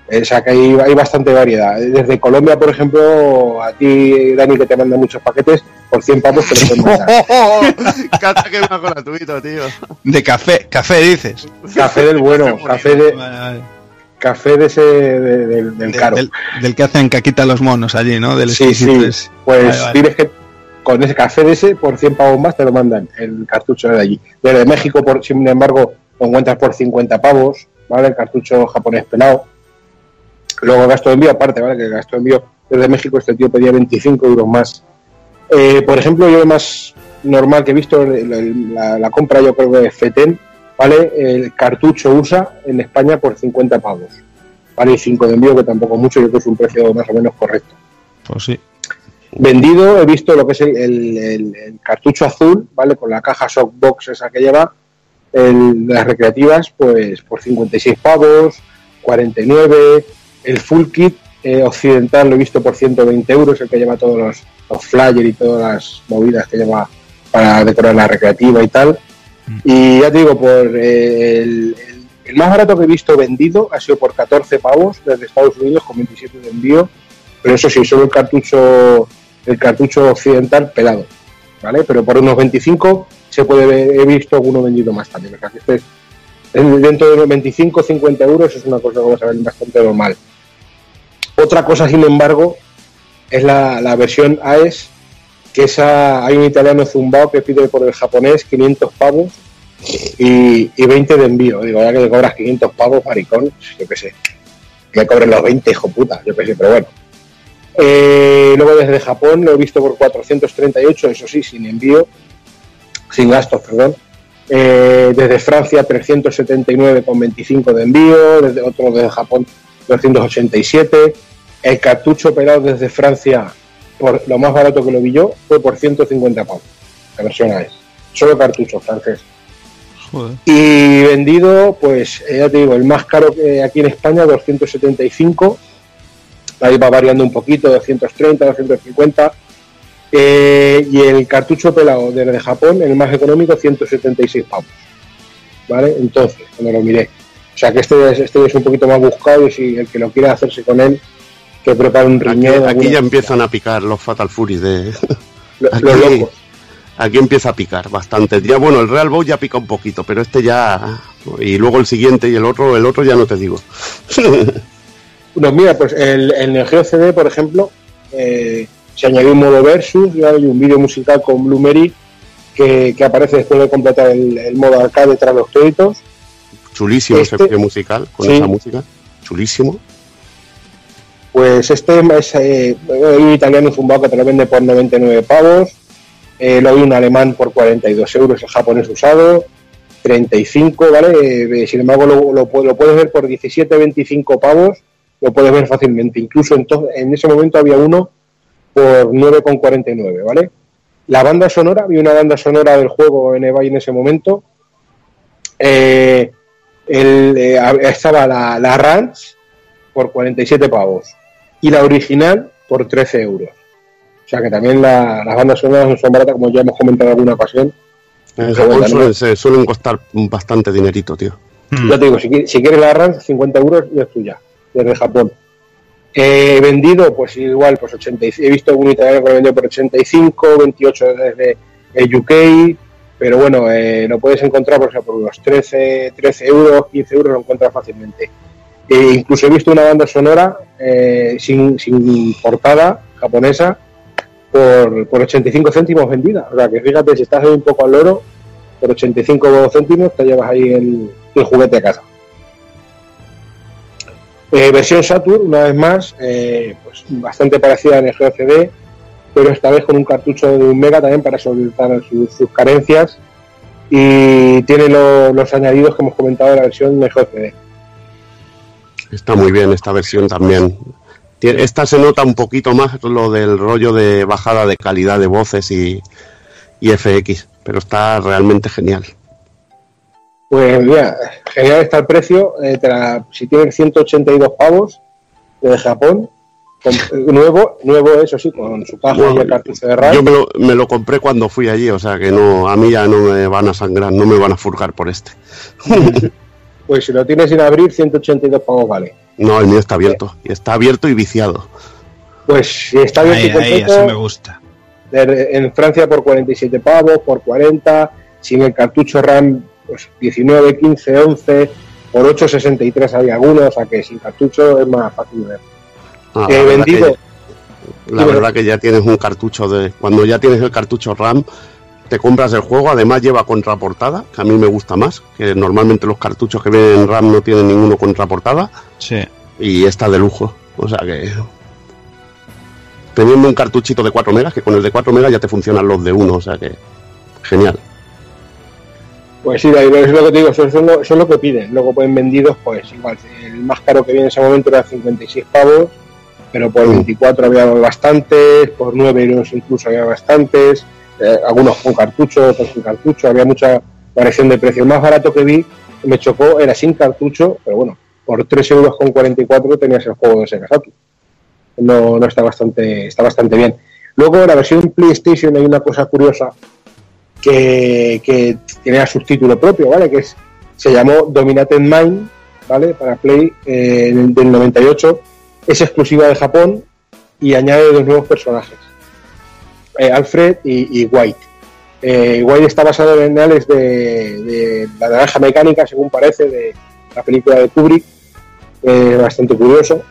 Eh, O sea que hay, hay bastante variedad. Desde Colombia, por ejemplo, a ti, Dani, que te manda muchos paquetes, por 100 pavos te lo pueden mandar. Cata que más gratuito, tío. De café, café dices. Café del bueno, café de, Vale, vale. Café de ese de- del, del De- caro. del, del que hacen caquita los monos allí, ¿no? Del Sí, sí. Pues Vale, vale. diles que con ese café de ese, por 100 pavos más te lo mandan el cartucho de allí. Desde México, por, sin embargo, lo encuentras por 50 pavos, ¿vale? El cartucho japonés pelado. Luego gasto de envío aparte, ¿vale? Que el gasto de envío desde México este tío pedía 25 euros más. Eh, por ejemplo, yo lo más normal que he visto, la, la- la compra yo creo que de FETEN, ¿vale? El cartucho USA en España por 50 pavos. ¿Vale? Y 5 de envío, que tampoco mucho, yo creo que es un precio más o menos correcto. Pues sí. Vendido, he visto lo que es el, el- el- el cartucho azul, ¿vale? Con la caja Shockbox esa que lleva, las recreativas, pues por 56 pavos, 49, el full kit eh, occidental lo he visto por 120 euros, el que lleva todos los, los flyers y todas las movidas que lleva para decorar la recreativa y tal. Y ya te digo, por eh, el, más barato que he visto vendido ha sido por 14 pavos desde Estados Unidos con 27 de envío, pero eso sí, solo el cartucho el cartucho occidental pelado, ¿vale? Pero por unos 25 se puede ver, he visto alguno vendido más también. Este es- en- dentro de los 25 50 euros es una cosa que vamos a ver bastante normal. Otra cosa, sin embargo, es la, la versión AES, que esa, hay un italiano zumbao que pide por el japonés 500 pavos y, y 20 de envío. Digo, ya que le cobras 500 pavos, maricón, yo qué sé. Que cobren los 20, hijo puta, yo qué sé, pero bueno. Eh, luego desde Japón lo he visto por 438, eso sí, sin envío, sin gastos, perdón. Eh, desde Francia 379,25 de envío, desde otro desde Japón 287. El cartucho pelado desde Francia, por lo más barato que lo vi yo, fue por 150 pavos. La versión AES. Solo cartucho francés. Joder. Y vendido, pues eh, ya te digo, el más caro que aquí en España, 275. Ahí va variando un poquito, 230, 250. Eh, y el cartucho pelado desde Japón, el más económico, 176 pavos. ¿Vale? Entonces, cuando lo miré. O sea que este, es- este es un poquito más buscado y si el que lo quiera hacerse con él, que prepare un riñón. aquí ya empiezan a picar los Fatal Furies de. Lo- aquí- los locos. Aquí empieza a picar bastante. Ya bueno, el Real Bowl ya pica un poquito, pero este ya y luego el siguiente y el otro, el otro ya no te digo. No, mira, pues el, el Neo Geo CD, por ejemplo, eh, se añadió un modo versus y hay un vídeo musical con Blue Mary que, que aparece después de completar el, el modo arcade tras los créditos. Chulísimo Este- ese vídeo musical con sí. esa música. Chulísimo. Pues este es eh, hay un italiano zumbao que te lo vende por 99 pavos, eh, lo hay un alemán por 42 euros, el japonés usado, 35, ¿vale? Eh, sin embargo, lo, lo, pu- lo puedes ver por 17, 25 pavos, lo puedes ver fácilmente. Incluso entonces, en ese momento había uno por 9,49, ¿vale? La banda sonora, había una banda sonora del juego en eBay en ese momento. Eh, el, eh, estaba la, la Ranch por 47 pavos y la original por 13 euros. O sea que también la- las bandas sonoras no son baratas, como ya hemos comentado en alguna ocasión. En Japón suelen, se suelen costar bastante dinerito, tío. Ya te digo, si, si quieres la RAM, 50 euros y es tuya, desde Japón. Eh, vendido, pues igual, pues 85. He visto un italiano que lo vendió por 85, 28 desde el UK, pero bueno, eh, lo puedes encontrar por, ejemplo, por unos 13, 13 euros, 15 euros, lo encuentras fácilmente. E incluso he visto una banda sonora eh, sin, sin portada japonesa por, por 85 céntimos vendida. O sea que fíjate, si estás un poco al loro, por 85 céntimos te llevas ahí el, el juguete a casa. Eh, versión Saturn, una vez más, eh, pues bastante parecida en el GCD, pero esta vez con un cartucho de un mega también para solventar sus, sus carencias y tiene lo- los añadidos que hemos comentado de la versión de. Está muy bien esta versión también. Esta se nota un poquito más lo del rollo de bajada de calidad de voces y, y FX, pero está realmente genial. Pues mira, genial está el precio. eh, la- si tienes 182 pavos de Japón, con- nuevo, nuevo eso sí, con su caja y el cartucho de RAM. Yo me lo, me lo compré cuando fui allí, o sea que no, a mí ya no me van a sangrar, no me van a furgar por este. Pues si lo tienes sin abrir, 182 pavos vale. No, el mío está abierto, y está abierto y viciado. Pues si está bien Ahí, tu ahí, completo, así me gusta. en Francia por 47 pavos, por 40, sin el cartucho RAM, pues 19, 15, 11, por 8,63 hay algunos, o sea que sin cartucho es más fácil de ver. Ah, Eh, la verdad vendido, que- la verdad que ya tienes un cartucho de. Cuando ya tienes el cartucho RAM, te compras el juego. Además, lleva contraportada, que a mí me gusta más. Que normalmente los cartuchos que vienen en RAM no tienen ninguno contraportada. Sí. Y está de lujo. O sea que. Teniendo un cartuchito de 4 megas, que con el de 4 megas ya te funcionan los de 1. O sea que. Genial. Pues sí, David, es lo que te digo, eso, eso es lo, eso es lo que piden. Luego pueden vendidos, pues igual, el más caro que viene en ese momento era 56 pavos, pero por Mm. 24 había bastantes, por 9 euros incluso había bastantes, eh, algunos con cartucho, otros sin cartucho, había mucha variación de precio. El más barato que vi, me chocó, era sin cartucho, pero bueno, por 3 euros con 44 tenías el juego de Sega Saturn. No, no está bastante, está bastante bien. Luego, la versión PlayStation hay una cosa curiosa, que, que tenía subtítulo propio, ¿vale? Que es, se llamó Dominated Mind, ¿vale? Para Play eh, del 98. Es exclusiva de Japón y añade dos nuevos personajes, eh, Alfred y, y White. Eh, White está basado en anales de, de la naranja mecánica, según parece, de la película de Kubrick. Eh, bastante curioso.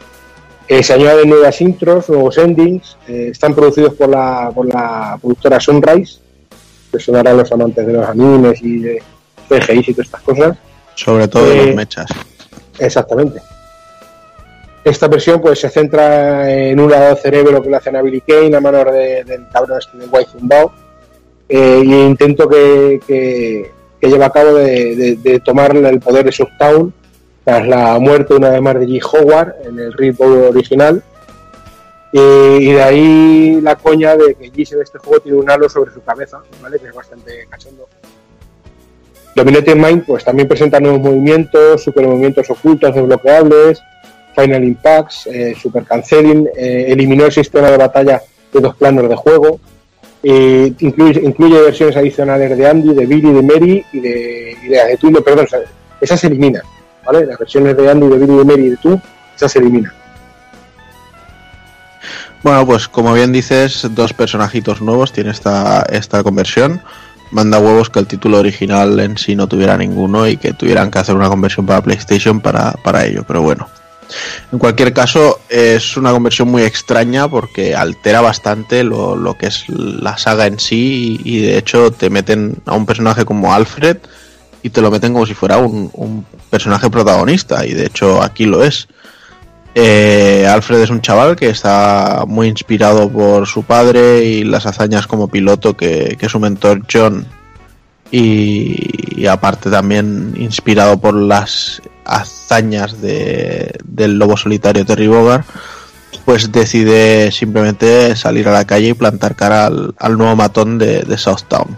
Eh, se añaden nuevas intros, nuevos endings. están producidos por la, por la productora Sunrise que sonarán los amantes de los animes y de CGI y todas estas cosas. Sobre todo de los mechas. Exactamente. Esta versión pues se centra en un lado del cerebro que le hacen a Billy Kane a manos de- del cabrón este de White Zumbao eh, y intento que, que, lleva a cabo de, de- tomar el poder de Subtown tras la muerte una vez más de G. Howard en el reboot original Eh, y de ahí la coña de que Giz en este juego tiene un halo sobre su cabeza, ¿vale? Que es bastante cachondo. Dominating Mind pues también presenta nuevos movimientos, super movimientos ocultos desbloqueables, Final Impacts, eh, Super Canceling, eh, eliminó el sistema de batalla de dos planos de juego, incluye, versiones adicionales de Andy, de Billy, de Mary y de, y de, perdón, esas se eliminan, ¿vale? Las versiones de Andy, de Billy, de Mary y de tú, esas se eliminan. Bueno, pues como bien dices, dos personajitos nuevos tiene esta, esta conversión. Manda huevos que el título original en sí no tuviera ninguno y que tuvieran que hacer una conversión para PlayStation para, para ello, pero bueno. En cualquier caso, es una conversión muy extraña porque altera bastante lo, que es la saga en sí y, de hecho te meten a un personaje como Alfred y te lo meten como si fuera un, un personaje protagonista y de hecho aquí lo es. Eh, Alfred es un chaval que está muy inspirado por su padre y las hazañas como piloto que, que su mentor John y, aparte también inspirado por las hazañas de, del lobo solitario Terry Bogard pues decide simplemente salir a la calle y plantar cara al, al nuevo matón de, de Southtown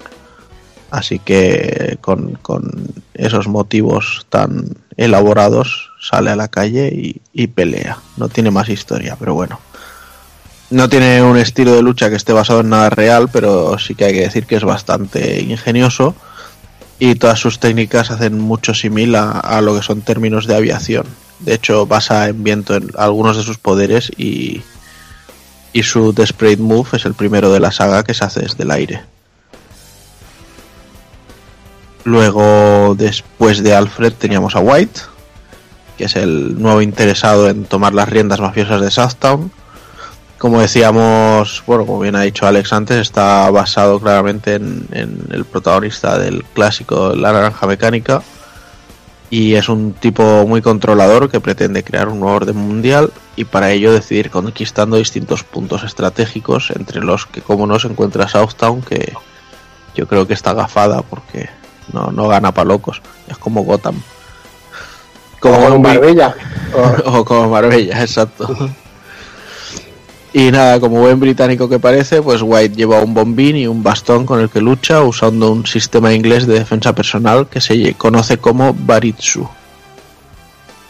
así que con, con esos motivos tan elaborados, sale a la calle y, y pelea. No tiene más historia, pero bueno. No tiene un estilo de lucha que esté basado en nada real, pero sí que hay que decir que es bastante ingenioso y todas sus técnicas hacen mucho simil a, lo que son términos de aviación. De hecho, basa en viento en algunos de sus poderes y, y su Desperate Move es el primero de la saga que se hace desde el aire. Luego, después de Alfred, teníamos a White, que es el nuevo interesado en tomar las riendas mafiosas de Southtown. Como decíamos, bueno, como bien ha dicho Alex antes, está basado claramente en, en el protagonista del clásico La Naranja Mecánica. Y es un tipo muy controlador que pretende crear un nuevo orden mundial y para ello decidir conquistando distintos puntos estratégicos, entre los que, como no, se encuentra Southtown, que yo creo que está gafada porque no, no gana para locos. Es como Gotham. Como buen- Marbella. o como Marbella, exacto. Y nada, como buen británico que parece, pues White lleva un bombín y un bastón con el que lucha usando un sistema inglés de defensa personal que se conoce como Baritsu.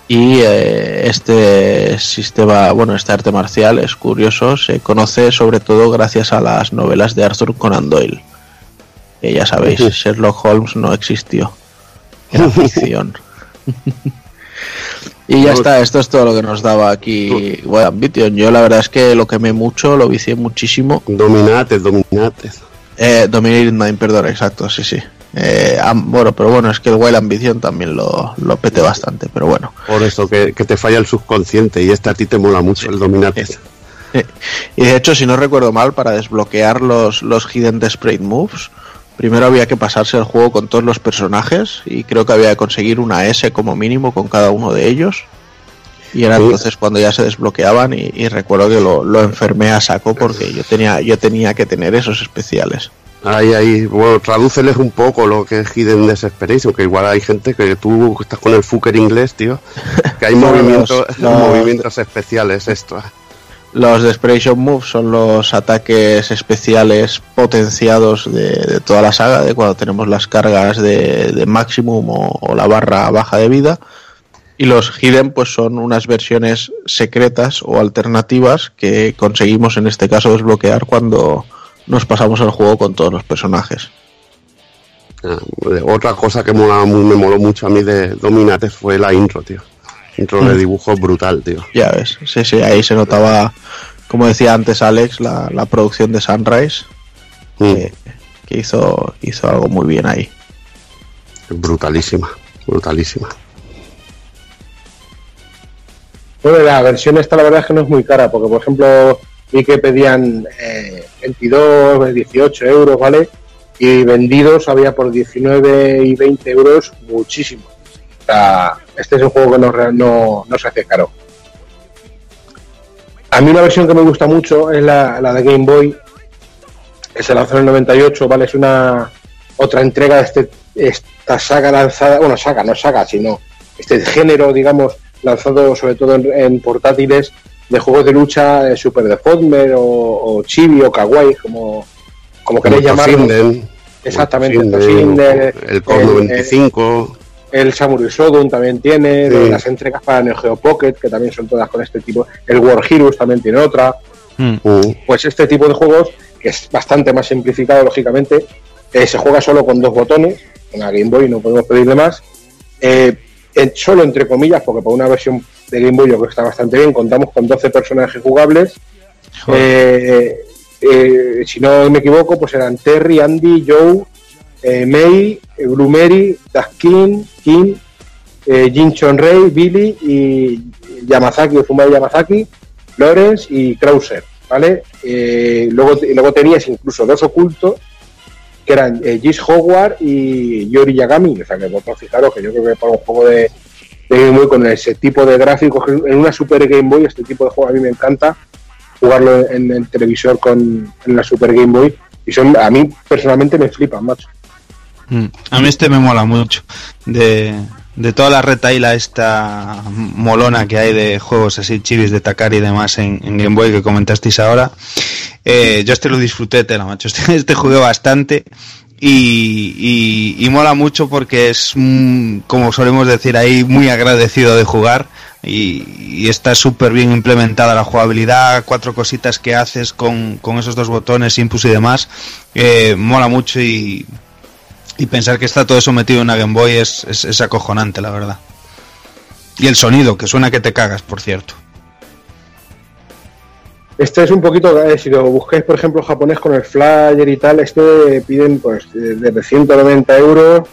Y eh, este sistema, bueno, este arte marcial es curioso, se conoce sobre todo gracias a las novelas de Arthur Conan Doyle. Que ya sabéis, Sherlock Holmes no existió. Era ficción. Y ya está, esto es todo lo que nos daba aquí Wild Ambition. Yo la verdad es que lo quemé mucho, lo vicié muchísimo. Dominates, dominates. Eh, Dominated Mind, perdón, exacto, sí, sí. Eh, bueno, pero bueno, es que el Wild Ambition también lo, lo pete bastante, pero bueno. Por eso que, que te falla el subconsciente y este a ti te mola mucho el dominates. Eh, Y de hecho, si no recuerdo mal, para desbloquear los, los Hidden Desperate Moves, primero había que pasarse el juego con todos los personajes y creo que había que conseguir una S como mínimo con cada uno de ellos. Y era Sí. entonces cuando ya se desbloqueaban y, y recuerdo que lo, lo enfermé a saco porque yo tenía, yo tenía que tener esos especiales. Ahí, ahí, bueno, tradúceles un poco lo que es Hidden Desperation, que igual hay gente que tú estás con el fucker inglés, tío, que hay movimientos, los- los- movimientos especiales extra. Los Desperation Moves son los ataques especiales potenciados de, toda la saga, de cuando tenemos las cargas de, Maximum o, la barra baja de vida. Y los Hidden pues son unas versiones secretas o alternativas que conseguimos en este caso desbloquear cuando nos pasamos el juego con todos los personajes. Ah, Otra cosa que mola me moló mucho a mí de Dominates fue la intro, tío. Intro Mm. de dibujo brutal, tío. Ya ves, sí, sí, ahí se notaba, como decía antes Alex, la, la producción de Sunrise, Mm, que, que hizo, hizo algo muy bien ahí. Brutalísima, brutalísima. Bueno, la versión esta la verdad es que no es muy cara, porque por ejemplo vi que pedían eh, 22, 18 euros, ¿vale? Y vendidos había por 19 y 20 euros muchísimo. O sea, este es un juego que no, no, no se hace caro. A mí una versión que me gusta mucho es la, la de Game Boy, que se lanzó en el 98, ¿vale? Es una otra entrega de este, esta saga lanzada, bueno, saga, no saga, sino este género, digamos, lanzado sobre todo en, en portátiles de juegos de lucha eh, Super Deformer o, o Chibi o Kawaii, como, como queréis llamarlo. Exactamente, Toshinden, Toshinden, el COD el- 95. El Samurai Shodown también tiene, Sí. las entregas para Neo Geo Pocket, que también son todas con este tipo. El War Heroes también tiene otra. mm, Pues este tipo de juegos, que es bastante más simplificado, lógicamente, eh, se juega solo con dos botones. En la Game Boy no podemos pedirle más. Eh, en- solo entre comillas, porque por una versión de Game Boy yo creo que está bastante bien. Contamos con 12 personajes jugables. Eh, eh, si no me equivoco, pues eran Terry, Andy, Joe, eh, May, eh, Blue Mary, Daskin, Kim, eh, Jin Billy y Yamazaki, Uzumaki Yamazaki, Lawrence y Krauser, ¿vale? Eh, luego, luego tenías incluso dos ocultos que eran eh, Gis Howard y Yori Yagami, o sea que vosotros fijaros que yo creo que para un juego de, Game Boy con ese tipo de gráficos, en una Super Game Boy, este tipo de juego a mí me encanta jugarlo en el televisor con la Super Game Boy y son a mí personalmente me flipan, macho. Mm. A mí este me mola mucho. De, de toda la retaila esta molona que hay de juegos así chivis de Takari y demás en, Game Boy que comentasteis ahora, eh, yo este lo disfruté tela, macho. Este, este jugué bastante y, y- mola mucho porque es, mm, como solemos decir ahí, muy agradecido de jugar y, está súper bien implementada la jugabilidad, cuatro cositas que haces con, con esos dos botones, input y demás, eh, mola mucho y, y pensar que está todo eso metido en una Game Boy es, es, acojonante, la verdad. Y el sonido, que suena que te cagas, por cierto. Este es un poquito, eh, si lo busquáis, por ejemplo, japonés con el flyer y tal, este piden pues desde 190 euros,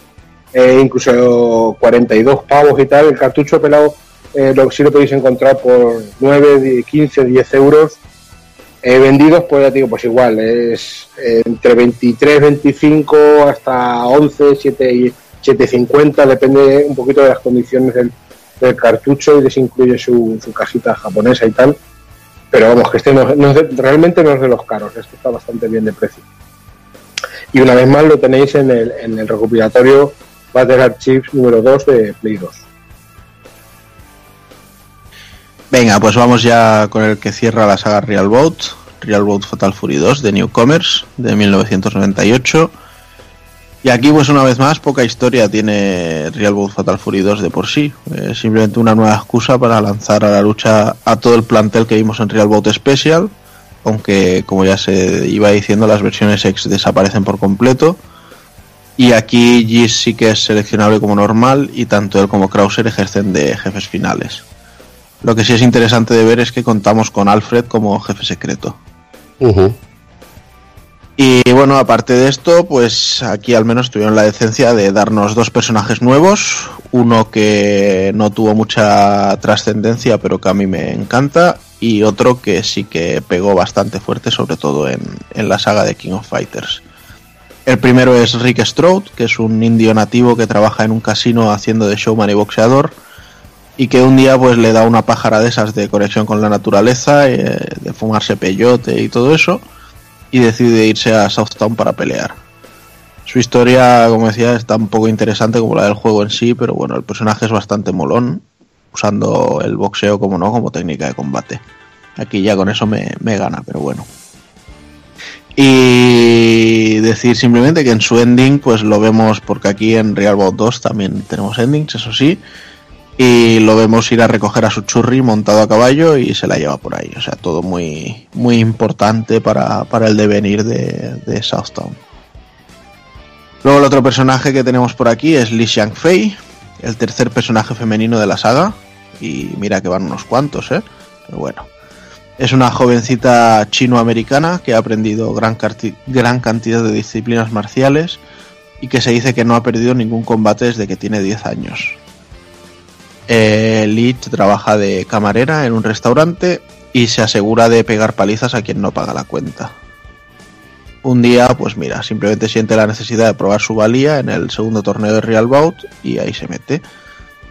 eh, incluso 42 pavos y tal. El cartucho pelado eh, lo, sí lo podéis encontrar por 9, 10, 15, 10 euros. Eh, vendidos, pues digo, pues igual, es eh, entre 23, 25 hasta 11, 7, y 7,50, depende un poquito de las condiciones del, cartucho y de si incluye su, su cajita japonesa y tal. Pero vamos, que este no, realmente no es de los caros, este está bastante bien de precio. Y una vez más lo tenéis en el, en el recopilatorio Battle Archives número 2 de Play 2. Venga, pues vamos ya con el que cierra la saga Real Boat, Real Boat Fatal Fury 2 de Newcomers de 1998. Y aquí pues una vez más poca historia tiene Real Boat Fatal Fury 2 de por sí. Es simplemente una nueva excusa para lanzar a la lucha a todo el plantel que vimos en Real Boat Special. Aunque como ya se iba diciendo las versiones X desaparecen por completo. Y aquí Giz sí que es seleccionable como normal y tanto él como Krauser ejercen de jefes finales. Lo que sí es interesante de ver es que contamos con Alfred como jefe secreto. Y bueno, aparte de esto, pues aquí al menos tuvieron la decencia de darnos dos personajes nuevos. Uno que no tuvo mucha trascendencia, pero que a mí me encanta. Y otro que sí que pegó bastante fuerte, sobre todo en, en la saga de King of Fighters. El primero es Rick Strode, que es un indio nativo que trabaja en un casino haciendo de showman y boxeador. Y que un día pues le da una pájara de esas de conexión con la naturaleza, eh, de fumarse peyote y todo eso y decide irse a Southtown para pelear. Su historia, como decía, es tan poco interesante como la del juego en sí, pero bueno, el personaje es bastante molón, usando el boxeo como no, como técnica de combate. Aquí ya con eso me, me gana, pero bueno. Y decir simplemente que en su ending, pues lo vemos, porque aquí en Real Bout 2 también tenemos endings, eso sí, y lo vemos ir a recoger a su churri montado a caballo y se la lleva por ahí. O sea, todo muy, muy importante para, para el devenir de, Southtown. Luego el otro personaje que tenemos por aquí es Li Xiangfei, el tercer personaje femenino de la saga. Y mira que van unos cuantos, ¿eh? Pero bueno. Es una jovencita chino-americana que ha aprendido gran, gran cantidad de disciplinas marciales y que se dice que no ha perdido ningún combate desde que tiene 10 años. Eh, trabaja de camarera en un restaurante y se asegura de pegar palizas a quien no paga la cuenta. Un día, pues mira, simplemente siente la necesidad de probar su valía en el segundo torneo de Real Bout y ahí se mete.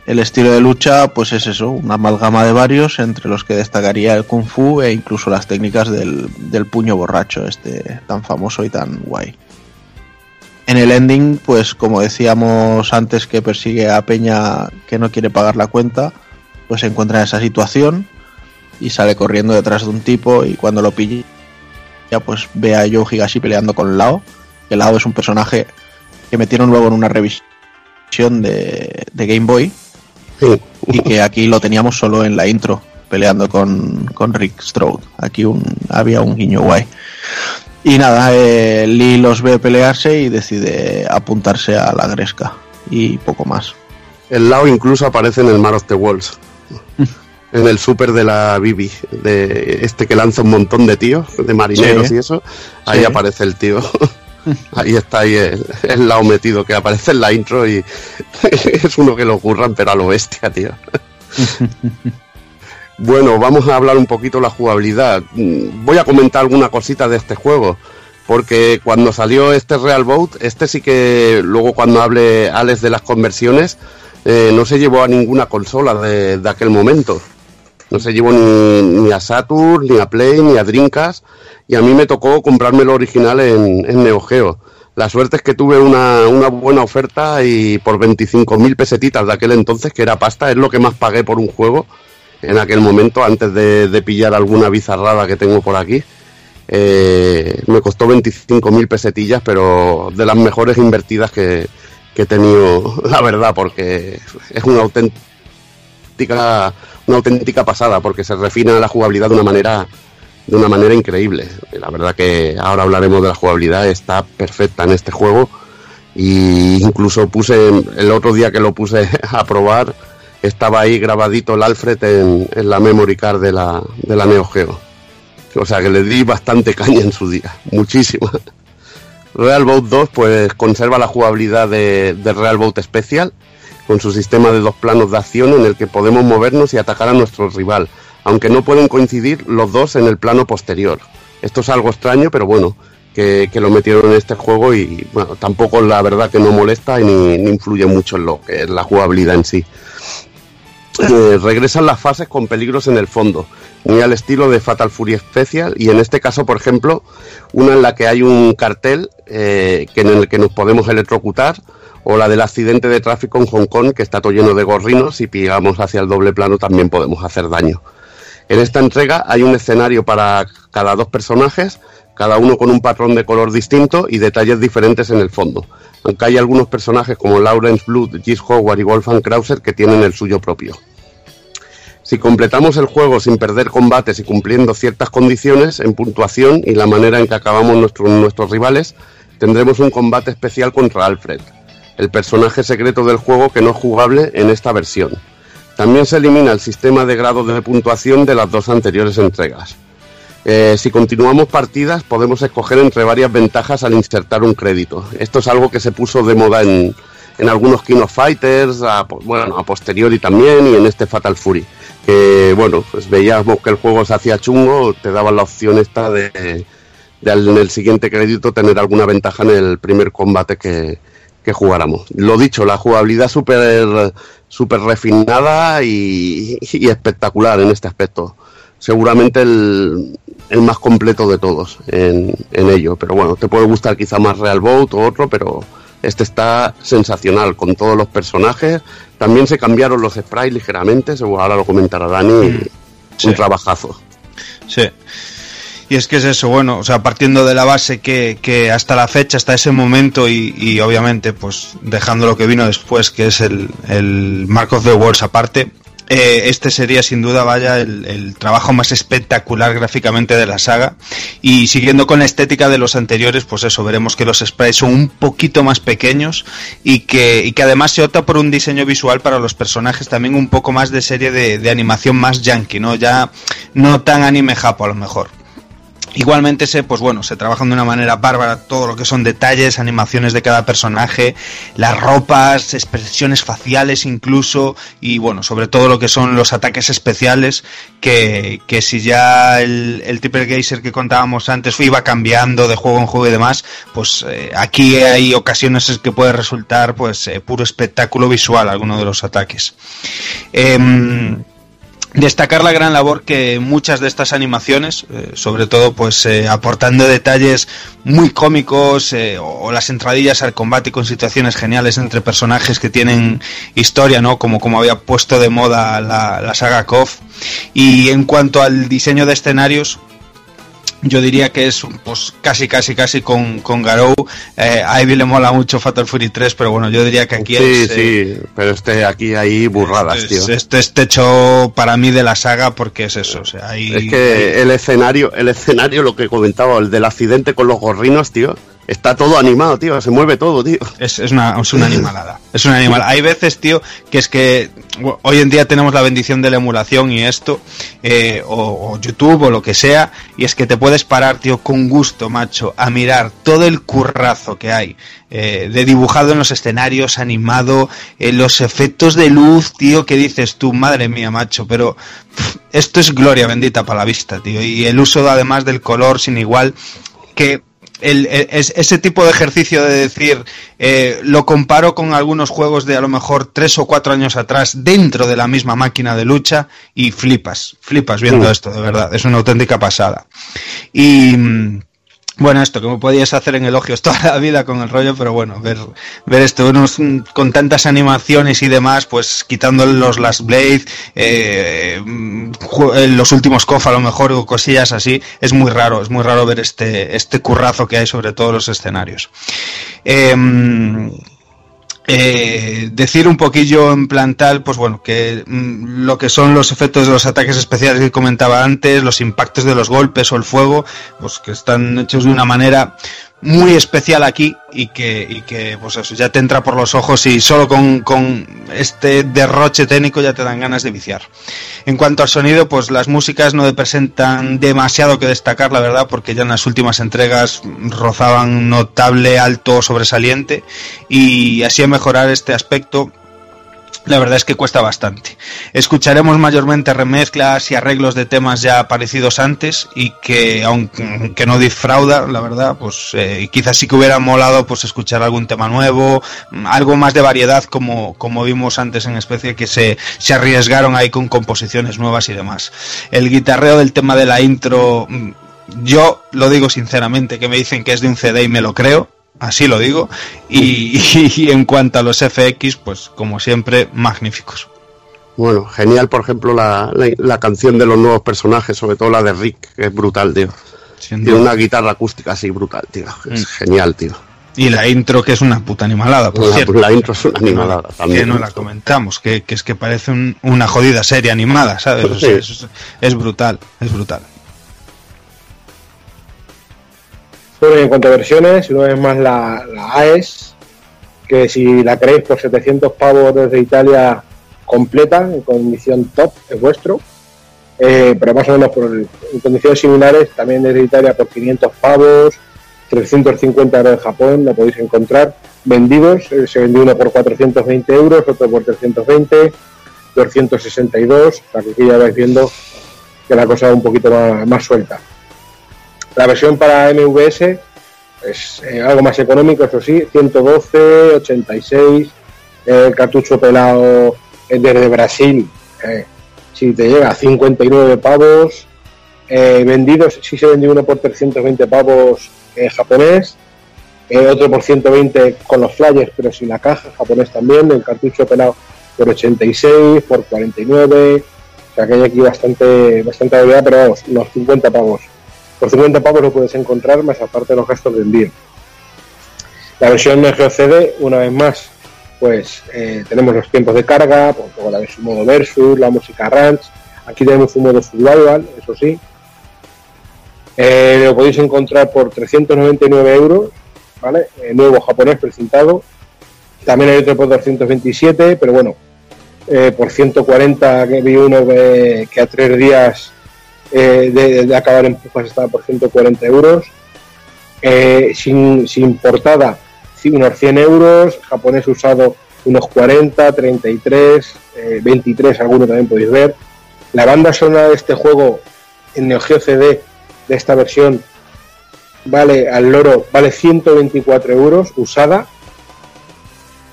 El estilo de lucha, pues es eso, una amalgama de varios, entre los que destacaría el kung fu e incluso las técnicas del, del puño borracho, este tan famoso y tan guay. En el ending, pues como decíamos antes que persigue a Peña que no quiere pagar la cuenta, pues se encuentra en esa situación y sale corriendo detrás de un tipo y cuando lo pilla, ya pues ve a Joe Higashi peleando con Lao, que Lao es un personaje que metieron luego en una revisión de, de Game Boy Sí. y que aquí lo teníamos solo en la intro, peleando con, con Rick Strode. Aquí un, había un guiño guay. Y nada, eh, Lee los ve pelearse y decide apuntarse a la gresca. Y poco más. El Lao incluso aparece en el Mar of the Wolves. en el super de la Bibi, de este que lanza un montón de tíos, de marineros Sí. y eso. Ahí Sí. aparece el tío. Ahí está ahí el, el Lao metido que aparece en la intro y es uno que lo curran, pero a lo bestia, tío. Bueno, vamos a hablar un poquito de la jugabilidad. Mm, Voy a comentar alguna cosita de este juego. Porque cuando salió este Real Boat, este sí que luego cuando hable Alex de las conversiones, eh, no se llevó a ninguna consola de, aquel momento. No se llevó ni, a Saturn, ni a Play, ni a Dreamcast. Y a mí me tocó comprarme el original en, en Neo Geo. La suerte es que tuve una, una buena oferta y por 25.000 pesetitas de aquel entonces, que era pasta, es lo que más pagué por un juego en aquel momento, antes de, de pillar alguna bizarrada que tengo por aquí. Eh, me costó 25.000 pesetillas, pero de las mejores invertidas que, que he tenido, la verdad, porque es una auténtica, una auténtica pasada, porque se refina la jugabilidad de una manera de una manera increíble. La verdad que ahora hablaremos de la jugabilidad, está perfecta en este juego. Y incluso puse, el otro día que lo puse a probar, estaba ahí grabadito el Alfred en, la memory card de la, de la Neo Geo. O sea que le di bastante caña en su día, muchísima. Real Boat 2 pues conserva la jugabilidad de, de Real Boat Special con su sistema de dos planos de acción en el que podemos movernos y atacar a nuestro rival, aunque no pueden coincidir los dos en el plano posterior. Esto es algo extraño, pero bueno, que, que lo metieron en este juego y bueno, tampoco la verdad que no molesta y ni, ni influye mucho en lo que es la jugabilidad en sí. Regresan las fases con peligros en el fondo, muy al estilo de Fatal Fury Special y en este caso, por ejemplo, una en la que hay un cartel eh, que en el que nos podemos electrocutar o la del accidente de tráfico en Hong Kong que está todo lleno de gorrinos y pillamos hacia el doble plano también podemos hacer daño. En esta entrega hay un escenario para cada dos personajes, cada uno con un patrón de color distinto y detalles diferentes en el fondo, aunque hay algunos personajes como Lawrence Blood, Gis Howard y Wolfgang Krauser que tienen el suyo propio. Si completamos el juego sin perder combates y cumpliendo ciertas condiciones en puntuación y la manera en que acabamos nuestro- nuestros rivales, tendremos un combate especial contra Alfred, el personaje secreto del juego que no es jugable en esta versión. También se elimina el sistema de grados de puntuación de las dos anteriores entregas. Eh, si continuamos partidas, podemos escoger entre varias ventajas al insertar un crédito. Esto es algo que se puso de moda en, en algunos King of Fighters, a, bueno, a posteriori también, y en este Fatal Fury. Que, bueno, pues veíamos que el juego se hacía chungo, te daban la opción esta de, de en el siguiente crédito tener alguna ventaja en el primer combate que, jugáramos. Lo dicho, la jugabilidad súper súper refinada y espectacular en este aspecto. Seguramente el, el más completo de todos en, en ello. Pero bueno, te puede gustar quizá más Real Boat o otro, pero este está sensacional con todos los personajes. También se cambiaron los sprites ligeramente, seguro ahora lo comentará Dani. sí. Un trabajazo. Sí. Y es que es eso, bueno, o sea, partiendo de la base que, que hasta la fecha, hasta ese momento y, y obviamente pues dejando lo que vino después, que es el, el Mark of the Worlds aparte, eh, este sería sin duda, vaya, el, el trabajo más espectacular gráficamente de la saga. Y siguiendo con la estética de los anteriores, pues eso, veremos que los sprites son un poquito más pequeños y que, y que además se opta por un diseño visual para los personajes también un poco más de serie de, de animación más yankee, ¿no? Ya no tan anime japo a lo mejor. Igualmente se, pues bueno, se trabajan de una manera bárbara todo lo que son detalles, animaciones de cada personaje, las ropas, expresiones faciales incluso, y bueno, sobre todo lo que son los ataques especiales, que, que si ya el, el Triple Geyser que contábamos antes iba cambiando de juego en juego y demás, pues eh, aquí hay ocasiones en que puede resultar pues eh, puro espectáculo visual alguno de los ataques. Em, Destacar la gran labor que muchas de estas animaciones, eh, sobre todo pues eh, aportando detalles muy cómicos eh, o, o las entradillas al combate con situaciones geniales entre personajes que tienen historia, ¿no? Como, como había puesto de moda la, la saga KOF. Y en cuanto al diseño de escenarios, yo diría que es pues casi casi casi con, con Garou eh, a Ivy le mola mucho Fatal Fury 3 pero bueno yo diría que aquí Sí, es, eh, sí, pero este aquí hay burradas, tío. es- este es techo para mí de la saga porque es eso o sea hay, Es que el escenario, el escenario, lo que comentaba, el del accidente con los gorrinos, tío, está todo animado, tío, se mueve todo, tío. Es, es una, es una animalada. Es una animal. Hay veces, tío, que es que hoy en día tenemos la bendición de la emulación y esto, eh, o, YouTube o lo que sea, y es que te puedes parar, tío, con gusto, macho, a mirar todo el currazo que hay. eh, de dibujado en los escenarios, animado, eh, los efectos de luz, tío, que dices tú, madre mía, macho, pero esto es gloria bendita para la vista, tío, y el uso además del color sin igual, que el- el- es- ese tipo de ejercicio de decir, eh, lo comparo con algunos juegos de a lo mejor tres o cuatro años atrás dentro de la misma máquina de lucha y flipas, flipas viendo esto, de verdad, es una auténtica pasada. Y mm, Bueno, esto que me podías hacer en elogios toda la vida con el rollo, pero bueno, ver, ver esto unos, con tantas animaciones y demás, pues quitando los Last Blade, eh, eh, los últimos KOF a lo mejor o cosillas así, es muy raro, es muy raro ver este, este currazo que hay sobre todos los escenarios. Em, eh, decir un poquillo en plan tal, pues bueno, que mm, lo que son los efectos de los ataques especiales que comentaba antes, los impactos de los golpes o el fuego, pues que están hechos de una manera muy especial aquí y que, y que pues eso, ya te entra por los ojos y solo con, con este derroche técnico ya te dan ganas de viciar. En cuanto al sonido, pues las músicas no presentan demasiado que destacar, la verdad, porque ya en las últimas entregas rozaban notable, alto, sobresaliente y así a mejorar este aspecto la verdad es que cuesta bastante. Escucharemos mayormente remezclas y arreglos de temas ya aparecidos antes y que, aunque no defrauda, la verdad, pues eh, quizás sí que hubiera molado pues escuchar algún tema nuevo, algo más de variedad como, como vimos antes en especie que se, se arriesgaron ahí con composiciones nuevas y demás. El guitarreo del tema de la intro, mm, yo lo digo sinceramente, que me dicen que es de un CD y me lo creo, así lo digo. Y, y en cuanto a los FX, pues como siempre, magníficos. Bueno, genial, por ejemplo, la, la, la canción de los nuevos personajes, sobre todo la de Rick, que es brutal, tío. Tiene una guitarra acústica así brutal, tío. Es Mm. genial, tío. Y la intro que es una puta animalada, por La, cierto. la intro es una animalada Que también. no la comentamos, que, que es que parece un- una jodida serie animada, ¿sabes? O sea, Sí. es, es brutal, es brutal. Bueno, y en cuanto a versiones, una vez más la, la AES, que si la queréis por 700 pavos desde Italia completa, en condición top, es vuestro. Eh, pero más o menos por, en condiciones similares, también desde Italia por 500 pavos, 350 euros en Japón, lo podéis encontrar vendidos. Eh, se vendió uno por 420 euros, otro por 320, 262. O sea que ya vais viendo que la cosa es un poquito más suelta. La versión para MVS es eh, algo más económico, eso sí, 112, 86, eh, el cartucho pelado es desde Brasil, eh, si te llega a 59 pavos, eh, vendidos, sí se vendió uno por 320 pavos japonés, otro por 120 con los flyers, pero sin la caja, japonés también, el cartucho pelado por 86, por 49, o sea que hay aquí bastante, bastante variedad, pero vamos, los 50 pavos. Por 50 pavos lo puedes encontrar, más aparte de los gastos de envío. La versión Neo Geo CD, una vez más, pues eh, tenemos los tiempos de carga, pues, luego la modo versus, la música ranch. Aquí tenemos un modo survival, eso sí. Eh, lo podéis encontrar por 399 euros, ¿vale? Eh, nuevo japonés precintado. También hay otro por 227, pero bueno, por 140 que vi uno que a tres días eh, de, de acabar en pujas estaba por 140 euros. Eh, sin, sin portada, unos 100 euros. Japonés usado, unos 40, 33, eh, 23, alguno también podéis ver. La banda sonora de este juego en Neo Geo CD de esta versión vale al loro, vale 124 euros usada.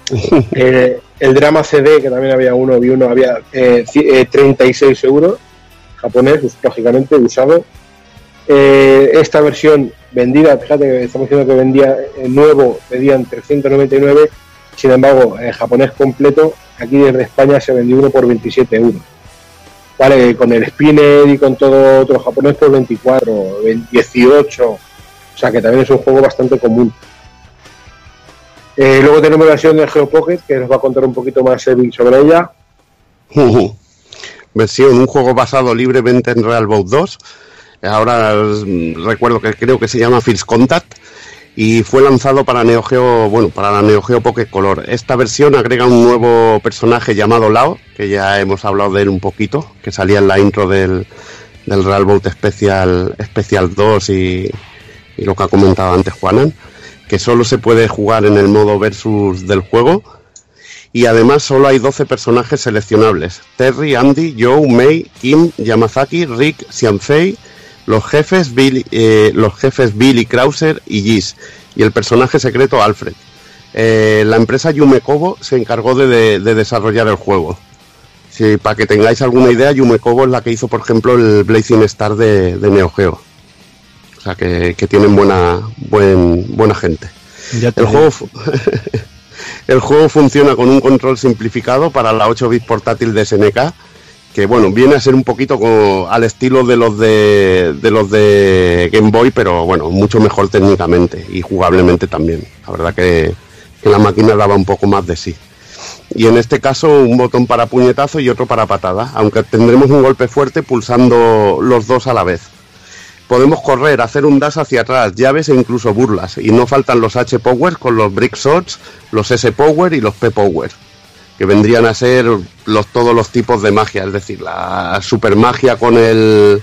Eh, el drama CD, que también había uno, vi uno, había eh, ci- eh, 36 euros, japonés, lógicamente usado. Eh, esta versión vendida, fíjate que estamos diciendo que vendía eh, nuevo, pedían 399, sin embargo, en japonés completo, aquí desde España se vendió uno por 27 euros. Vale, con el spinner y con todo otro japonés por 24, 18, o sea que también es un juego bastante común. Eh, luego tenemos la versión de GeoPocket, que nos va a contar un poquito más sobre ella. Versión, un juego basado libremente en Real Boat 2. Ahora recuerdo que creo que se llama First Contact y fue lanzado para Neo Geo, bueno, para la Neo Geo Pocket Color. Esta versión agrega un nuevo personaje llamado Lao, que ya hemos hablado de él un poquito, que salía en la intro del, del Real Boat Special, Special 2 y, y lo que ha comentado antes Juanan, que solo se puede jugar en el modo versus del juego y además solo hay 12 personajes seleccionables. Terry, Andy, Joe, May, Kim, Yamazaki, Rick, Xianfei, los jefes Billy, eh, los jefes Billy Krauser y Gis y el personaje secreto Alfred. Eh, la empresa Yumekobo se encargó de, de- de desarrollar el juego. Sí, para que tengáis alguna idea, Yumekobo es la que hizo, por ejemplo, el Blazing Star de, de Neo Geo. O sea que, que tienen buena, buen, buena gente. Ya El digo. juego, el juego funciona con un control simplificado para la 8 bit portátil de SNK, que bueno, viene a ser un poquito al estilo de los de, de los de Game Boy, pero bueno, mucho mejor técnicamente y jugablemente también. La verdad que, que la máquina daba un poco más de sí. Y en este caso un botón para puñetazo y otro para patada, aunque tendremos un golpe fuerte pulsando los dos a la vez. Podemos correr, hacer un dash hacia atrás, llaves e incluso burlas. Y no faltan los H-Power con los Brick Shots, los S-Power y los P-Power. Que vendrían a ser los, todos los tipos de magia. Es decir, la super magia con el.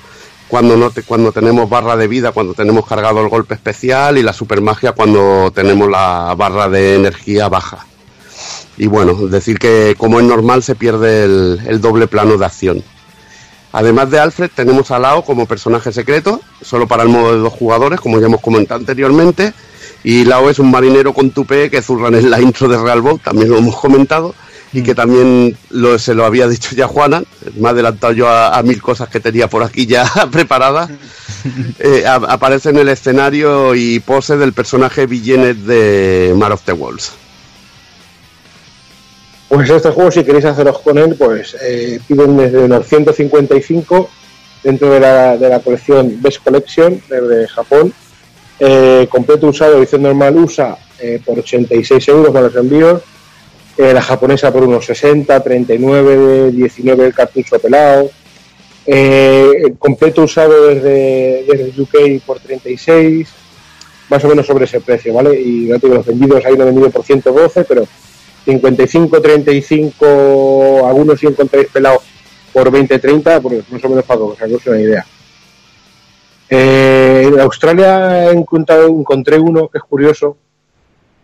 Cuando, no te- cuando tenemos barra de vida, cuando tenemos cargado el golpe especial. Y la super magia cuando tenemos la barra de energía baja. Y bueno, decir que como es normal se pierde el doble plano de acción. Además de Alfred, tenemos a Lao como personaje secreto, solo para el modo de dos jugadores, como ya hemos comentado anteriormente. Y Lao es un marinero con tupé que zurran en la intro de Real Boat, también lo hemos comentado. Y que también lo, se lo había dicho ya Juana, me ha adelantado yo a, a mil cosas que tenía por aquí ya preparadas. Eh, a- aparece en el escenario y pose del personaje Villanet de Mar of the Wolves. Pues este juego, si queréis haceros con él, pues eh, piden desde unos 155 dentro de la, de la colección Best Collection desde Japón. Eh, completo usado, edición normal USA eh, por 86 euros con los envíos. Eh, la japonesa por unos 60, 39, 19 el cartucho pelado. Eh, completo usado desde, desde UK por 36, más o menos sobre ese precio, ¿vale? Y no tengo los vendidos, hay uno vendido por 112, pero 55, 35, algunos si encontráis pelado por 20, 30, pues más o menos para que os hagáis una idea. Eh, en Australia he encontrado, encontré uno que es curioso,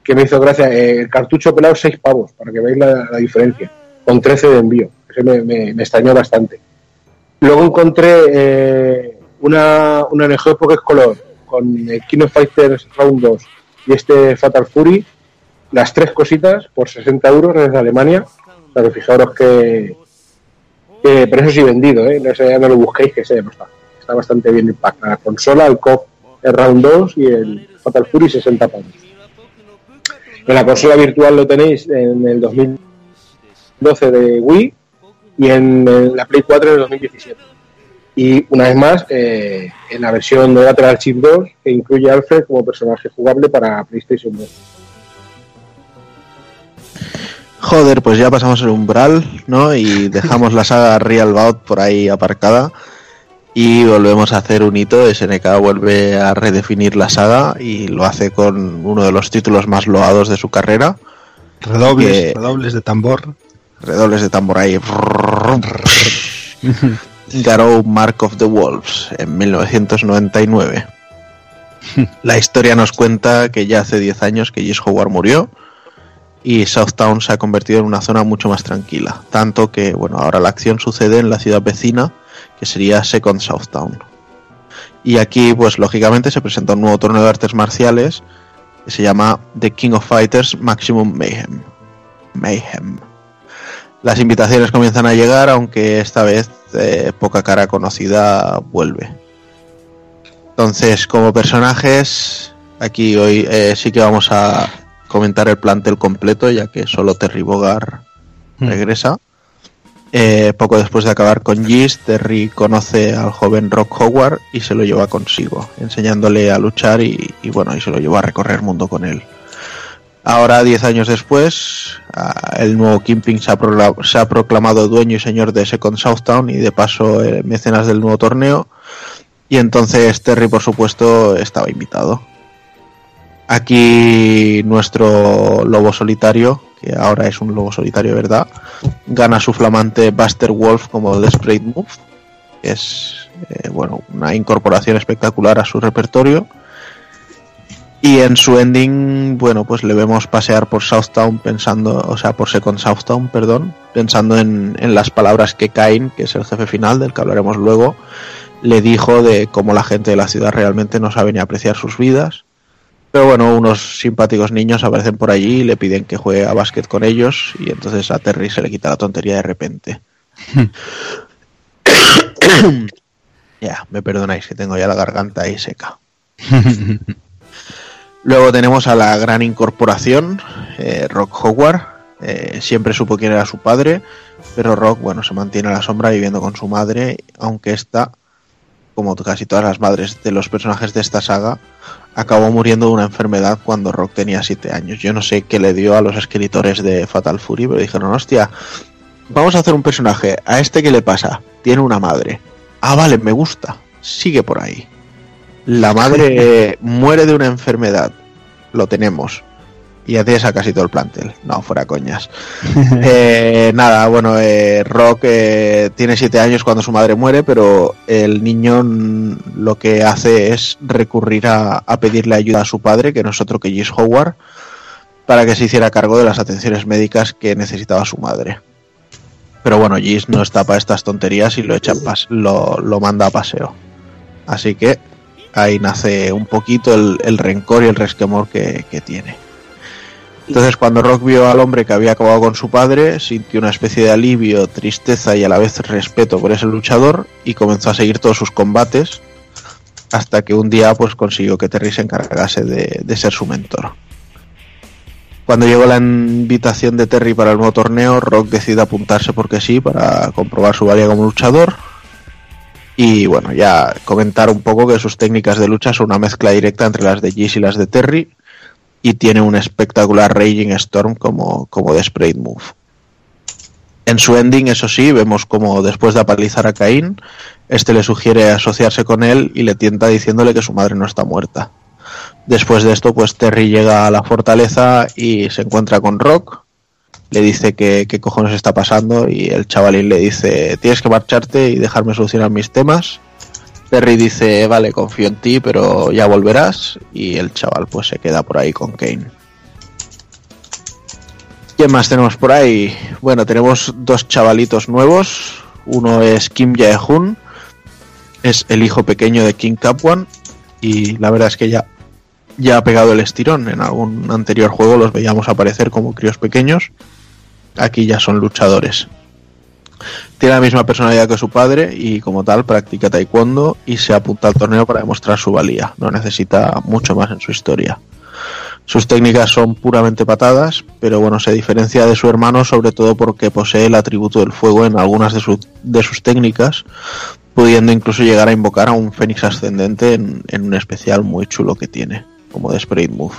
que me hizo gracia. Eh, el cartucho pelado 6 pavos, para que veáis la, la diferencia, con 13 de envío. Eso me, me- me extrañó bastante. Luego encontré eh, una, una NG Pocket Color con King of Fighters Round 2 y este Fatal Fury, las tres cositas por 60 euros desde Alemania. O sea, que fijaros que, que- pero eso sí vendido, ¿eh? No, sé, no lo busquéis, que sé, no está, bastante bien el pack. La consola, el COF el Round 2 y el Fatal Fury 60 pavos. En la consola virtual lo tenéis en el 2012 de Wii y en, en la Play 4 en el 2017. Y una vez más, eh, en la versión de Lateral Chip 2, que incluye a Alfred como personaje jugable para PlayStation 2. Joder, pues ya pasamos el umbral, ¿no? Y dejamos la saga Real Bout por ahí aparcada. Y volvemos a hacer un hito. SNK vuelve a redefinir la saga y lo hace con uno de los títulos más loados de su carrera. Redobles, Que- redobles de tambor. Redobles de tambor ahí. Garou Mark of the Wolves en 1999. La historia nos cuenta que ya hace 10 años que Gis Howard murió y Southtown se ha convertido en una zona mucho más tranquila. Tanto que, bueno, ahora la acción sucede en la ciudad vecina, que sería Second Southtown. Y aquí, pues lógicamente, se presenta un nuevo torneo de artes marciales que se llama The King of Fighters Maximum Mayhem. Mayhem. Las invitaciones comienzan a llegar, aunque esta vez eh, poca cara conocida vuelve. Entonces, como personajes, aquí hoy eh, sí que vamos a comentar el plantel completo, ya que solo Terry Bogard regresa. Eh, poco después de acabar con Gis, Terry conoce al joven Rock Howard y se lo lleva consigo, enseñándole a luchar y, y bueno, y se lo lleva a recorrer el mundo con él. Ahora, 10 años después, ah, el nuevo Kingpin se ha, procla- se ha proclamado dueño y señor de Second Southtown y de paso eh, mecenas del nuevo torneo. Y entonces Terry, por supuesto, estaba invitado. Aquí nuestro lobo solitario, que ahora es un lobo solitario, ¿verdad? Gana su flamante Buster Wolf como Desperate Move. Es eh, bueno, una incorporación espectacular a su repertorio. Y en su ending, bueno, pues le vemos pasear por Southtown pensando, o sea, por Second Southtown, perdón, pensando en, en las palabras que Cain, que es el jefe final, del que hablaremos luego, le dijo de cómo la gente de la ciudad realmente no sabe ni apreciar sus vidas. Pero bueno, unos simpáticos niños aparecen por allí y le piden que juegue a básquet con ellos y entonces a Terry se le quita la tontería de repente. ya, me perdonáis que tengo ya la garganta ahí seca. Luego tenemos a la gran incorporación, eh, Rock Howard. Eh, siempre supo quién era su padre, pero Rock, bueno, se mantiene a la sombra viviendo con su madre, aunque esta, como casi todas las madres de los personajes de esta saga, acabó muriendo de una enfermedad cuando Rock tenía 7 años. Yo no sé qué le dio a los escritores de Fatal Fury, pero dijeron, hostia, vamos a hacer un personaje. ¿A este qué le pasa? Tiene una madre. Ah, vale, me gusta. Sigue por ahí. La madre muere de una enfermedad. Lo tenemos. Y es a casi todo el plantel. No, fuera coñas. Eh, nada, bueno, eh, Rock eh, tiene siete años cuando su madre muere, pero el niño lo que hace es recurrir a, a pedirle ayuda a su padre, que no es otro que Gis Howard, para que se hiciera cargo de las atenciones médicas que necesitaba su madre. Pero bueno, Gis no está para estas tonterías y lo, echa lo, lo manda a paseo. Así que ahí nace un poquito el, el rencor y el resquemor que, que tiene. Entonces cuando Rock vio al hombre que había acabado con su padre, sintió una especie de alivio, tristeza y a la vez respeto por ese luchador y comenzó a seguir todos sus combates hasta que un día pues consiguió que Terry se encargase de, ser su mentor. Cuando llegó la invitación de Terry para el nuevo torneo, Rock decide apuntarse porque sí, para comprobar su valía como luchador. Y bueno, ya comentar un poco que sus técnicas de lucha son una mezcla directa entre las de Giz y las de Terry. Y tiene un espectacular Raging Storm como, como de Sprayed Move. En su ending, eso sí, vemos como después de apalizar a Caín, este le sugiere asociarse con él y le tienta diciéndole que su madre no está muerta. Después de esto, pues Terry llega a la fortaleza y se encuentra con Rock. Le dice que qué cojones está pasando y el chavalín le dice tienes que marcharte y dejarme solucionar mis temas. Terry dice vale, confío en ti, pero ya volverás y el chaval pues se queda por ahí con Kane. ¿Quién más tenemos por ahí? Bueno, tenemos dos chavalitos nuevos. Uno es Kim Jae-hoon, es el hijo pequeño de King Capwan y la verdad es que ya ya ha pegado el estirón. En algún anterior juego los veíamos aparecer como críos pequeños. Aquí ya son luchadores. Tiene la misma personalidad que su padre y como tal practica taekwondo y se apunta al torneo para demostrar su valía. No necesita mucho más en su historia. Sus técnicas son puramente patadas, pero bueno, se diferencia de su hermano sobre todo porque posee el atributo del fuego en algunas de, de sus técnicas, pudiendo incluso llegar a invocar a un fénix ascendente en, en un especial muy chulo que tiene, como de Sprayed Move.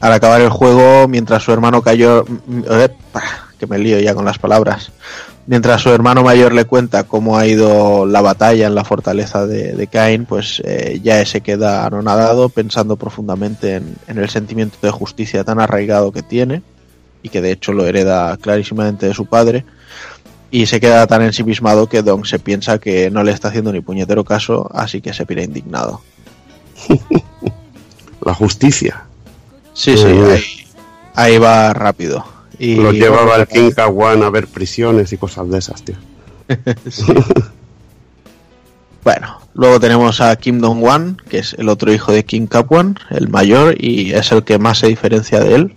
Al acabar el juego, mientras su hermano cayó... que me lío ya con las palabras. Mientras su hermano mayor le cuenta cómo ha ido la batalla en la fortaleza de, de Cain, pues eh, ya se queda anonadado pensando profundamente en, en el sentimiento de justicia tan arraigado que tiene y que de hecho lo hereda clarísimamente de su padre y se queda tan ensimismado que Dong se piensa que no le está haciendo ni puñetero caso, así que se pira indignado. La justicia. Sí, sí, ahí, ahí va rápido. Y Lo llevaba el King Kawan a ver prisiones y cosas de esas, tío. Bueno, luego tenemos a Kim Dong-wan, que es el otro hijo de Kim Kapwan, el mayor, y es el que más se diferencia de él.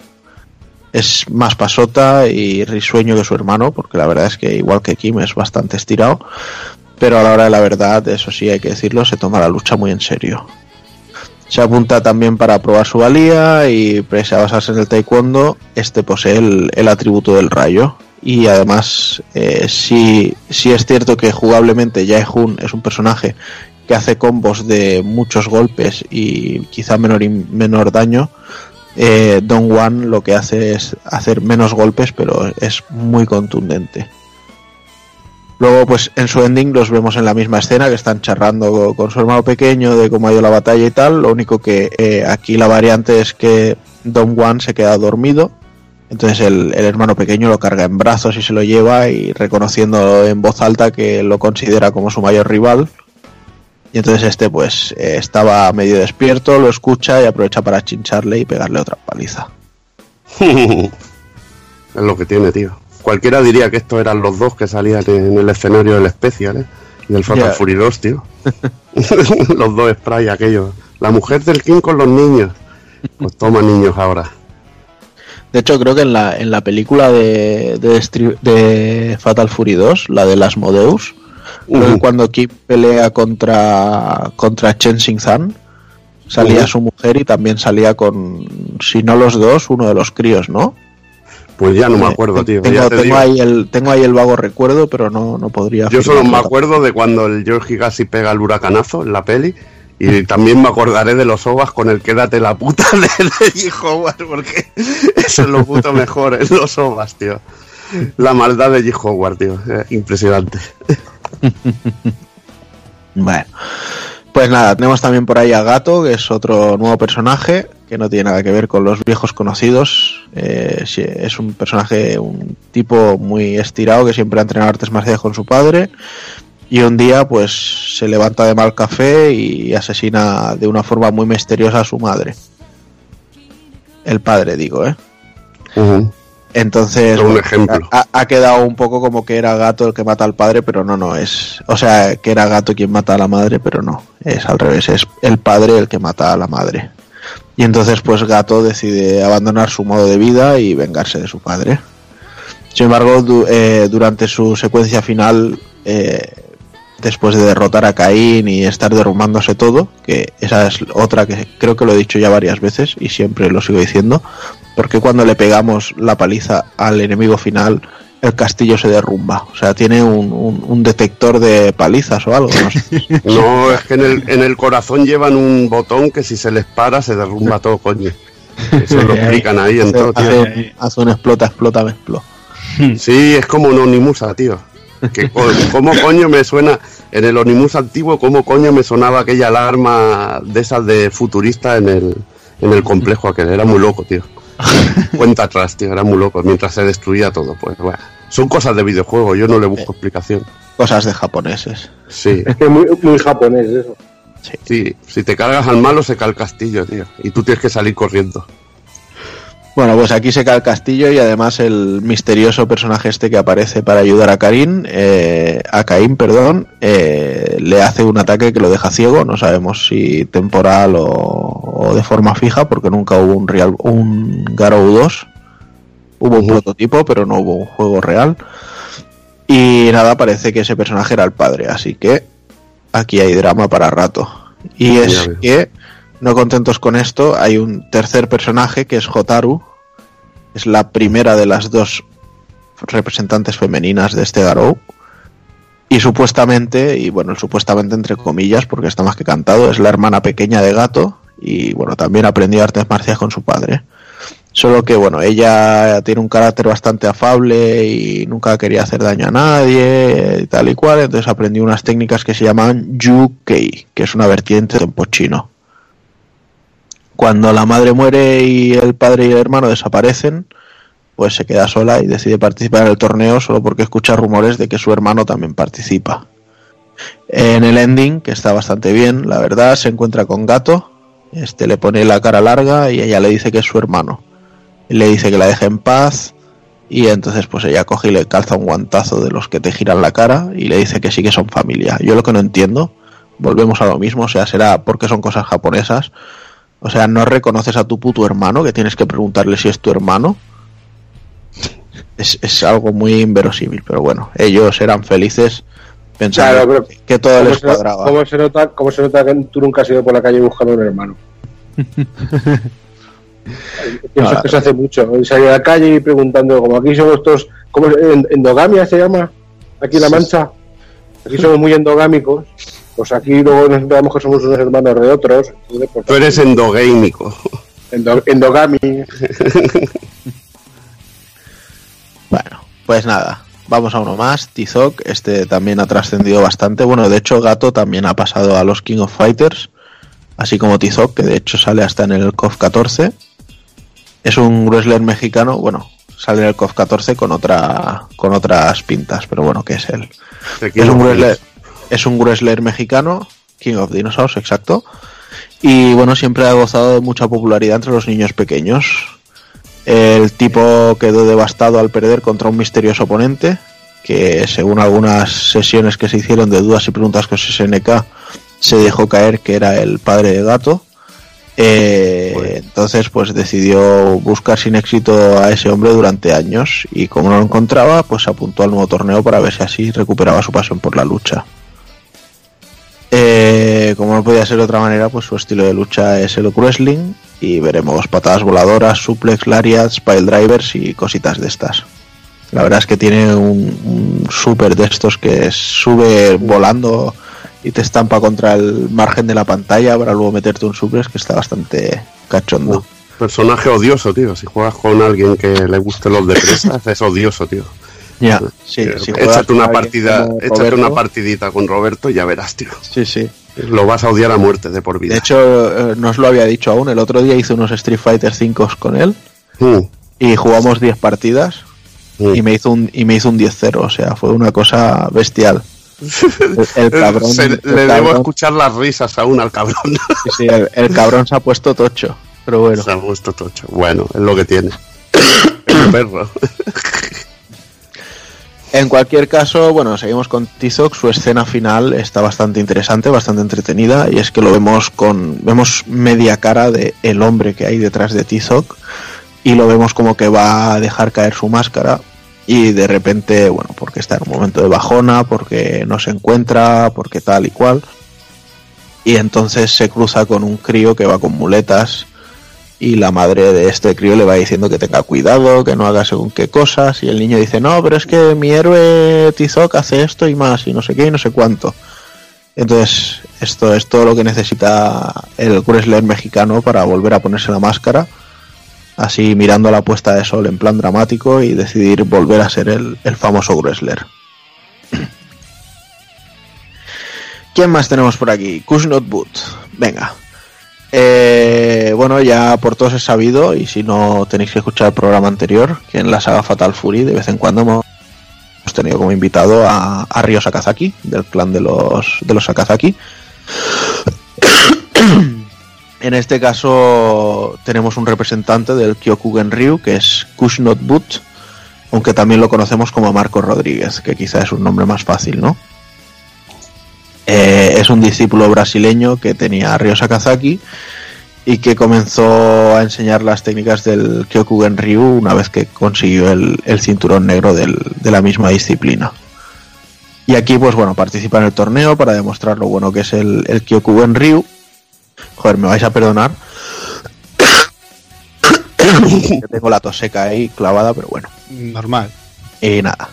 Es más pasota y risueño que su hermano, porque la verdad es que igual que Kim es bastante estirado, pero a la hora de la verdad, eso sí hay que decirlo, se toma la lucha muy en serio. Se apunta también para probar su valía y pese a basarse en el taekwondo, este posee el, atributo del rayo. Y además, eh, sí, sí es cierto que jugablemente Jae-Hoon es un personaje que hace combos de muchos golpes y quizá menor, menor daño. Eh, Don Wan lo que hace es hacer menos golpes, pero es muy contundente. Luego, pues en su ending los vemos en la misma escena que están charrando con su hermano pequeño de cómo ha ido la batalla y tal. Lo único que eh, aquí la variante es que Don Wan se queda dormido. Entonces el, el hermano pequeño lo carga en brazos y se lo lleva y reconociendo en voz alta que lo considera como su mayor rival. Y entonces este pues eh, estaba medio despierto, lo escucha y aprovecha para chincharle y pegarle otra paliza. es lo que tiene, tío. Cualquiera diría que estos eran los dos que salían en el escenario del Special, ¿eh? Y del Fatal. Fury 2, tío. los dos spray aquellos. La mujer del King con los niños. Pues toma niños ahora. De hecho, creo que en la, en la película de, de, Fatal Fury 2, la de las Modeus, cuando Kip pelea contra, contra Chen Xingzan, Salía Ujú. su mujer y también salía con, si no los dos, uno de los críos, ¿no? Pues ya no me Eh, acuerdo, tío. Tengo, ya te tengo ahí el, tengo ahí el vago recuerdo, pero no, no podría. Yo solo me acuerdo de cuando el George Higashi pega el huracanazo en la peli. Y también me acordaré de los ovas con el quédate la puta de, de. Howard, porque eso es lo puto mejor en los ovas, tío. La maldad de G. Howard, tío. eh, impresionante. Bueno, pues nada, tenemos también por ahí a Gato, que es otro nuevo personaje que no tiene nada que ver con los viejos conocidos. Eh, es un personaje, un tipo muy estirado que siempre ha entrenado artes marciales con su padre. Y un día, pues se levanta de mal café y asesina de una forma muy misteriosa a su madre. El padre, digo, ¿eh? Entonces, Un ejemplo. Ha, ha quedado un poco como que era gato el que mata al padre, pero no, no es. O sea, que era gato quien mata a la madre, pero no. Es al revés, es el padre el que mata a la madre. Y entonces, pues gato decide abandonar su modo de vida y vengarse de su padre. Sin embargo, du- eh, durante su secuencia final, eh, después de derrotar a Caín y estar derrumbándose todo, que esa es otra que creo que lo he dicho ya varias veces y siempre lo sigo diciendo, porque cuando le pegamos la paliza al enemigo final, el castillo se derrumba. O sea, tiene un, un- un detector de palizas o algo. No sé. No, es que en el, en el corazón llevan un botón que si se les para se derrumba todo, coño. Eso lo explican ahí en todo, tío. hace, hace un explota, explota, me explota. Sí, es como un Onimusa, tío. Que ¿Cómo coño me suena en el Onimus antiguo? ¿Cómo coño me sonaba aquella alarma de esas de futurista en el, en el complejo aquel? Era muy loco, tío. Cuenta atrás, tío, era muy loco. Mientras se destruía todo, pues bueno. Son cosas de videojuego, yo no le busco explicación. Cosas de japoneses. Sí, Es que muy, muy japonés eso. sí, si te cargas al malo se cae el castillo, tío. Y tú tienes que salir corriendo. Bueno, pues aquí se cae el castillo y además el misterioso personaje este que aparece para ayudar a Karin, eh, a Caín, perdón, eh, le hace un ataque que lo deja ciego. No sabemos si temporal o, o de forma fija, porque nunca hubo un real, un Garou 2. Hubo un prototipo, pero no hubo un juego real. Y nada, parece que ese personaje era el padre, así que aquí hay drama para rato. Y es que, no contentos con esto, hay un tercer personaje que es Hotaru, es la primera de las dos representantes femeninas de este Garou. Y supuestamente, y bueno, supuestamente entre comillas, porque está más que cantado, es la hermana pequeña de Gato y bueno, también aprendió artes marciales con su padre. Solo que bueno, ella tiene un carácter bastante afable y nunca quería hacer daño a nadie y tal y cual, entonces aprendió unas técnicas que se llaman Yu-Kei, que es una vertiente de tempo chino. Cuando la madre muere y el padre y el hermano desaparecen, pues se queda sola y decide participar en el torneo solo porque escucha rumores de que su hermano también participa. En el ending, que está bastante bien, la verdad, se encuentra con Gato, este le pone la cara larga y ella le dice que es su hermano. Le dice que la deje en paz y entonces pues ella coge y le calza un guantazo de los que te giran la cara y le dice que sí que son familia. Yo lo que no entiendo, volvemos a lo mismo, o sea, será porque son cosas japonesas. O sea, no reconoces a tu puto hermano, que tienes que preguntarle si es tu hermano. Es, es algo muy inverosímil, pero bueno, ellos eran felices pensando Claro, pero que, que todo ¿Cómo les se, cuadraba. cómo se nota, ¿Cómo se nota que tú nunca has ido por la calle buscando un hermano? Eso es que se hace mucho. ¿no? Salir a la calle y preguntando, como aquí somos todos, ¿cómo ¿Endogamia se llama? Aquí en La Mancha. Aquí somos muy endogámicos. Pues aquí luego nos enteramos que somos unos hermanos de otros. Entonces, pues, Tú eres endogámico. endo- endogami. Bueno, pues nada, vamos a uno más. Tizok, este también ha trascendido bastante. Bueno, de hecho, Gato también ha pasado a los King of Fighters, así como Tizok, que de hecho sale hasta en el KOF 14. Es un wrestler mexicano, bueno, sale en el KOF 14 con otra con otras pintas, pero bueno, que es él. Es un wrestler, es un wrestler mexicano, King of Dinosaurs, exacto. Y bueno, siempre ha gozado de mucha popularidad entre los niños pequeños. El tipo quedó devastado al perder contra un misterioso oponente, que según algunas sesiones que se hicieron de dudas y preguntas con SNK, se dejó caer que era el padre de gato. Eh, entonces, pues decidió buscar sin éxito a ese hombre durante años y como no lo encontraba, pues apuntó al nuevo torneo para ver si así recuperaba su pasión por la lucha. Eh, como no podía ser de otra manera, pues su estilo de lucha es el wrestling y veremos patadas voladoras, suplex, lariats, pile drivers y cositas de estas. La verdad es que tiene un, un super de estos que sube volando y te estampa contra el margen de la pantalla para luego meterte un suplex que está bastante cachondo. Personaje odioso, tío. Si juegas con alguien que le guste los depresas, es odioso, tío. Ya, sí, Eh, si échate una partida, échate Roberto, una partidita con Roberto y ya verás, tío. Sí, sí. Lo vas a odiar a muerte de por vida. De hecho, eh, no os lo había dicho aún. El otro día hice unos Street Fighter 5 con él Mm, y jugamos 10 partidas mm. y me hizo un y me hizo un 10-0, o sea, fue una cosa bestial. El, el cabrón, Se- el le debo cabrón- escuchar las risas aún al cabrón. sí, sí, el, el cabrón se ha puesto tocho, pero bueno. Se ha puesto tocho. Bueno, es lo que tiene. Perro. En cualquier caso, bueno, seguimos con Tizoc. Su escena final está bastante interesante, bastante entretenida, y es que lo vemos con vemos media cara de el hombre que hay detrás de Tizoc y lo vemos como que va a dejar caer su máscara y de repente, bueno, porque está en un momento de bajona, porque no se encuentra, porque tal y cual. Y entonces se cruza con un crío que va con muletas y la madre de este crío le va diciendo que tenga cuidado, que no haga según qué cosas, y el niño dice, no, pero es que mi héroe Tizoc hace esto y más, y no sé qué y no sé cuánto. Entonces, esto es todo lo que necesita el wrestler mexicano para volver a ponerse la máscara, así mirando la puesta de sol en plan dramático y decidir volver a ser el, el famoso wrestler. ¿Quién más tenemos por aquí? Kushnot Boot. Venga, eh, bueno, ya por todos es sabido, y si no tenéis que escuchar el programa anterior, que en la saga Fatal Fury de vez en cuando hemos tenido como invitado a, Ryo Sakazaki, del clan de los, de los Sakazaki. en este caso tenemos un representante del Kyokugen Ryu, que es Kushnot Boot, aunque también lo conocemos como Marco Rodríguez, que quizá es un nombre más fácil, ¿no? Eh, es un discípulo brasileño que tenía a Ryo Sakazaki y que comenzó a enseñar las técnicas del Kyokugen Ryu una vez que consiguió el, el cinturón negro del- de la misma disciplina. Y aquí, pues bueno, participa en el torneo para demostrar lo bueno que es el, el Kyokugen Ryu. Joder, me vais a perdonar. tengo la tos seca ahí clavada, pero bueno. Normal. Y nada.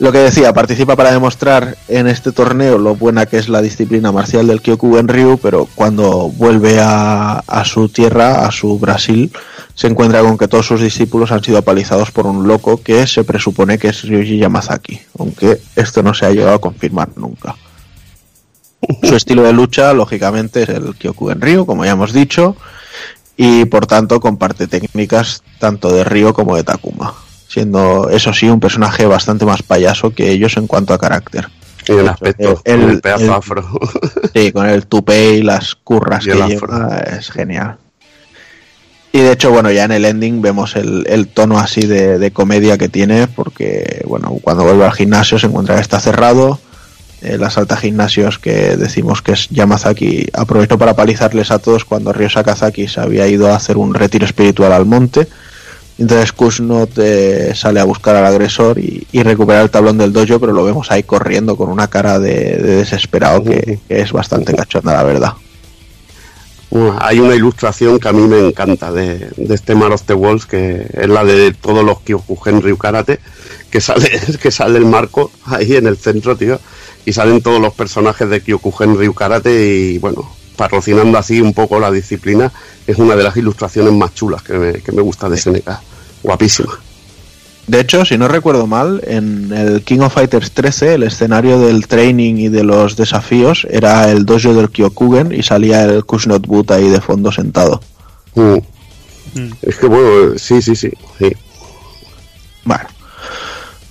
Lo que decía, participa para demostrar en este torneo lo buena que es la disciplina marcial del Kyokugen Ryu, pero cuando vuelve a, a su tierra, a su Brasil, se encuentra con que todos sus discípulos han sido apalizados por un loco que se presupone que es Ryuji Yamazaki, aunque esto no se ha llegado a confirmar nunca. Su estilo de lucha, lógicamente, es el Kyokugen Ryu, como ya hemos dicho, y por tanto comparte técnicas tanto de Ryo como de Takuma, siendo eso sí un personaje bastante más payaso que ellos en cuanto a carácter. En el aspecto, El- el pedazo el- afro. Sí, con el tupé y las curras Y que lleva, es genial. Y de hecho, bueno, ya en el ending vemos el, el tono así de, de comedia que tiene, porque, bueno, cuando vuelve al gimnasio se encuentra que está cerrado. Eh, las altas gimnasios que decimos que es Yamazaki aprovechó para palizarles a todos cuando Ryo Sakazaki se había ido a hacer un retiro espiritual al monte. Entonces Kushnot eh, sale a buscar al agresor y, y recupera el tablón del dojo, pero lo vemos ahí corriendo con una cara de, de desesperado que, que es bastante cachonda, la verdad. Bueno, Hay una ilustración que a mí me encanta de, de este Man of the Wolves, que es la de todos los Kyokugen Ryu Karate, que sale, que sale el marco ahí en el centro, tío, y salen todos los personajes de Kyokugen Ryu Karate y bueno, patrocinando así un poco la disciplina, es una de las ilustraciones más chulas que me, que me gusta de SNK. Guapísima. De hecho, si no recuerdo mal, en el King of Fighters 13 el escenario del training y de los desafíos era el dojo del Kyokugen y salía el Kushnot Boot ahí de fondo sentado. Mm. Es que bueno, sí, sí, sí. sí. Bueno,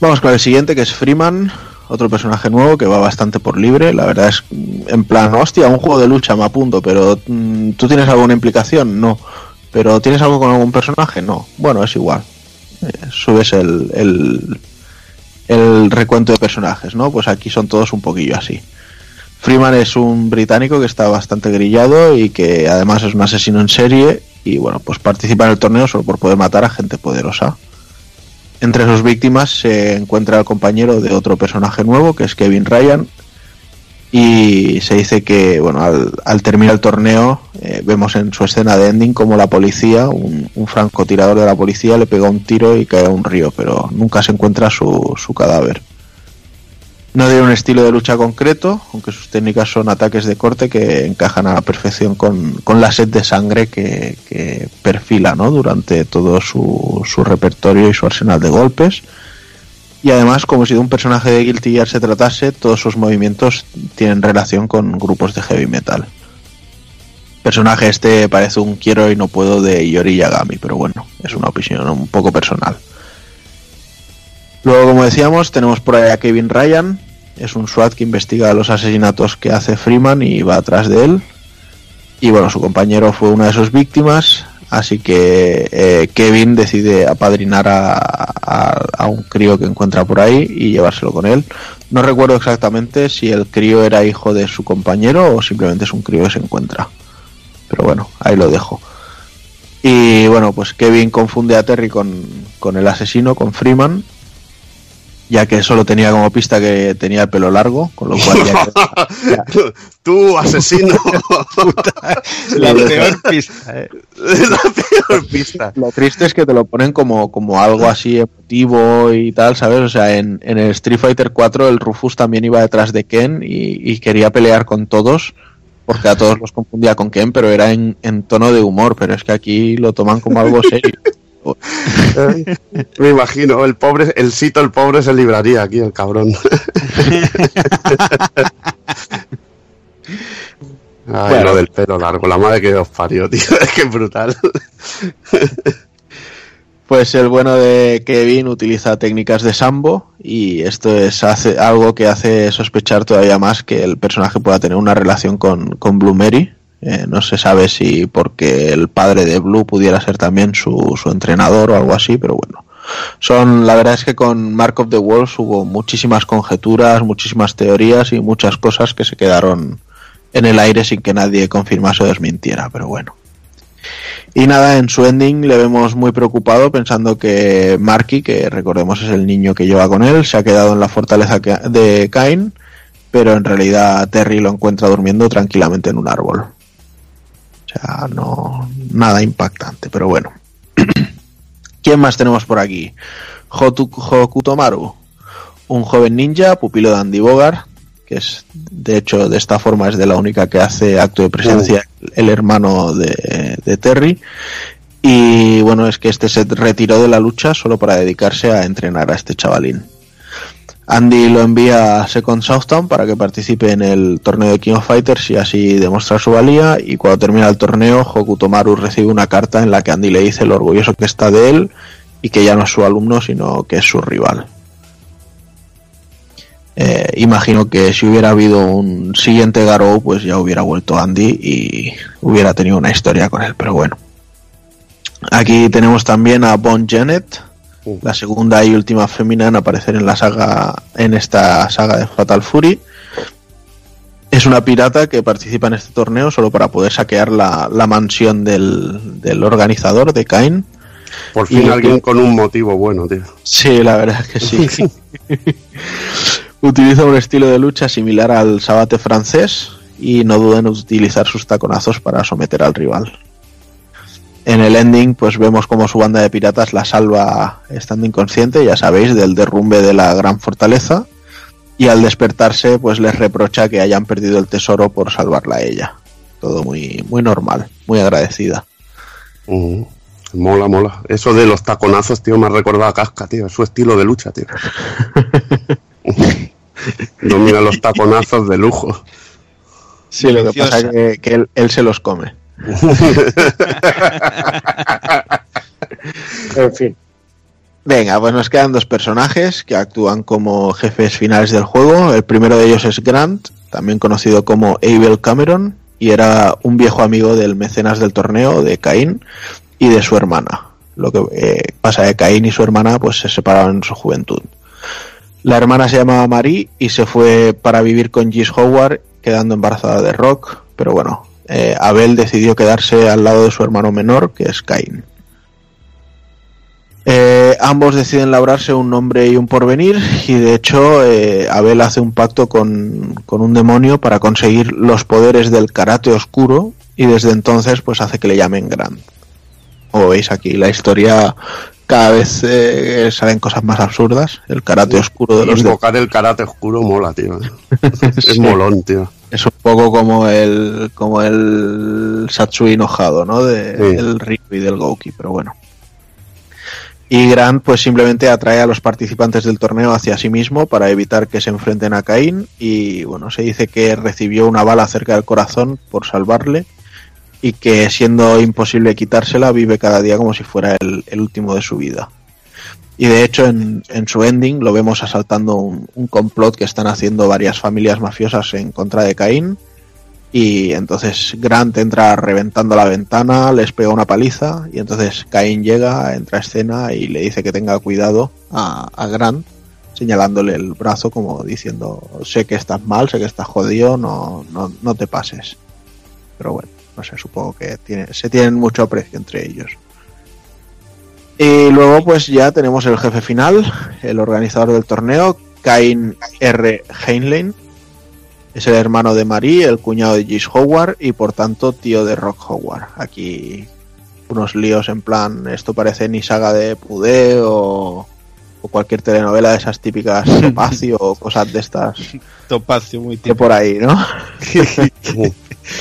vamos con el siguiente que es Freeman, otro personaje nuevo que va bastante por libre. La verdad es en plan, hostia, un juego de lucha me apunto, pero mm, ¿tú tienes alguna implicación? No. ¿Pero tienes algo con algún personaje? No. Bueno, es igual. Eh, subes el, el recuento de personajes, ¿no? Pues aquí son todos un poquillo así. Freeman es un británico que está bastante grillado y que además es un asesino en serie y bueno, pues participa en el torneo solo por poder matar a gente poderosa. Entre sus víctimas se encuentra el compañero de otro personaje nuevo, que es Kevin Ryan, Y se dice que, bueno, al, al terminar el torneo, eh, vemos en su escena de ending como la policía, un, francotirador de la policía, le pega un tiro y cae a un río, pero nunca se encuentra su, su cadáver. No tiene un estilo de lucha concreto, aunque sus técnicas son ataques de corte que encajan a la perfección con, con la sed de sangre que, que perfila ¿no? durante todo su, su repertorio y su arsenal de golpes. Y además, como si de un personaje de Guilty Gear se tratase, todos sus movimientos tienen relación con grupos de heavy metal. Personaje este parece un quiero y no puedo de Yori Yagami, pero bueno, es una opinión un poco personal. Luego, como decíamos, tenemos por ahí a Kevin Ryan. Es un SWAT que investiga los asesinatos que hace Freeman y va atrás de él. Y bueno, su compañero fue una de sus víctimas. Así que eh, Kevin decide apadrinar a, un crío que encuentra por ahí y llevárselo con él. No recuerdo exactamente si el crío era hijo de su compañero o simplemente es un crío que se encuentra. Pero bueno, ahí lo dejo. Y bueno, pues Kevin confunde a Terry con el asesino, con Freeman, ya que solo tenía como pista que tenía el pelo largo, con lo cual ya, Tú, asesino. La peor pista. eh. la peor pista. lo triste es que te lo ponen como, como algo así emotivo y tal, ¿sabes? O sea, en, en el Street Fighter 4 el Rufus también iba detrás de Ken y, y quería pelear con todos, porque a todos los confundía con Ken, pero era en, en tono de humor, pero es que aquí lo toman como algo serio. Me imagino, el pobre, el sito, el pobre se libraría aquí, el cabrón. Ay, Bueno. lo del pelo largo, la madre que os parió, tío, es que es brutal. Pues el bueno de Kevin utiliza técnicas de sambo y esto es hace, algo que hace sospechar todavía más que el personaje pueda tener una relación con, con Blue Mary. Eh, no se sabe si porque el padre de Blue pudiera ser también su, su entrenador o algo así, pero bueno. Son, la verdad es que con Mark of the Wolves hubo muchísimas conjeturas, muchísimas teorías y muchas cosas que se quedaron en el aire sin que nadie confirmase o desmintiera, pero bueno. Y nada, en su ending le vemos muy preocupado pensando que Marky, que recordemos es el niño que lleva con él, se ha quedado en la fortaleza de Cain, pero en realidad Terry lo encuentra durmiendo tranquilamente en un árbol. O sea, no nada impactante, pero bueno. ¿Quién más tenemos por aquí? Hokutomaru, un joven ninja, pupilo de Andy Bogart, que es, de hecho, de esta forma es de la única que hace acto de presencia el hermano de, de Terry. Y bueno, es que este se retiró de la lucha solo para dedicarse a entrenar a este chavalín. Andy lo envía a Second Southtown para que participe en el torneo de King of Fighters y así demostrar su valía. Y cuando termina el torneo, Hokutomaru recibe una carta en la que Andy le dice lo orgulloso que está de él y que ya no es su alumno, sino que es su rival. Eh, imagino que si hubiera habido un siguiente Garou, pues ya hubiera vuelto Andy y hubiera tenido una historia con él, pero bueno. Aquí tenemos también a Bon Janet, la segunda y última fémina en aparecer en la saga, en esta saga de Fatal Fury. Es una pirata que participa en este torneo solo para poder saquear la, la mansión del, del organizador de Cain. Por fin Y- alguien con un motivo bueno, tío. Sí, la verdad es que sí. Utiliza un estilo de lucha similar al sabate francés y no duda en utilizar sus taconazos para someter al rival. En el ending, pues vemos como su banda de piratas la salva estando inconsciente, ya sabéis, del derrumbe de la gran fortaleza. Y al despertarse, pues les reprocha que hayan perdido el tesoro por salvarla a ella. Todo muy, muy normal, muy agradecida. Ujú. Mola, mola. Eso de los taconazos, tío, me ha recordado a Casca, tío. Es su estilo de lucha, tío. Domina los taconazos de lujo. Sí, lo que pasa es que, que él, él se los come. En fin. Venga, pues nos quedan dos personajes que actúan como jefes finales del juego. El primero de ellos es Grant, también conocido como Abel Cameron, y era un viejo amigo del mecenas del torneo, de Caín, y de su hermana. Lo que eh, pasa que Caín y su hermana pues se separaron en su juventud. La hermana se llamaba Marie y se fue para vivir con Gis Howard, quedando embarazada de Rock, pero bueno, eh, Abel decidió quedarse al lado de su hermano menor, que es Cain. Eh, ambos deciden labrarse un nombre y un porvenir y de hecho eh, Abel hace un pacto con, con un demonio para conseguir los poderes del karate oscuro y desde entonces pues hace que le llamen Grant. Como veis aquí, la historia cada vez eh, salen cosas más absurdas. El karate oscuro de los Invocar el karate oscuro mola, tío. Es molón, tío. Es un poco como el como el Satsui enojado, ¿no? De, Sí. del Ryu y del Gouki, pero bueno. Y Grant pues simplemente atrae a los participantes del torneo hacia sí mismo para evitar que se enfrenten a Caín y bueno, se dice que recibió una bala cerca del corazón por salvarle y que siendo imposible quitársela vive cada día como si fuera el, el último de su vida. Y de hecho en, en su ending lo vemos asaltando un, un complot que están haciendo varias familias mafiosas en contra de Caín. Y entonces Grant entra reventando la ventana, les pega una paliza y entonces Caín llega, entra a escena y le dice que tenga cuidado a, a Grant, señalándole el brazo como diciendo, sé que estás mal, sé que estás jodido, no, no, no te pases. Pero bueno, no sé, supongo que tiene, se tienen mucho aprecio entre ellos. Y luego pues ya tenemos el jefe final, el organizador del torneo, Cain R. Heinlein. Es el hermano de Marie, el cuñado de Gis Howard y por tanto tío de Rock Howard. Aquí unos líos en plan, esto parece ni saga de Pudé o, o cualquier telenovela de esas típicas Topacio o cosas de estas Topacio, muy que típico. por ahí, ¿no?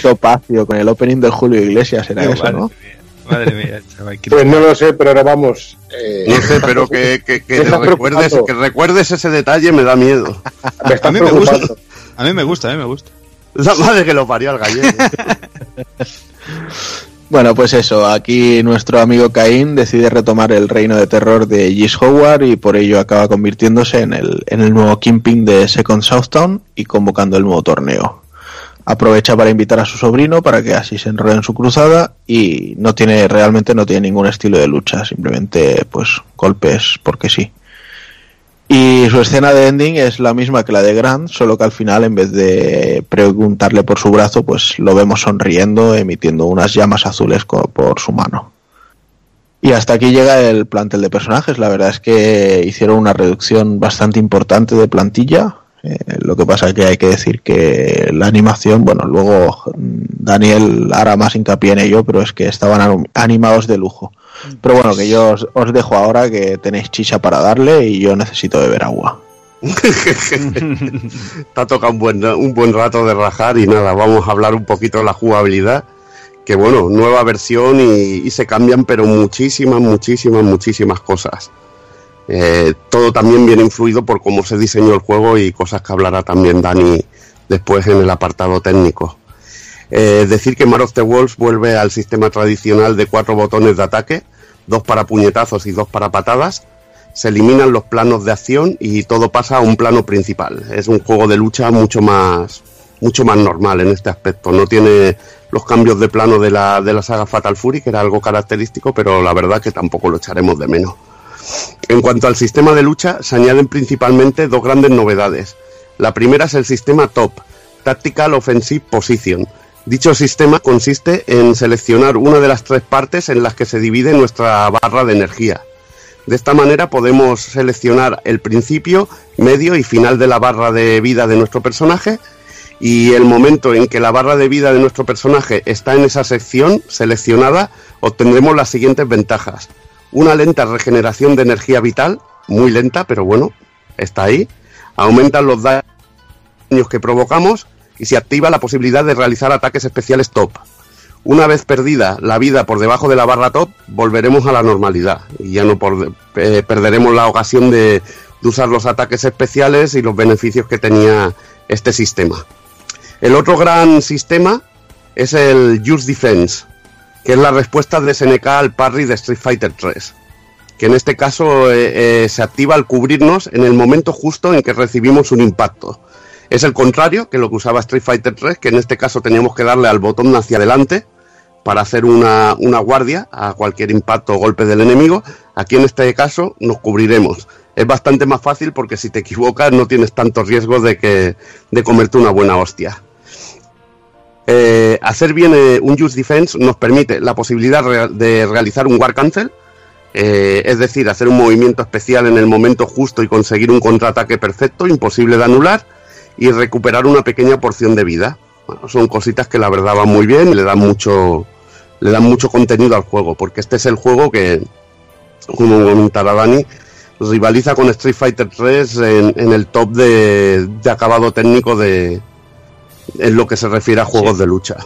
Topacio con el opening de Julio Iglesias era eso, madre ¿no? Madre mía, chaval, qué- Pues no lo sé, pero ahora vamos. eh, No sé, pero que, que, que recuerdes, preocupando. que recuerdes ese detalle me da miedo. me está a mí me gusta. A mí me gusta, a mí me gusta. La madre que lo parió al gallego. Bueno, pues eso, aquí nuestro amigo Caín decide retomar el reino de terror de Gis Howard y por ello acaba convirtiéndose en el, en el nuevo Kingpin de Second Southtown y convocando el nuevo torneo. Aprovecha para invitar a su sobrino para que así se enrole en su cruzada y no tiene, realmente no tiene ningún estilo de lucha, simplemente pues golpes porque sí. Y su escena de ending es la misma que la de Grant, solo que al final, en vez de preguntarle por su brazo, pues lo vemos sonriendo, emitiendo unas llamas azules por su mano. Y hasta aquí llega el plantel de personajes. La verdad es que hicieron una reducción bastante importante de plantilla. Eh, lo que pasa es que hay que decir que la animación, bueno, luego mm, Daniel hará más hincapié en ello, pero es que estaban animados de lujo. Pero bueno, que yo os, dejo ahora que tenéis chicha para darle y yo necesito beber agua. Te ha tocado un buen, un buen rato de rajar y nada, vamos a hablar un poquito de la jugabilidad. Que bueno, nueva versión y se cambian, pero muchísimas, muchísimas, muchísimas cosas. Eh, todo también viene influido por cómo se diseñó el juego y cosas que hablará también Dani después en el apartado técnico. Eh, decir que Mar of the Wolves vuelve al sistema tradicional de cuatro botones de ataque, dos para puñetazos y dos para patadas. Se eliminan los planos de acción y todo pasa a un plano principal. Es un juego de lucha mucho más, mucho más normal en este aspecto. No tiene los cambios de plano de la, de la saga Fatal Fury, que era algo característico, pero la verdad que tampoco lo echaremos de menos. En cuanto al sistema de lucha, se añaden principalmente dos grandes novedades. La primera es el sistema TOP, Tactical Offensive Position. Dicho sistema consiste en seleccionar una de las tres partes en las que se divide nuestra barra de energía. De esta manera podemos seleccionar el principio, medio y final de la barra de vida de nuestro personaje y el momento en que la barra de vida de nuestro personaje está en esa sección seleccionada obtendremos las siguientes ventajas. Una lenta regeneración de energía vital, muy lenta, pero bueno, está ahí. Aumentan los daños que provocamos y se activa la posibilidad de realizar ataques especiales top. Una vez perdida la vida por debajo de la barra top, volveremos a la normalidad y ya no por- eh, perderemos la ocasión de, de usar los ataques especiales y los beneficios que tenía este sistema. El otro gran sistema es el Use Defense, que es la respuesta de SNK al parry de Street Fighter 3, que en este caso eh, eh, se activa al cubrirnos en el momento justo en que recibimos un impacto. Es el contrario que lo que usaba Street Fighter 3, que en este caso teníamos que darle al botón hacia adelante para hacer una, una guardia a cualquier impacto o golpe del enemigo. Aquí en este caso nos cubriremos. Es bastante más fácil porque si te equivocas no tienes tanto riesgo de, que, de comerte una buena hostia. Eh, hacer bien eh, un Use Defense nos permite la posibilidad de realizar un War Cancel Eh, es decir, hacer un movimiento especial en el momento justo y conseguir un contraataque perfecto, imposible de anular, y recuperar una pequeña porción de vida. Son cositas que la verdad van muy bien y le dan mucho, le dan mucho contenido al juego, porque este es el juego que, como comentará Dani, rivaliza con Street Fighter 3 en, en el top de acabado técnico de en lo que se refiere a juegos de lucha.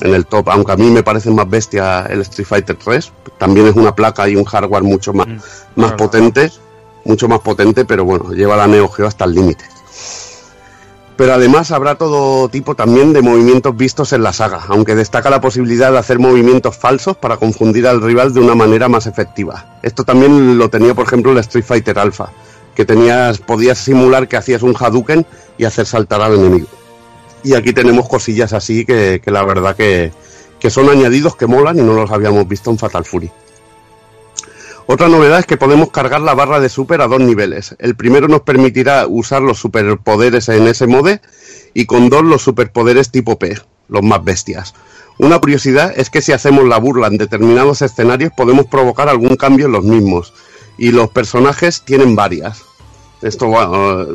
En el top, aunque a mí me parece más bestia el Street Fighter 3, también es una placa y un hardware mucho más, Mm, más claro. potente, mucho más potente, pero bueno, lleva la Neo Geo hasta el límite. Pero además habrá todo tipo también de movimientos vistos en la saga, aunque destaca la posibilidad de hacer movimientos falsos para confundir al rival de una manera más efectiva. Esto también lo tenía, por ejemplo, el Street Fighter Alpha, que tenías, podías simular que hacías un Hadouken y hacer saltar al enemigo. Y aquí tenemos cosillas así que, que la verdad que, que son añadidos que molan y no los habíamos visto en Fatal Fury. Otra novedad es que podemos cargar la barra de super a dos niveles. El primero nos permitirá usar los superpoderes en ese mode y con dos los superpoderes tipo P, los más bestias. Una curiosidad es que si hacemos la burla en determinados escenarios podemos provocar algún cambio en los mismos y los personajes tienen varias. Esto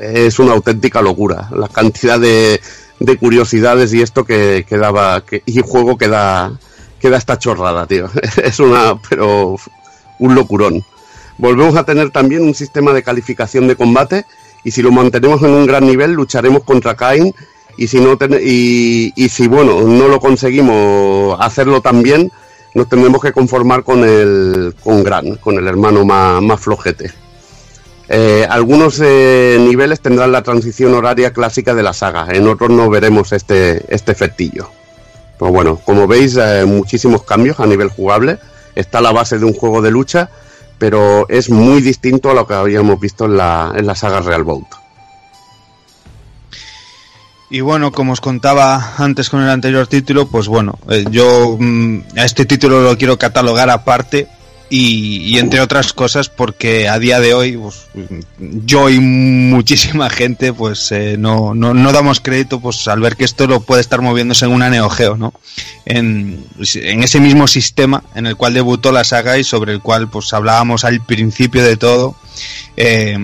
es una auténtica locura, la cantidad de, de curiosidades y esto que, que daba y juego que da, que da esta chorrada, tío. Es una, pero un locurón. Volvemos a tener también un sistema de calificación de combate y si lo mantenemos en un gran nivel lucharemos contra Kain y si no ten- y, y si bueno no lo conseguimos hacerlo tan bien nos tendremos que conformar con el con Gran, con el hermano más, más flojete. Eh, algunos eh, niveles tendrán la transición horaria clásica de la saga, en otros no veremos este, este efectillo. Pues bueno, como veis, eh, muchísimos cambios a nivel jugable. Está la base de un juego de lucha, pero es muy distinto a lo que habíamos visto en la, en la saga Real Bout. Y bueno, como os contaba antes con el anterior título, pues bueno, yo mm, a este título lo quiero catalogar aparte y, y entre otras cosas porque a día de hoy pues, yo y muchísima gente pues eh, no, no, no damos crédito pues al ver que esto lo puede estar moviéndose en una Neo Geo, ¿no? En, en ese mismo sistema en el cual debutó la saga y sobre el cual pues hablábamos al principio de todo. Eh,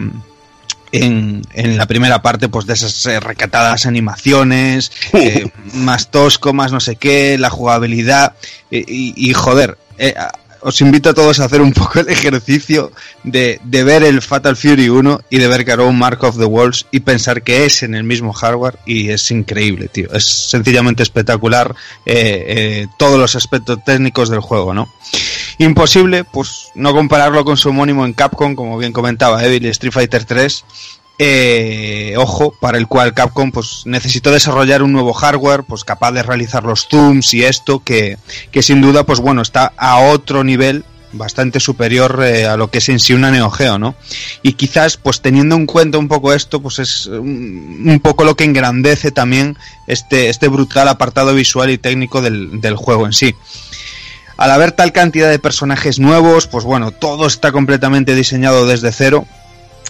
en, en la primera parte pues de esas eh, recatadas animaciones, eh, más tosco, más no sé qué, la jugabilidad eh, y, y, joder, os invito a todos a hacer un poco el ejercicio de, de ver el Fatal Fury 1 y de ver Garou Mark of the Wolves y pensar que es en el mismo hardware y es increíble, tío. Es sencillamente espectacular eh, eh, todos los aspectos técnicos del juego, ¿no? Imposible, pues, no compararlo con su homónimo en Capcom, como bien comentaba Evil Street Fighter 3. Eh, ojo, para el cual Capcom pues necesitó desarrollar un nuevo hardware, pues capaz de realizar los zooms y esto, que, que sin duda, pues bueno, está a otro nivel bastante superior eh, a lo que es en sí una Neo Geo, ¿no? Y quizás, pues teniendo en cuenta un poco esto, pues es un, un poco lo que engrandece también este, este brutal apartado visual y técnico del, del juego en sí. Al haber tal cantidad de personajes nuevos, pues bueno, todo está completamente diseñado desde cero.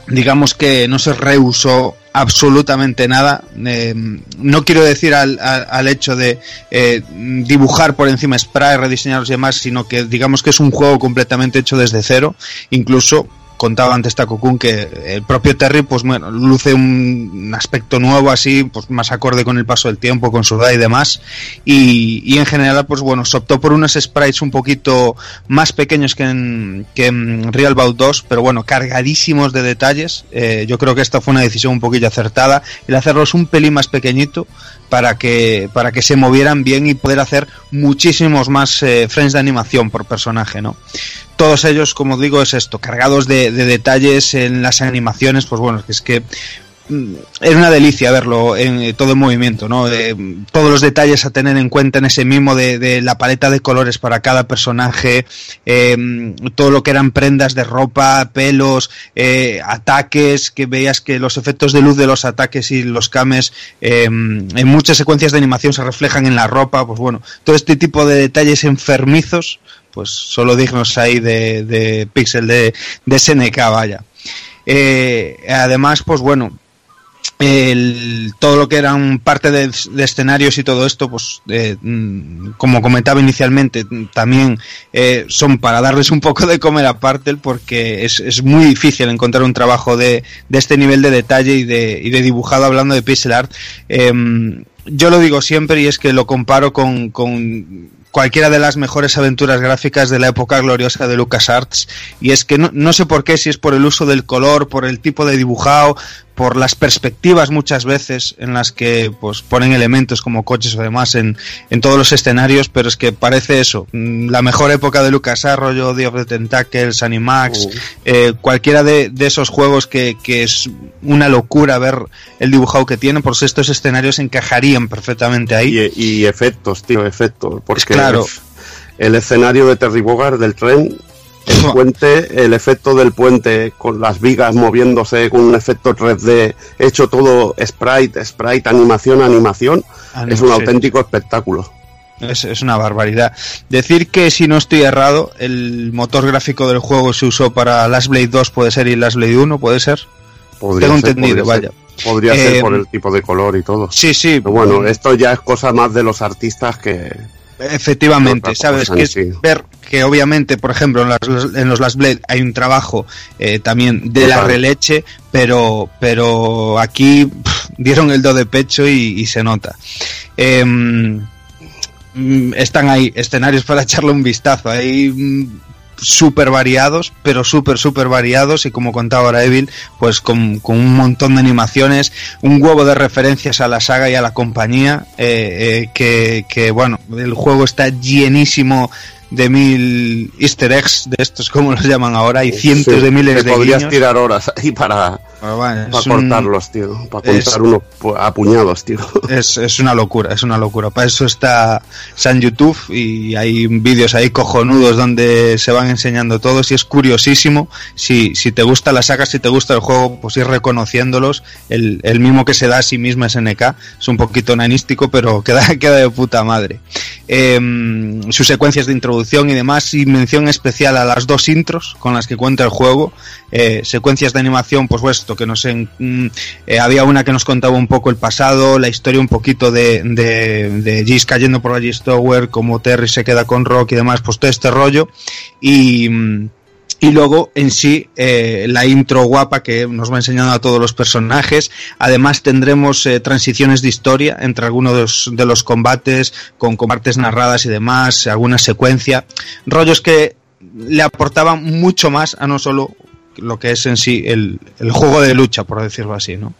Digamos que no se reusó absolutamente nada. Eh, no quiero decir al, al, hecho de eh, dibujar por encima spray, rediseñarlos y demás, sino que digamos que es un juego completamente hecho desde cero. Incluso contaba antes Takokun que el propio Terry pues bueno, luce un, aspecto nuevo así, pues más acorde con el paso del tiempo, con su edad y demás. Y, y, en general, pues bueno, se optó por unos sprites un poquito más pequeños que en, que en Real Bout 2, pero bueno, cargadísimos de detalles. Eh, yo creo que esta fue una decisión un poquillo acertada, el hacerlos un pelín más pequeñito para que, para que se movieran bien y poder hacer muchísimos más eh, frames de animación por personaje, ¿no? Todos ellos, como digo, es esto, cargados de, de detalles en las animaciones, pues bueno, es que es una delicia verlo en todo en movimiento, ¿no? Eh, todos los detalles a tener en cuenta en ese mismo de, de la paleta de colores para cada personaje, eh, todo lo que eran prendas de ropa, pelos, eh, ataques, que veías que los efectos de luz de los ataques y los cames en muchas secuencias de animación se reflejan en la ropa, pues bueno, todo este tipo de detalles enfermizos, pues solo dignos ahí de, de Pixel de, de SNK, vaya. Eh, además, pues bueno, el, todo lo que eran parte de, de escenarios y todo esto, pues eh, mm, como comentaba inicialmente, también eh, son para darles un poco de comer aparte, porque es, es muy difícil encontrar un trabajo de, de este nivel de detalle y de, y de dibujado hablando de pixel art. Em, yo lo digo siempre y es que lo comparo con cualquiera de las mejores aventuras gráficas de la época gloriosa de LucasArts. Y es que no, no sé por qué, si es por el uso del color, por el tipo de dibujado, por las perspectivas muchas veces en las que pues ponen elementos como coches o demás en, en todos los escenarios, pero es que parece eso, mm, la mejor época de LucasArts, rollo The of the Tentacles, Animax, Uh. eh, cualquiera de, de esos juegos que, que es una locura ver el dibujado que tienen, pues estos escenarios encajarían perfectamente ahí. Y, y efectos, tío, efectos. Porque Claro. el escenario de Terry Bogard del tren, el puente, el efecto del puente con las vigas moviéndose con un efecto 3D hecho todo sprite, sprite, animación, animación, Ah, es un sí. auténtico espectáculo. Es, es una barbaridad. Decir que si no estoy errado, el motor gráfico del juego se usó para Last Blade 2, puede ser, y Last Blade 1, puede ser. Podría Tengo ser, entendido, podría vaya. ser. Podría ser Eh, por el tipo de color y todo. Sí, sí. Pero bueno, esto ya es cosa más de los artistas que... Efectivamente, sabes que es sí. ver que obviamente, por ejemplo, en, las- en los Last Blade hay un trabajo eh, también de la releche, pero pero aquí dieron el do de pecho y, y se nota. Em, están ahí escenarios para echarle un vistazo. Hay mm, súper variados, pero súper, súper variados y como contaba ahora Evil, pues con, con un montón de animaciones, un huevo de referencias a la saga y a la compañía, eh, eh, que, que, bueno, el juego está llenísimo de mil easter eggs, de estos como los llaman ahora, y cientos Sí, de miles de podrías guiños. tirar horas ahí para, bueno, para un- cortarlos, tío. Para es- contar unos pu- a puñados, tío. Es, es una locura, es una locura. Para eso está, en YouTube y hay vídeos ahí cojonudos donde se van enseñando todos y es curiosísimo. Si, si te gusta la saga, si te gusta el juego, pues ir reconociéndolos. El, el mismo que se da a sí misma SNK es un poquito nanístico, pero queda, queda de puta madre. Em, sus secuencias de introducción y demás, y mención especial a las dos intros con las que cuenta el juego. Eh, secuencias de animación, pues bueno, esto que nos en- mm, eh, había una que nos contaba un poco el pasado, la historia un poquito de, de, de Giz cayendo por la Giz Tower, como Terry se queda con Rock y demás, pues todo este rollo. Y, mm, y luego en sí eh, la intro guapa que nos va enseñando a todos los personajes. Además tendremos eh, transiciones de historia entre algunos de los, combates, con combates narradas y demás, alguna secuencia. Rollos que le aportaban mucho más a no solo lo que es en sí el, el juego de lucha, por decirlo así, ¿no?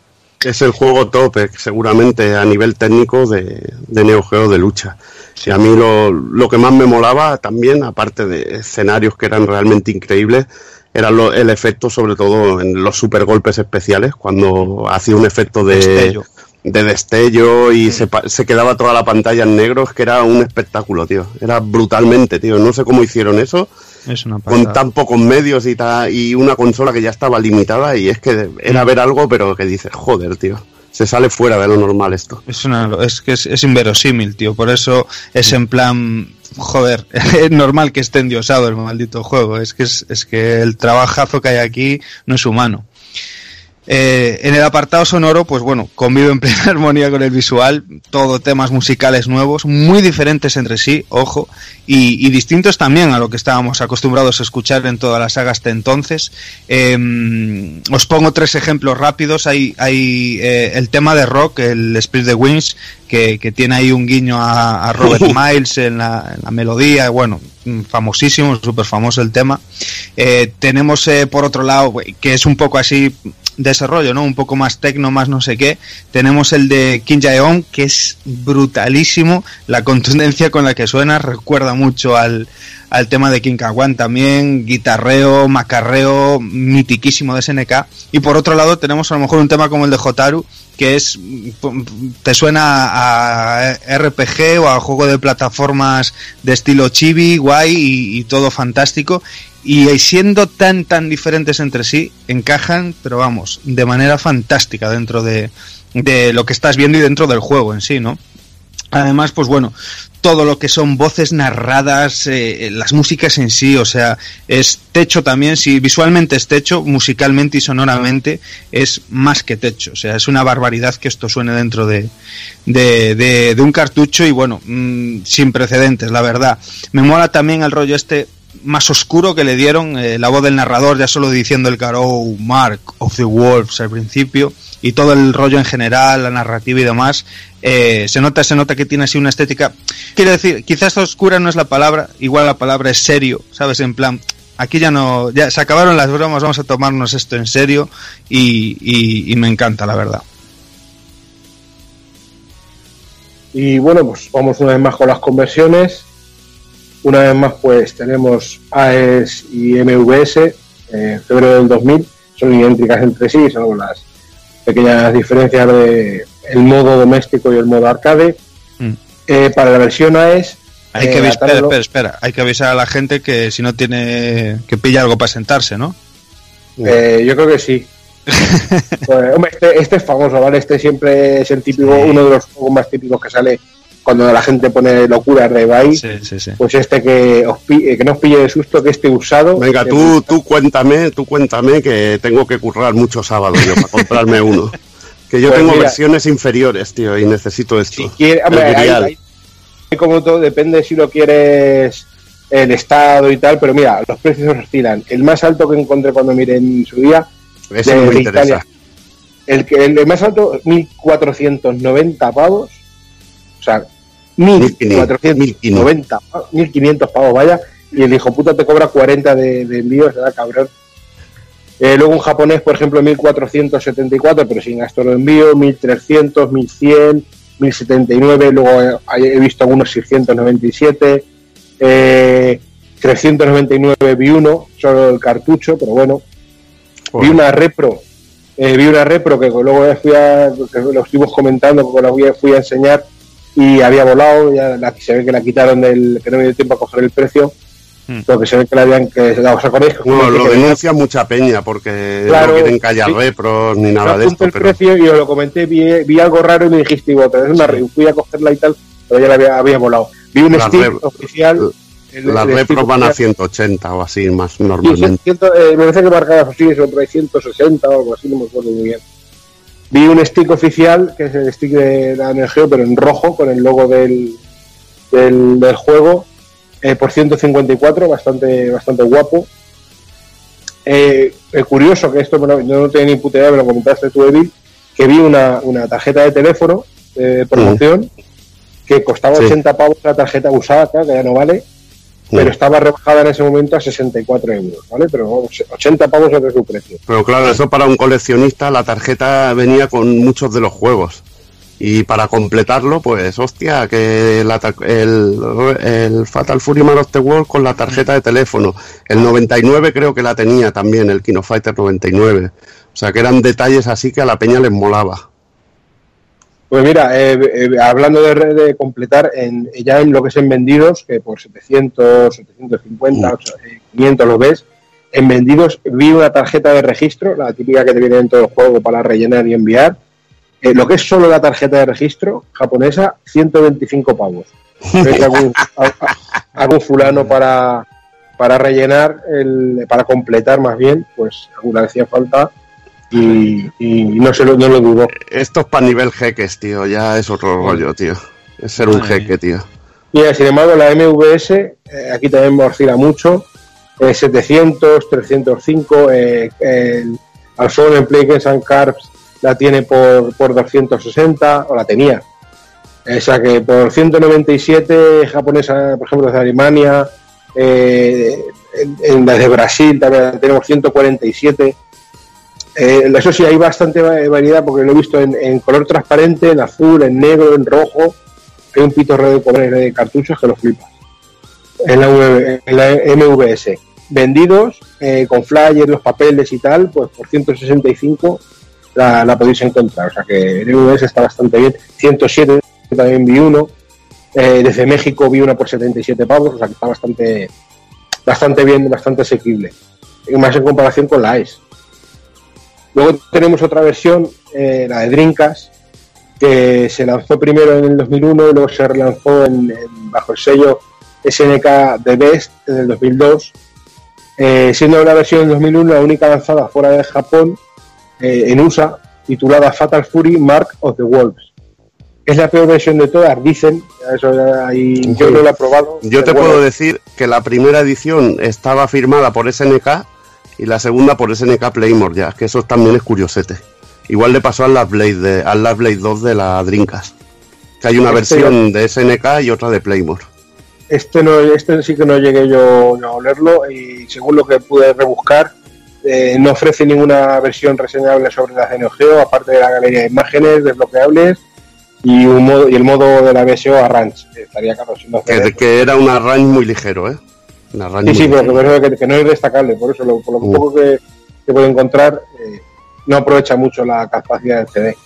Es el juego top, seguramente a nivel técnico de, de Neo Geo de lucha. Y a mí lo, lo que más me molaba también, aparte de escenarios que eran realmente increíbles, era lo- el efecto, sobre todo en los super golpes especiales, cuando hacía un efecto de Destello. de destello y se, pa- se quedaba toda la pantalla en negro, es que era un espectáculo, tío. Era brutalmente, tío. No sé cómo hicieron eso, Es una con tan pocos medios y, ta- y una consola que ya estaba limitada y es que era ver algo, pero que dices, joder, tío. Se sale fuera de lo normal esto. Es, una, es que es, es inverosímil, tío. Por eso es en plan, joder, es normal que esté endiosado el maldito juego. Es que, es, es que el trabajazo que hay aquí no es humano. Eh, en el apartado sonoro, pues bueno, convive en plena armonía con el visual, todo temas musicales nuevos, muy diferentes entre sí, ojo, y, y distintos también a lo que estábamos acostumbrados a escuchar en toda la saga hasta entonces. Eh, os pongo tres ejemplos rápidos. Hay, hay eh, el tema de rock, el Spirit the Wings, que, que tiene ahí un guiño a, a Robert Miles en la, en la melodía, bueno, famosísimo, súper famoso el tema. Eh, tenemos eh, por otro lado, que es un poco así desarrollo, ¿no? Un poco más tecno, más no sé qué. Tenemos el de Kim Jae-on, que es brutalísimo. La contundencia con la que suena recuerda mucho al, al tema de Kawan también, guitarreo, macarreo, mitiquísimo de SNK. Y por otro lado tenemos a lo mejor un tema como el de Jotaru, que es te suena a RPG o a juego de plataformas de estilo chibi, guay y todo fantástico. Y siendo tan tan diferentes entre sí, encajan, pero vamos, de manera fantástica dentro de, de lo que estás viendo y dentro del juego en sí, ¿no? Además, pues bueno, todo lo que son voces narradas, eh, las músicas en sí, o sea, es techo también, si visualmente es techo, musicalmente y sonoramente es más que techo, o sea, es una barbaridad que esto suene dentro de, de, de- de un cartucho y bueno, mm, sin precedentes, la verdad. Me mola también el rollo este más oscuro que le dieron, eh, la voz del narrador ya solo diciendo el Garou Mark of the Wolves al principio y todo el rollo en general, la narrativa y demás, eh, se nota, se nota que tiene así una estética. Quiero decir, quizás oscura no es la palabra, igual la palabra es serio, ¿sabes? En plan, aquí ya no, ya se acabaron las bromas, vamos a tomarnos esto en serio y- y me encanta, la verdad. Y bueno, pues vamos una vez más con las conversiones. Una vez más, pues tenemos AES y MVS, eh, en febrero del 2000, son idénticas entre sí, salvo las pequeñas diferencias de el modo doméstico y el modo arcade. Mm. Eh, para la versión AES, Hay eh, que avisar, espera, espera, espera, hay que avisar a la gente que si no tiene, que pilla algo para sentarse, ¿no? eh, yo creo que sí. Pues, hombre, este, este es famoso, ¿vale? Este siempre es el típico, uno de los juegos más típicos que sale cuando la gente pone locuras de Vice. Sí, sí, sí. Pues este que, os pi- eh, que no os pille de susto, que este usado. Venga, tú, tú cuéntame, tú cuéntame que tengo que currar muchos sábados yo para comprarme uno. Que yo Pues tengo mira. versiones inferiores, tío, y necesito esto. Si quiere, hombre, hay- hay- hay como todo, depende si lo quieres el estado y tal, pero mira, los precios oscilan. El más alto que encontré cuando miré en su día, Ese de- no me de interesa. Italia. el, que, el más alto, 1490 pavos. O sea, 1490 pavos, 1500 pavos, vaya. Y el hijo puta te cobra 40 de, de envío, se da cabrón. Eh, luego un japonés, por ejemplo, 1474, pero sin gasto de envío, 1300, 1100, 1079. Luego eh, he visto algunos 697, eh, 399 vi uno, solo el cartucho, pero bueno. Vi una repro, eh, vi una repro que luego fui a, que lo estuvimos comentando, porque la fui a enseñar y había volado, ya la, se ve que la quitaron del, que no me dio tiempo a coger el precio, Mm. lo que se ve que la habían, que ¿os acordáis? Que No, comenté lo denuncia mucha peña porque Claro, no quieren callar sí. repros ni nada no de esto, el pero precio y os lo comenté, vi, vi algo raro y me dijiste, "Ivo, otra vez una re- fui a cogerla y tal, pero ya la había, había volado. Vi un La stick oficial. el- las el repros van a oficial. 180 o así más Sí, normalmente. ciento- eh, me parece que marcaba así, ahí 160 o algo así, no me acuerdo muy bien. Vi un stick oficial, que es el stick de la Neo pero en rojo, con el logo del, del, del juego, eh, por 154, bastante, bastante guapo. Eh, eh, curioso que esto, me lo- yo no tenía ni puta idea, me lo comentaste tú, que vi una, una tarjeta de teléfono de promoción que costaba Sí. 80 pavos la tarjeta usada, claro, que ya no vale, pero estaba rebajada en ese momento a 64 euros, ¿vale? Pero vamos, 80 pavos es su precio. Pero claro, eso para un coleccionista la tarjeta venía con muchos de los juegos. Y para completarlo, pues hostia, que la el, el Fatal Fury Man of the World con la tarjeta de teléfono. El 99 creo que la tenía también, el Kino Fighter 99. O sea que eran detalles así que a la peña les molaba. Pues mira, eh, eh, hablando de, de completar, en, ya en lo que es en vendidos, que por 700, 750, 800, eh, 500 lo ves, en vendidos vi una tarjeta de registro, la típica que te viene en todo el juego para rellenar y enviar. Eh, lo que es solo la tarjeta de registro japonesa, 125 pavos. Algún, algún fulano para, para rellenar, el, para completar más bien, pues alguna hacía falta y, y no, se lo, no lo dudo. Esto es para nivel jeques, tío, ya es otro rollo, tío. Es ser un jeque, tío. Mira, sin embargo, la MVS, eh, aquí también oscila mucho, eh, 700, 305, eh, el Alphone en Play Games and Carbs la tiene por, por 260, o la tenía. Esa que por 197 japonesa, por ejemplo, de Alemania, eh, en, en de Brasil también tenemos 147. Eh, eso sí, hay bastante va- variedad porque lo he visto en, color transparente, en azul, en negro, en rojo. Hay un pitorreo de de cartuchos que lo flipas. En la, MVS. Vendidos eh, con flyers, los papeles y tal, pues por 165 la, la podéis encontrar. O sea que el MVS está bastante bien. 107 también vi uno. Eh, desde México vi una por 77 pavos, o sea que está bastante, bastante bien, bastante asequible. Y más en comparación con la AES. Luego tenemos otra versión, eh, la de Drinkas, que se lanzó primero en el 2001 y luego se relanzó en, en- bajo el sello SNK The Best en el 2002, eh, siendo la versión del 2001 la única lanzada fuera de Japón eh, en USA, titulada Fatal Fury Mark of the Wolves. Es la peor versión de todas, dicen. Eso ya yo no lo he probado. Yo te bueno, puedo decir que la primera edición estaba firmada por SNK y la segunda por SNK Playmore ya, que eso también es curiosete. Igual le pasó al Last Blade, de, al Last Blade 2 de la Dreamcast. Que hay una Este- versión de SNK y otra de Playmore. Este, no, este sí que no llegué yo, a olerlo y según lo que pude rebuscar, eh, no ofrece ninguna versión reseñable sobre la Neo Geo, aparte de la galería de imágenes desbloqueables y, un modo, y el modo de la BSO Arrange. que Estaría claro, si no Que, era una range muy ligero, ¿eh? Una range Sí, sí, pero que, no es destacable, por eso, lo, por lo Mm. poco que, que puedo encontrar, eh, no aprovecha mucho la capacidad del CD.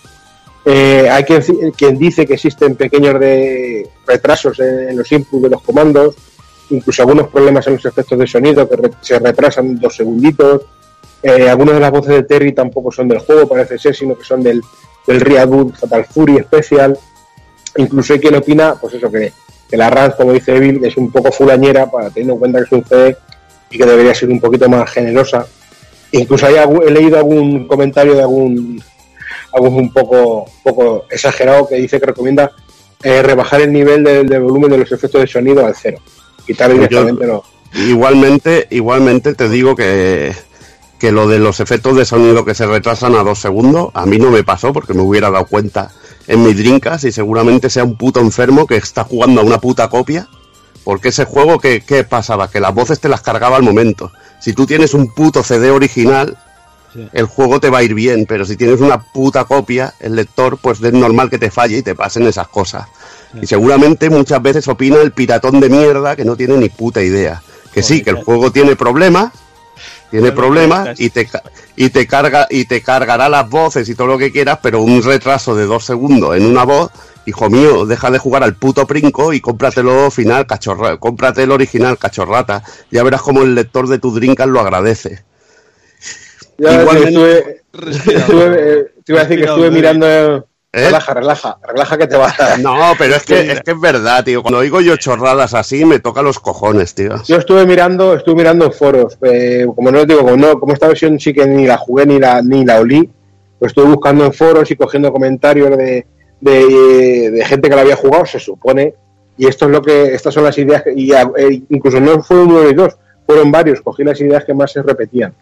Eh, hay quien, quien dice que existen pequeños de retrasos en, en los inputs de los comandos, incluso algunos problemas en los efectos de sonido que re- se retrasan dos segunditos. Eh, algunas de las voces de Terry tampoco son del juego, parece ser, sino que son del, del Reboot Fatal Fury Special. Incluso hay quien opina, pues eso, que, que la RAND, como dice Evil, es un poco fulañera, para teniendo en cuenta que es un CD y que debería ser un poquito más generosa. Incluso hay he leído algún comentario de algún, algún un poco, poco exagerado que dice que recomienda eh, rebajar el nivel del del volumen de los efectos de sonido al cero. Quitar Yo- directamente los. Igualmente, igualmente te digo que, que lo de los efectos de sonido que se retrasan a dos segundos, a mí no me pasó porque me hubiera dado cuenta en mi drinkas y seguramente sea un puto enfermo que está jugando a una puta copia. Porque ese juego, ¿qué, qué pasaba? Que las voces te las cargaba al momento. Si tú tienes un puto CD original, el juego te va a ir bien, pero si tienes una puta copia, el lector, pues es normal que te falle y te pasen esas cosas. Y seguramente muchas veces opina el piratón de mierda que no tiene ni puta idea. Que sí, que el juego tiene problemas, tiene problemas y te, ca- y te carga y te cargará las voces y todo lo que quieras, pero un retraso de dos segundos en una voz, hijo mío, deja de jugar al puto princo y cómpratelo final cachorra, cómprate el original cachorrata. Ya verás cómo el lector de tu Drinkas lo agradece. Ya, Igualmente- estuve, Respira. estuve, eh, te iba a decir que estuve mirando. Eh, ¿Eh? Relaja, relaja, relaja que te va a. No, pero es que, es que es verdad, tío. Cuando oigo yo chorradas así, me toca los cojones, tío. Yo estuve mirando, estuve mirando foros. eh, como no os digo, como, no, como esta versión sí que ni la jugué ni la, ni la olí, pues estuve buscando en foros y cogiendo comentarios de, de, de gente que la había jugado, se supone. Y esto es lo que, estas son las ideas que, y eh, incluso no fueron uno y dos, fueron varios. Cogí las ideas que más se repetían.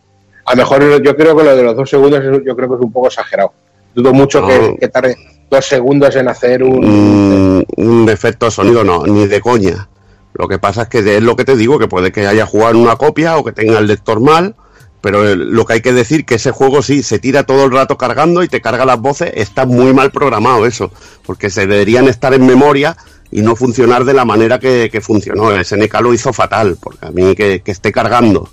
A lo mejor yo creo que lo de los dos segundos yo creo que es un poco exagerado. Dudo mucho No. que, que tarde dos segundos en hacer un. Mm, un efecto de sonido no, ni de coña. Lo que pasa es que es lo que te digo, que puede que haya jugado en una copia o que tenga el lector mal, pero lo que hay que decir que ese juego sí se tira todo el rato cargando y te carga las voces, está muy mal programado eso, porque se deberían estar en memoria y no funcionar de la manera que, que funcionó. El SNK lo hizo fatal, porque a mí que, que esté cargando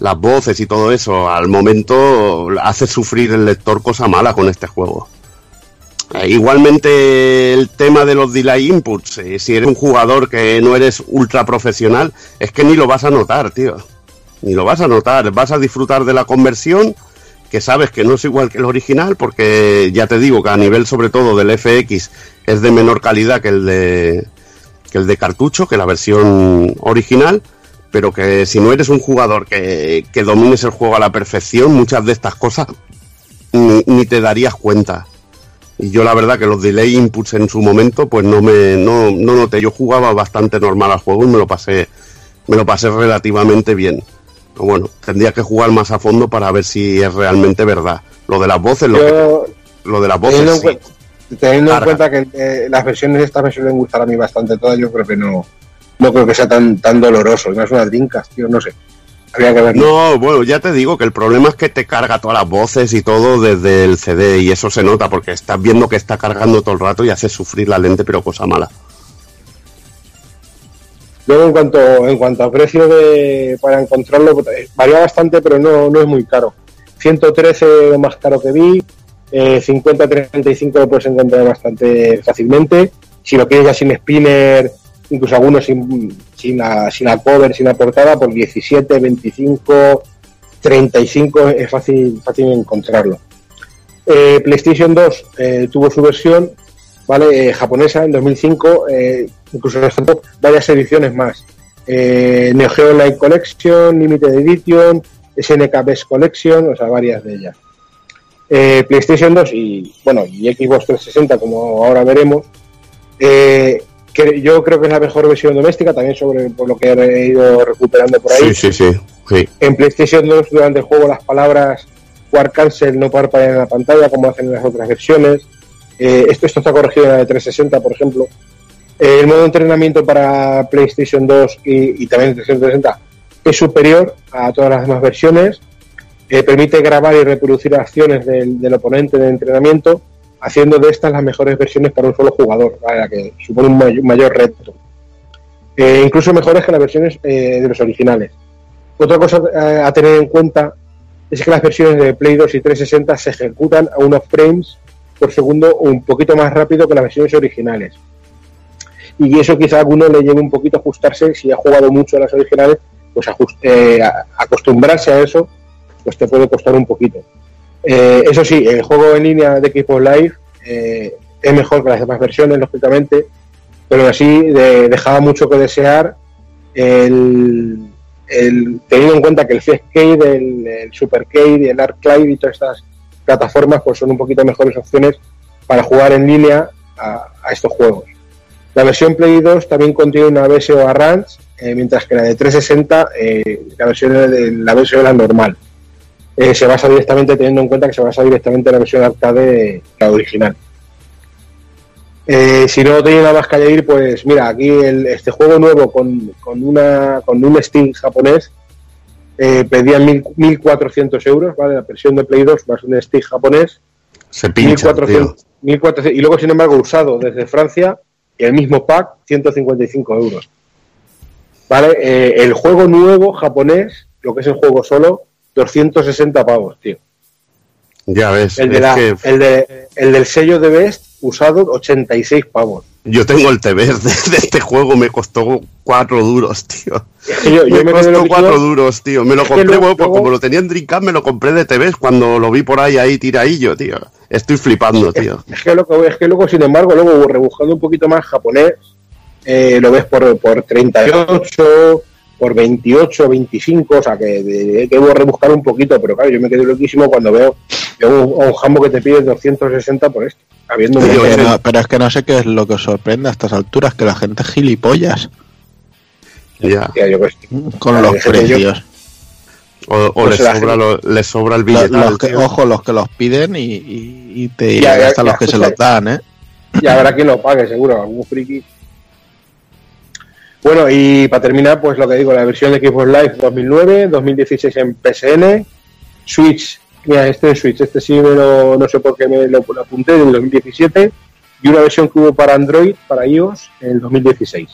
las voces y todo eso al momento hace sufrir el lector cosa mala con este juego. Eh, Igualmente el tema de los delay inputs, eh, si eres un jugador que no eres ultra profesional, es que ni lo vas a notar, tío. Ni lo vas a notar, vas a disfrutar de la conversión, que sabes que no es igual que el original, porque ya te digo que a nivel sobre todo del FX es de menor calidad que el de que el de cartucho, que la versión original, pero que si no eres un jugador que, que domines el juego a la perfección, muchas de estas cosas ni, ni te darías cuenta. Y yo la verdad que los delay inputs en su momento, pues no me no, no noté. Yo jugaba bastante normal al juego y me lo pasé, me lo pasé relativamente bien. Pero bueno, tendría que jugar más a fondo para ver si es realmente verdad. Lo de las voces, lo, Yo, que- lo de las teniendo voces en, sí. cuen- teniendo en cuenta que eh, las versiones estas me suelen gustar a mí bastante todas, yo creo que no, no creo que sea tan, tan doloroso. Y más unas drinkas, tío, no sé. Habría que verlo. No, bueno, ya te digo que el problema es que te carga todas las voces y todo desde el CD y eso se nota porque estás viendo que está cargando todo el rato y hace sufrir la lente, pero cosa mala. Luego, en cuanto, en cuanto a precio de, para encontrarlo, pues, eh, varía bastante, pero no, no es muy caro. 113 lo más caro que vi, eh, 50-35 lo puedes encontrar bastante fácilmente. Si lo quieres ya sin spinner, incluso algunos sin, sin, la, sin la cover, sin la portada, por 17, 25, 35 es fácil, fácil encontrarlo. Eh, PlayStation 2 eh, tuvo su versión ¿vale? Eh, japonesa en 2005, eh, incluso varias ediciones más. Neo Geo Online Collection, Limited Edition, SNK Best Collection, o sea, varias de ellas. PlayStation 2 y, bueno, y Xbox 360, como ahora veremos, que yo creo que es la mejor versión doméstica, también sobre por lo que he ido recuperando por ahí. Sí, sí, sí. sí. En PlayStation 2 durante el juego las palabras War Cancel no parpadean en la pantalla como hacen en las otras versiones. Eh, esto, esto está corregido en la de 360, por ejemplo. Eh, el modo de entrenamiento para PlayStation 2 y, y también 360 es superior a todas las demás versiones. Eh, permite grabar y reproducir acciones del, del oponente de entrenamiento, haciendo de estas las mejores versiones para un solo jugador, ¿vale? la que supone un mayor, reto. Eh, incluso mejores que las versiones eh, de los originales. Otra cosa eh, a tener en cuenta es que las versiones de Play 2 y 360 se ejecutan a unos frames por segundo un poquito más rápido que las versiones originales. Y eso quizá a alguno le lleve un poquito a ajustarse, si ha jugado mucho a las originales, pues a- acostumbrarse a eso, pues te puede costar un poquito. Eh, eso sí, el juego en línea de Xbox Live eh, es mejor que las demás versiones, lógicamente, pero así de- dejaba mucho que desear el, teniendo en cuenta que el Cascade, el, el Supercade, el Arclive y todas estas plataformas pues son un poquito mejores opciones para jugar en línea a, estos juegos. La versión Play 2 también contiene una BSO Arrange, eh, mientras que la de 360, eh, la versión de la era normal. Eh, se basa directamente, teniendo en cuenta que se basa directamente en la versión arcade, la original. Eh, si no tiene nada más que añadir, pues mira, aquí el- este juego nuevo con, con, una, con un Steam japonés eh, pedían mil- 1.400 euros, ¿vale? La versión de Play 2 más un Steam japonés, Se pincha, 1400, 1400, y luego sin embargo usado desde Francia el mismo pack 155 euros. ¿Vale? Eh, el juego nuevo japonés, lo que es el juego solo, 260 pavos, tío. Ya ves, El, de la- que el, de, el del sello de Best usado 86 pavos. yo tengo el TV de, de este juego, me costó cuatro duros, tío. Yo, yo me me costó cuatro duros, tío. Me lo compré, luego- pues luego- como lo tenía en Dreamcast, me lo compré de TVs cuando lo vi por ahí, ahí tiradillo, tío. Estoy flipando, tío. Es que, loco, es que luego, sin embargo, luego rebuscando un poquito más japonés, eh, lo ves por, por 38, por 28, 25, o sea que de- debo rebuscar un poquito, pero claro, yo me quedé loquísimo cuando veo veo un, a un jambo que te pide 260 por esto, habiendo un Tío, Pero, ese- no- pero es que no sé qué es lo que os sorprende a estas alturas, que la gente es gilipollas Ya. Tía, yo sé. con los yo- precios. O, o Pues le, la sobra lo- le sobra el billete. los que, ojo, los que los piden y, y- y te ya, hasta ya, los que se los dan, ¿eh? Y habrá quien lo pague, seguro, algún friki. Bueno, y para terminar, pues lo que digo, la versión de Xbox Live 2009, 2016 en PSN, Switch, mira, este es Switch, este sí me lo, no sé por qué me lo, lo apunté, en 2017, y una versión que hubo para Android, para iOS, en el 2016.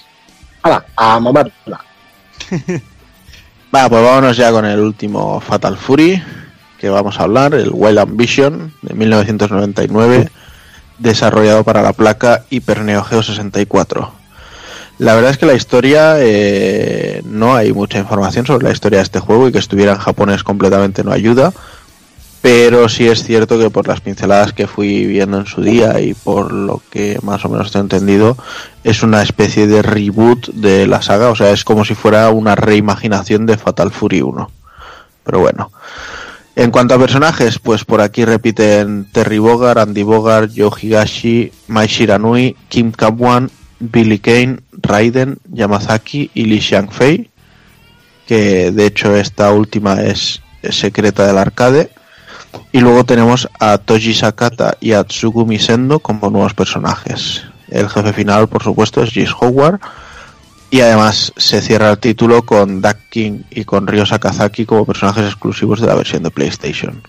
¡Hala! A mamarla. Va, pues vámonos ya con el último Fatal Fury que vamos a hablar, el Wild Ambition de 1999, desarrollado para la placa Hyper Neo Geo 64. La verdad es que la historia, eh, no hay mucha información sobre la historia de este juego y que estuviera en japonés completamente no ayuda, pero sí es cierto que por las pinceladas que fui viendo en su día y por lo que más o menos he entendido, es una especie de reboot de la saga, o sea, es como si fuera una reimaginación de Fatal Fury 1. Pero bueno. En cuanto a personajes, pues por aquí repiten Terry Bogard, Andy Bogard, Joe Higashi, Mai Shiranui, Kim Kabwan, Billy Kane, Raiden, Yamazaki y Lee Xiangfei, que de hecho esta última es, secreta del arcade. Y luego tenemos a Toji Sakata y a Tsugumi Sendo como nuevos personajes. El jefe final, por supuesto, es Jace Howard. Y además se cierra el título con Duck King y con Ryo Sakazaki como personajes exclusivos de la versión de PlayStation.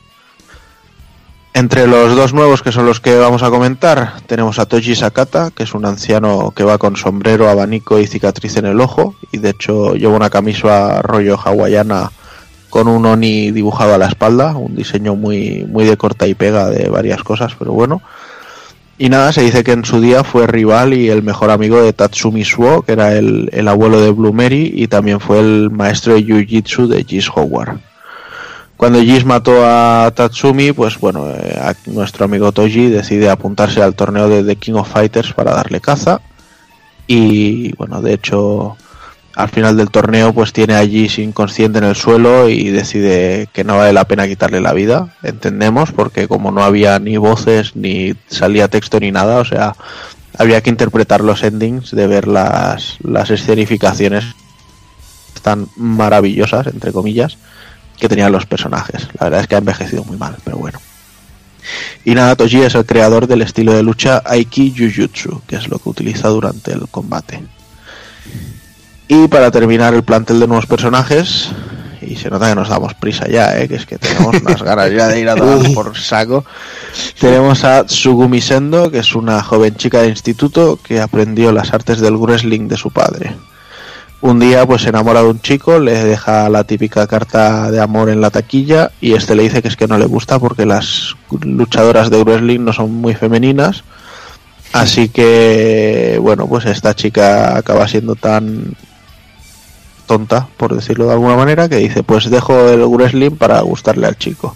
Entre los dos nuevos que son los que vamos a comentar, tenemos a Toji Sakata, que es un anciano que va con sombrero, abanico y cicatriz en el ojo, y de hecho lleva una camisa rollo hawaiana con un oni dibujado a la espalda, un diseño muy, muy de corta y pega de varias cosas, pero bueno. Y nada, se dice que en su día fue rival y el mejor amigo de Tatsumi Suo, que era el, el abuelo de Blue Mary, y también fue el maestro de Jiu-Jitsu de Gis Howard. Cuando Jis mató a Tatsumi, pues bueno, eh, nuestro amigo Toji decide apuntarse al torneo de The King of Fighters para darle caza. Y bueno, de hecho, al final del torneo, pues tiene a Jis inconsciente en el suelo y decide que no vale la pena quitarle la vida. Entendemos, porque como no había ni voces, ni salía texto, ni nada, o sea, había que interpretar los endings de ver las, las escenificaciones tan maravillosas, entre comillas, que tenían los personajes. La verdad es que ha envejecido muy mal, pero bueno. Y nada, Toji es el creador del estilo de lucha Aiki Jujutsu, que es lo que utiliza durante el combate. Y para terminar el plantel de nuevos personajes, y se nota que nos damos prisa ya, ¿eh? que es que tenemos unas ganas ya de ir a dar por saco. Tenemos a Tsugumi Sendo, que es una joven chica de instituto que aprendió las artes del wrestling de su padre. Un día pues se enamora de un chico, le deja la típica carta de amor en la taquilla y este le dice que es que no le gusta porque las luchadoras de wrestling no son muy femeninas. Así que bueno, pues esta chica acaba siendo tan tonta, por decirlo de alguna manera, que dice, pues dejo el wrestling para gustarle al chico.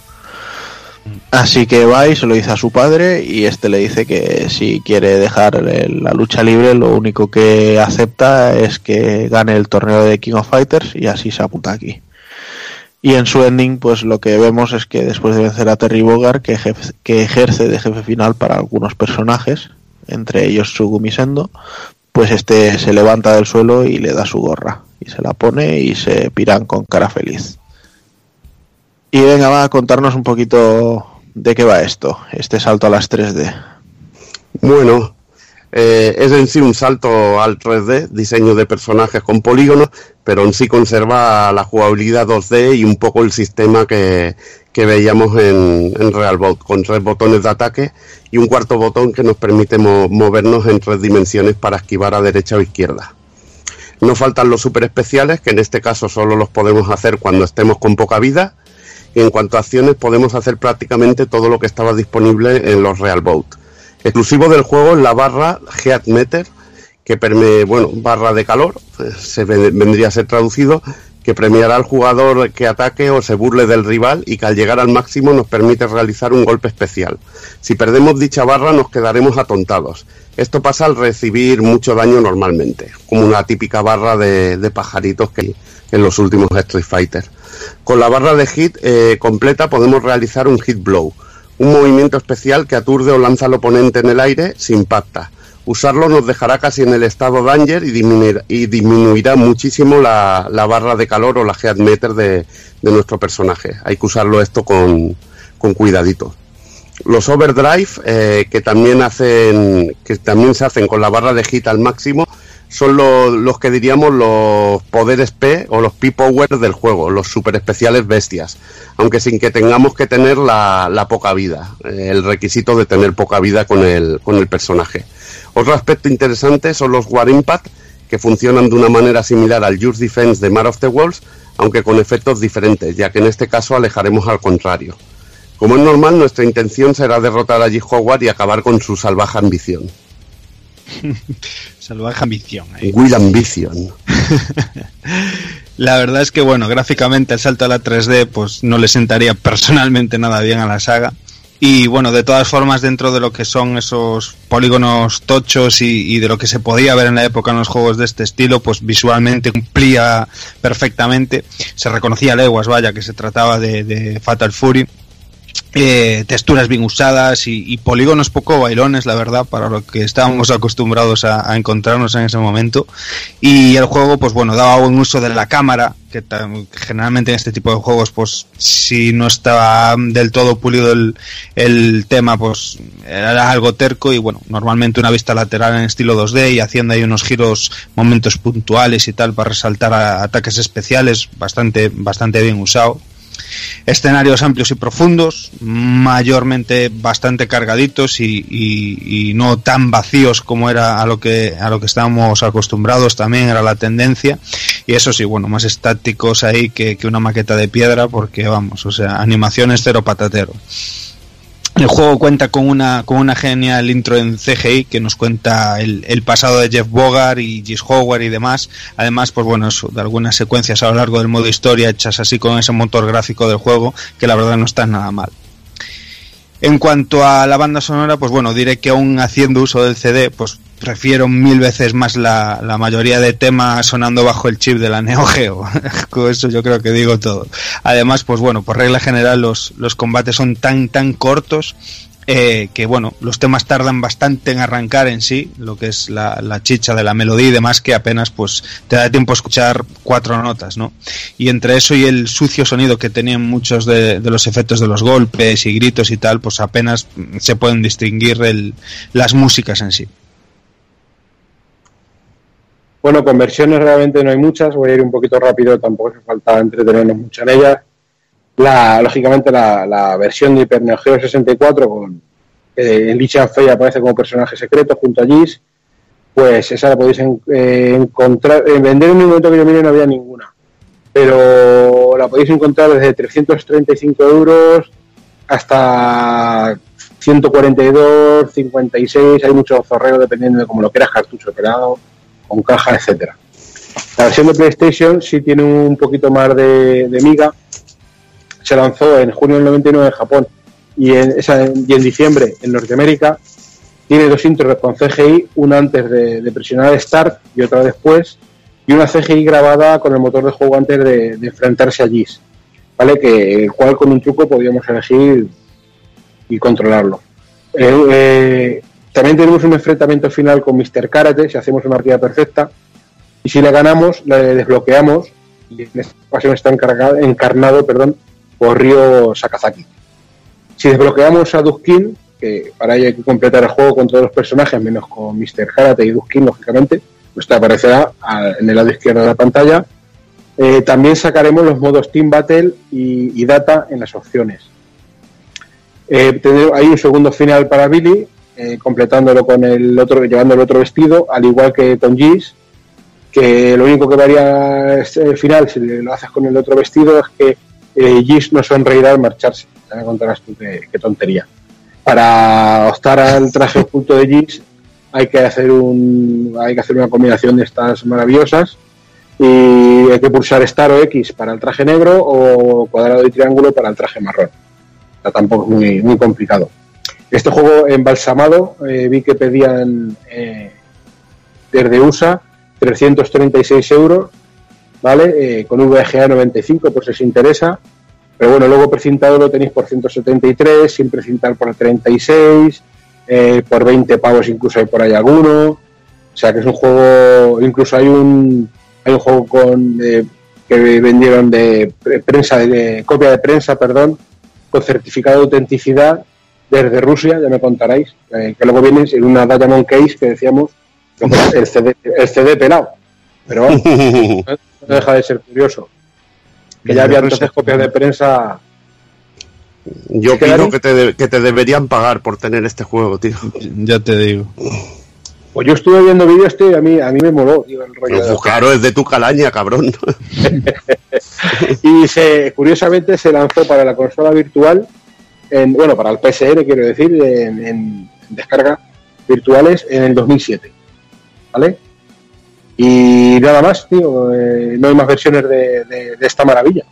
Así que va y se lo dice a su padre y este le dice que si quiere dejar la lucha libre lo único que acepta es que gane el torneo de King of Fighters y así se apunta aquí. Y en su ending pues lo que vemos es que después de vencer a Terry Bogard que, que ejerce de jefe final para algunos personajes, entre ellos Sugumi Sendo, pues este se levanta del suelo y le da su gorra y se la pone y se piran con cara feliz. Y venga, va a contarnos un poquito de qué va esto, este salto a las 3D. Bueno, eh, es en sí un salto al 3D, diseño de personajes con polígonos, pero en sí conserva la jugabilidad 2D y un poco el sistema que, que veíamos en, en Real Bout, con tres botones de ataque y un cuarto botón que nos permite mo- movernos en tres dimensiones para esquivar a derecha o izquierda. No faltan los super especiales, que en este caso solo los podemos hacer cuando estemos con poca vida. En cuanto a acciones, podemos hacer prácticamente todo lo que estaba disponible en los Real Bout. Exclusivo del juego es la barra Heat Meter, que perme, bueno, barra de calor, eh, se ve- vendría a ser traducido, que premiará al jugador que ataque o se burle del rival y que al llegar al máximo nos permite realizar un golpe especial. Si perdemos dicha barra nos quedaremos atontados. Esto pasa al recibir mucho daño normalmente, como una típica barra de, de pajaritos que en los últimos Street Fighter. Con la barra de hit eh, completa podemos realizar un hit blow, un movimiento especial que aturde o lanza al oponente en el aire si impacta. Usarlo nos dejará casi en el estado danger y disminuirá, muchísimo la, barra de calor o la heat meter de, de nuestro personaje. Hay que usarlo esto con, con cuidadito. Los overdrive eh, que también hacen que también se hacen con la barra de hit al máximo son lo- los que diríamos los poderes P o los P-Power del juego, los super especiales bestias, aunque sin que tengamos que tener la, la poca vida, eh, el requisito de tener poca vida con el, con el personaje. Otro aspecto interesante son los War Impact, que funcionan de una manera similar al Just Defense de Mar of the Wolves, aunque con efectos diferentes, ya que en este caso alejaremos al contrario. Como es normal, nuestra intención será derrotar a G. Howard y acabar con su salvaje ambición. Salvaje ambición. ahí. Will Ambition. La verdad es que, bueno, gráficamente el salto a la 3D, pues no le sentaría personalmente nada bien a la saga. Y bueno, de todas formas, dentro de lo que son esos polígonos tochos y, y de lo que se podía ver en la época en los juegos de este estilo, pues visualmente cumplía perfectamente. Se reconocía leguas, vaya, que se trataba de, de Fatal Fury. Eh, texturas bien usadas y, polígonos poco bailones, la verdad, para lo que estábamos acostumbrados a, encontrarnos en ese momento. Y el juego, pues bueno, daba buen uso de la cámara, que generalmente en este tipo de juegos, pues si no estaba del todo pulido el, el tema, pues era algo terco y bueno, normalmente una vista lateral en estilo 2D y haciendo ahí unos giros, momentos puntuales y tal para resaltar ataques especiales, bastante, bastante bien usado escenarios amplios y profundos, mayormente bastante cargaditos y, y- y no tan vacíos como era a lo que a lo que estábamos acostumbrados también era la tendencia. Y eso sí bueno más estáticos ahí que, que una maqueta de piedra porque vamos o sea animaciones cero patatero El juego cuenta con una, con una genial intro en CGI que nos cuenta el, pasado de Jeff Bogart y Gis Howard y demás. Además, pues bueno, eso, de algunas secuencias a lo largo del modo historia hechas así con ese motor gráfico del juego que la verdad no está nada mal. En cuanto a la banda sonora, pues bueno, diré que aún haciendo uso del CD, pues prefiero mil veces más la, mayoría de temas sonando bajo el chip de la Neo Geo. Con eso yo creo que digo todo. Además, pues bueno, por regla general los, los combates son tan, tan cortos eh, que bueno, los temas tardan bastante en arrancar en sí, lo que es la, chicha de la melodía y demás, que apenas pues te da tiempo a escuchar cuatro notas, ¿no? Y entre eso y el sucio sonido que tenían muchos de, de los efectos de los golpes y gritos y tal, pues apenas se pueden distinguir el, las músicas en sí. Bueno, conversiones realmente no hay muchas, voy a ir un poquito rápido, tampoco hace falta entretenernos mucho en ellas. La, lógicamente la, la versión de Hyper Neo Geo 64 con eh, Fei aparece como personaje secreto junto a Gis, pues esa la podéis eh, encontrar, en vender en un momento que yo mire no había ninguna, pero la podéis encontrar desde 335 euros hasta 142, 56, hay mucho zorreo dependiendo de cómo lo quieras, cartucho operado, con caja, etcétera. La versión de PlayStation sí tiene un poquito más de, de miga, se lanzó en junio del 99 en Japón y en, y en diciembre en Norteamérica. Tiene dos intros con CGI, una antes de, de, presionar Start y otra después, y una CGI grabada con el motor de juego antes de, enfrentarse a Gis, ¿vale? Que el cual con un truco podíamos elegir y controlarlo. Eh, también tenemos un enfrentamiento final con Mr. Karate, si hacemos una partida perfecta, y si le ganamos, le desbloqueamos, y en esta ocasión está encarnado perdón, por Ryo Sakazaki. Si desbloqueamos a Duskin, que para ello hay que completar el juego con todos los personajes, menos con Mr. Karate y Duskin, lógicamente, pues te aparecerá en el lado izquierdo de la pantalla. Eh, también sacaremos los modos Team Battle y, Data en las opciones. Eh, hay un segundo final para Billy, eh, completándolo con el otro, llevando el otro vestido, al igual que Tom Gis, que lo único que varía el final, si lo haces con el otro vestido, es que eh, Gis no sonreirá al marcharse. Ya me contarás tú qué, tontería. Para optar al traje oculto de Gis hay que hacer un hay que hacer una combinación de estas maravillosas y hay que pulsar Star o X para el traje negro o cuadrado y triángulo para el traje marrón. O sea, tampoco es muy, muy complicado. Este juego embalsamado eh, vi que pedían eh, desde USA 336 euros, ¿vale? Eh, con VGA 95 por si os interesa. Pero bueno, luego precintado lo tenéis por 173, sin precintar por 36, eh, por 20 pavos incluso hay por ahí alguno. O sea que es un juego, incluso hay un, hay un juego con eh, que vendieron de prensa, de, copia de prensa, perdón, con certificado de autenticidad desde Rusia, ya me contaréis, eh, que luego viene en una Diamond Case que decíamos, el CD, el CD pelado. Pero bueno, no deja de ser curioso. Que ya había entonces copias de prensa. Yo opino que te, que te deberían pagar por tener este juego, tío. Ya te digo. Pues yo estuve viendo vídeos, tío, y a mí, a mí me moló, tío, el rollo. Pues claro, es de tu calaña, cabrón. y se, curiosamente se lanzó para la consola virtual, en, bueno, para el PSN, quiero decir, en, en descarga virtuales en el 2007. ¿Vale? Y nada más, tío, eh, no hay más versiones de, esta maravilla.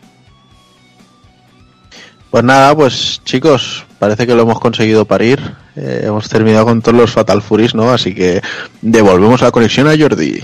Pues nada, pues chicos, parece que lo hemos conseguido parir. Eh, hemos terminado con todos los Fatal Furies, ¿no? Así que devolvemos la conexión a Jordi.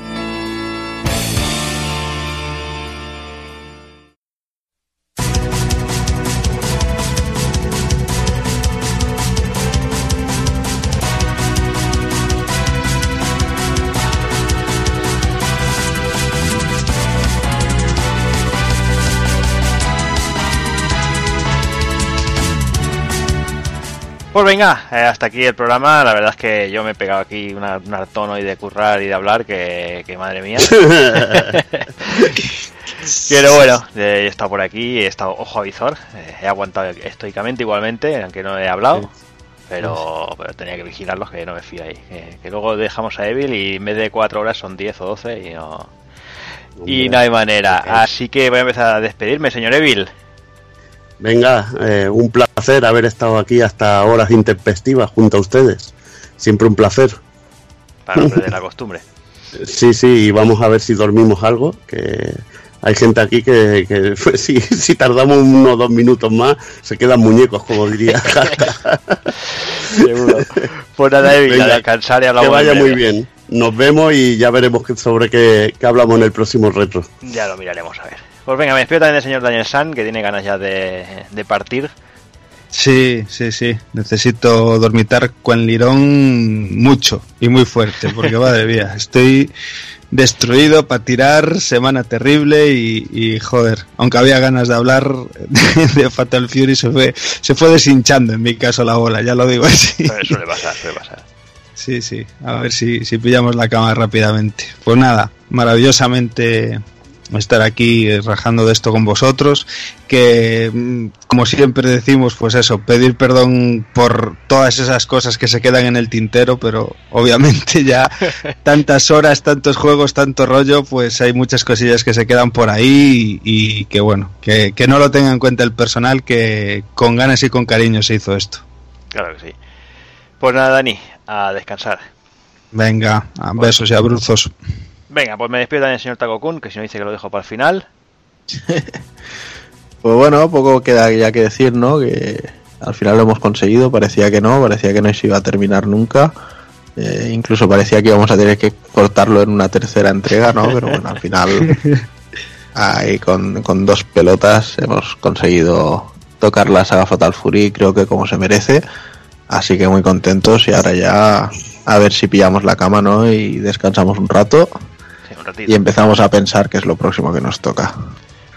Pues venga, eh, hasta aquí el programa. La verdad es que yo me he pegado aquí una- un hartón hoy de currar y de hablar, que, que madre mía. Pero bueno, eh, he estado por aquí, he estado ojo a visor, eh, he aguantado estoicamente igualmente, aunque no he hablado. Pero, pero tenía que vigilarlos, que no me fío ahí. Que, luego dejamos a Evil y en vez de 4 horas son 10 o 12 y no, y no hay manera. Así que voy a empezar a despedirme, señor Evil. Venga, eh, un placer haber estado aquí hasta horas intempestivas junto a ustedes. Siempre un placer. Para no perder la costumbre. Sí, sí, y vamos a ver si dormimos algo, que hay gente aquí que, que pues, si, si tardamos unos dos minutos más, se quedan muñecos, como diría. Seguro. Pues nada, Venga, a descansar y que hablamos. en vaya muy bien. Nos vemos y ya veremos que- sobre qué, qué hablamos en el próximo retro. Ya lo miraremos a ver. Pues venga, me despido también del señor Daniel San, que tiene ganas ya de, de partir. Sí, sí, sí. Necesito dormitar con Lirón mucho y muy fuerte, porque madre mía, estoy destruido para tirar, semana terrible y, y, joder, aunque había ganas de hablar de Fatal Fury se fue, se fue deshinchando en mi caso la bola, ya lo digo así. Pero suele pasar, suele pasar. Sí, sí, a ver si, si pillamos la cama rápidamente. Pues nada, maravillosamente estar aquí rajando de esto con vosotros, que mm, como siempre decimos, pues eso, pedir perdón por todas esas cosas que se quedan en el tintero, pero obviamente ya tantas horas, tantos juegos, tanto rollo, pues hay muchas cosillas que se quedan por ahí y, y que bueno, que, que no lo tenga en cuenta el personal, que con ganas y con cariño se hizo esto. Claro que sí. Pues nada, Dani, a descansar. Venga, a besos y abrazos. Venga, pues me despido también del señor Takokun, que si no dice que lo dejo para el final. Pues bueno, poco queda ya que decir, ¿no? Que al final lo hemos conseguido, parecía que no, parecía que no se iba a terminar nunca. Eh, incluso parecía que íbamos a tener que cortarlo en una tercera entrega, ¿no? Pero bueno, al final, ahí con, con dos pelotas hemos conseguido tocar la saga Fatal Fury, creo que como se merece. Así que muy contentos y ahora ya a ver si pillamos la cama, ¿no? Y descansamos un rato un ratito. y empezamos a pensar qué es lo próximo que nos toca.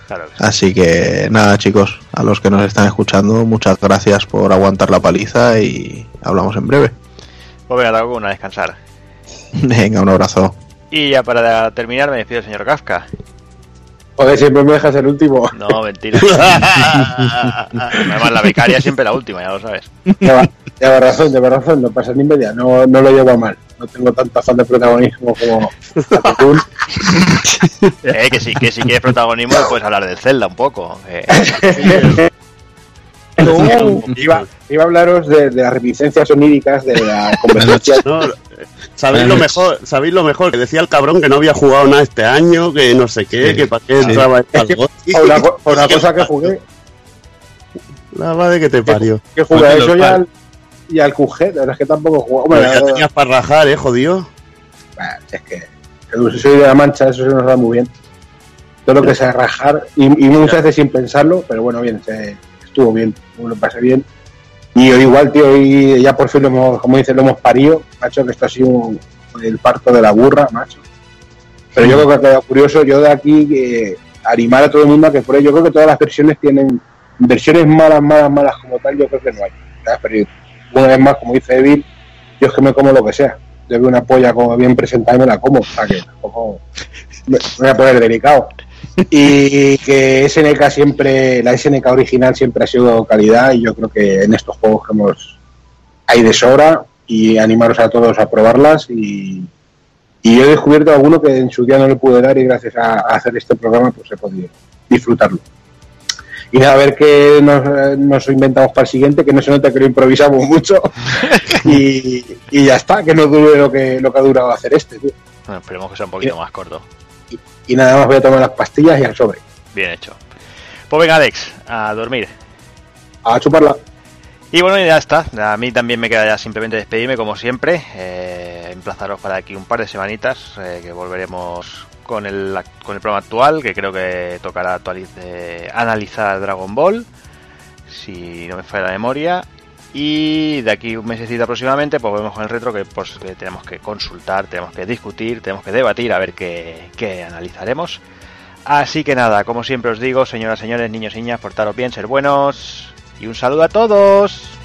Claro que sí. Así que nada, chicos, a los que nos están escuchando, muchas gracias por aguantar la paliza y hablamos en breve. Pues venga, Takokun, a descansar. Venga, un abrazo. Y ya para terminar, me despido del señor Kafka. Joder, siempre me dejas el último. No, mentira. Además, la becaria es siempre la última, ya lo sabes. Lleva, lleva razón, lleva razón, no pasa ni media, no, no lo llevo mal. No tengo tanto afán de protagonismo como. Eh, que sí, que si quieres protagonismo, puedes hablar del Zelda un poco. eh. iba, iba a hablaros de, de las reminiscencias oníricas de la conversación. No, ¿Sabéis lo mejor? ¿Sabéis lo mejor? Que decía el cabrón que no había jugado nada este año, que no sé qué, Sí. que para qué Sí. entraba en por una, co- por una cosa que jugué, La madre que te pario. que jugué Pues a eso los y par- al, y al QG, la verdad es que tampoco. Pero Hombre, ya la- tenías para rajar, eh, jodido. Bah, es que, si soy de la mancha, eso se nos da muy bien. Todo lo que sea rajar, y, y muchas veces sin pensarlo, pero bueno, bien, se- estuvo bien, lo pasé bien. Y hoy igual, tío, hoy ya por fin lo hemos, como dice, lo hemos parido, macho, que esto ha sido un- el parto de la burra, macho. Pero yo creo que ha quedado curioso, yo de aquí eh, animar a todo el mundo a que por ello, yo creo que todas las versiones tienen versiones malas, malas, malas como tal, yo creo que no hay. ¿sabes? Pero una vez más, como dice Evil, yo es que me como lo que sea. Yo veo una polla como bien presentada y me la como. O sea que tampoco me voy a poner delicado. Y que SNK siempre, la SNK original siempre ha sido calidad y yo creo que en estos juegos que hemos hay de sobra y animaros a todos a probarlas y, y yo he descubierto alguno que en su día no le pude dar y gracias a, a hacer este programa pues he podido disfrutarlo. Y a ver qué nos, nos inventamos para el siguiente, que no se note que lo improvisamos mucho. y, y ya está, que no dure lo que, lo que ha durado hacer este, tío. Bueno, esperemos que sea un poquito más corto. Y nada más voy a tomar las pastillas y al sobre. Bien hecho. Pues venga, Alex, a dormir. A chuparla. Y bueno, ya está. A mí también me queda ya simplemente despedirme, como siempre. Eh, emplazaros para aquí un par de semanitas, eh, que volveremos con el, con el programa actual, que creo que tocará eh, analizar Dragon Ball, si no me falla la memoria. Y de aquí un mesecito aproximadamente, pues volvemos con el retro, que pues que tenemos que consultar, tenemos que discutir, tenemos que debatir, a ver qué, qué analizaremos. Así que nada, como siempre os digo, señoras, señores, niños y niñas, portaros bien, ser buenos. Y un saludo a todos.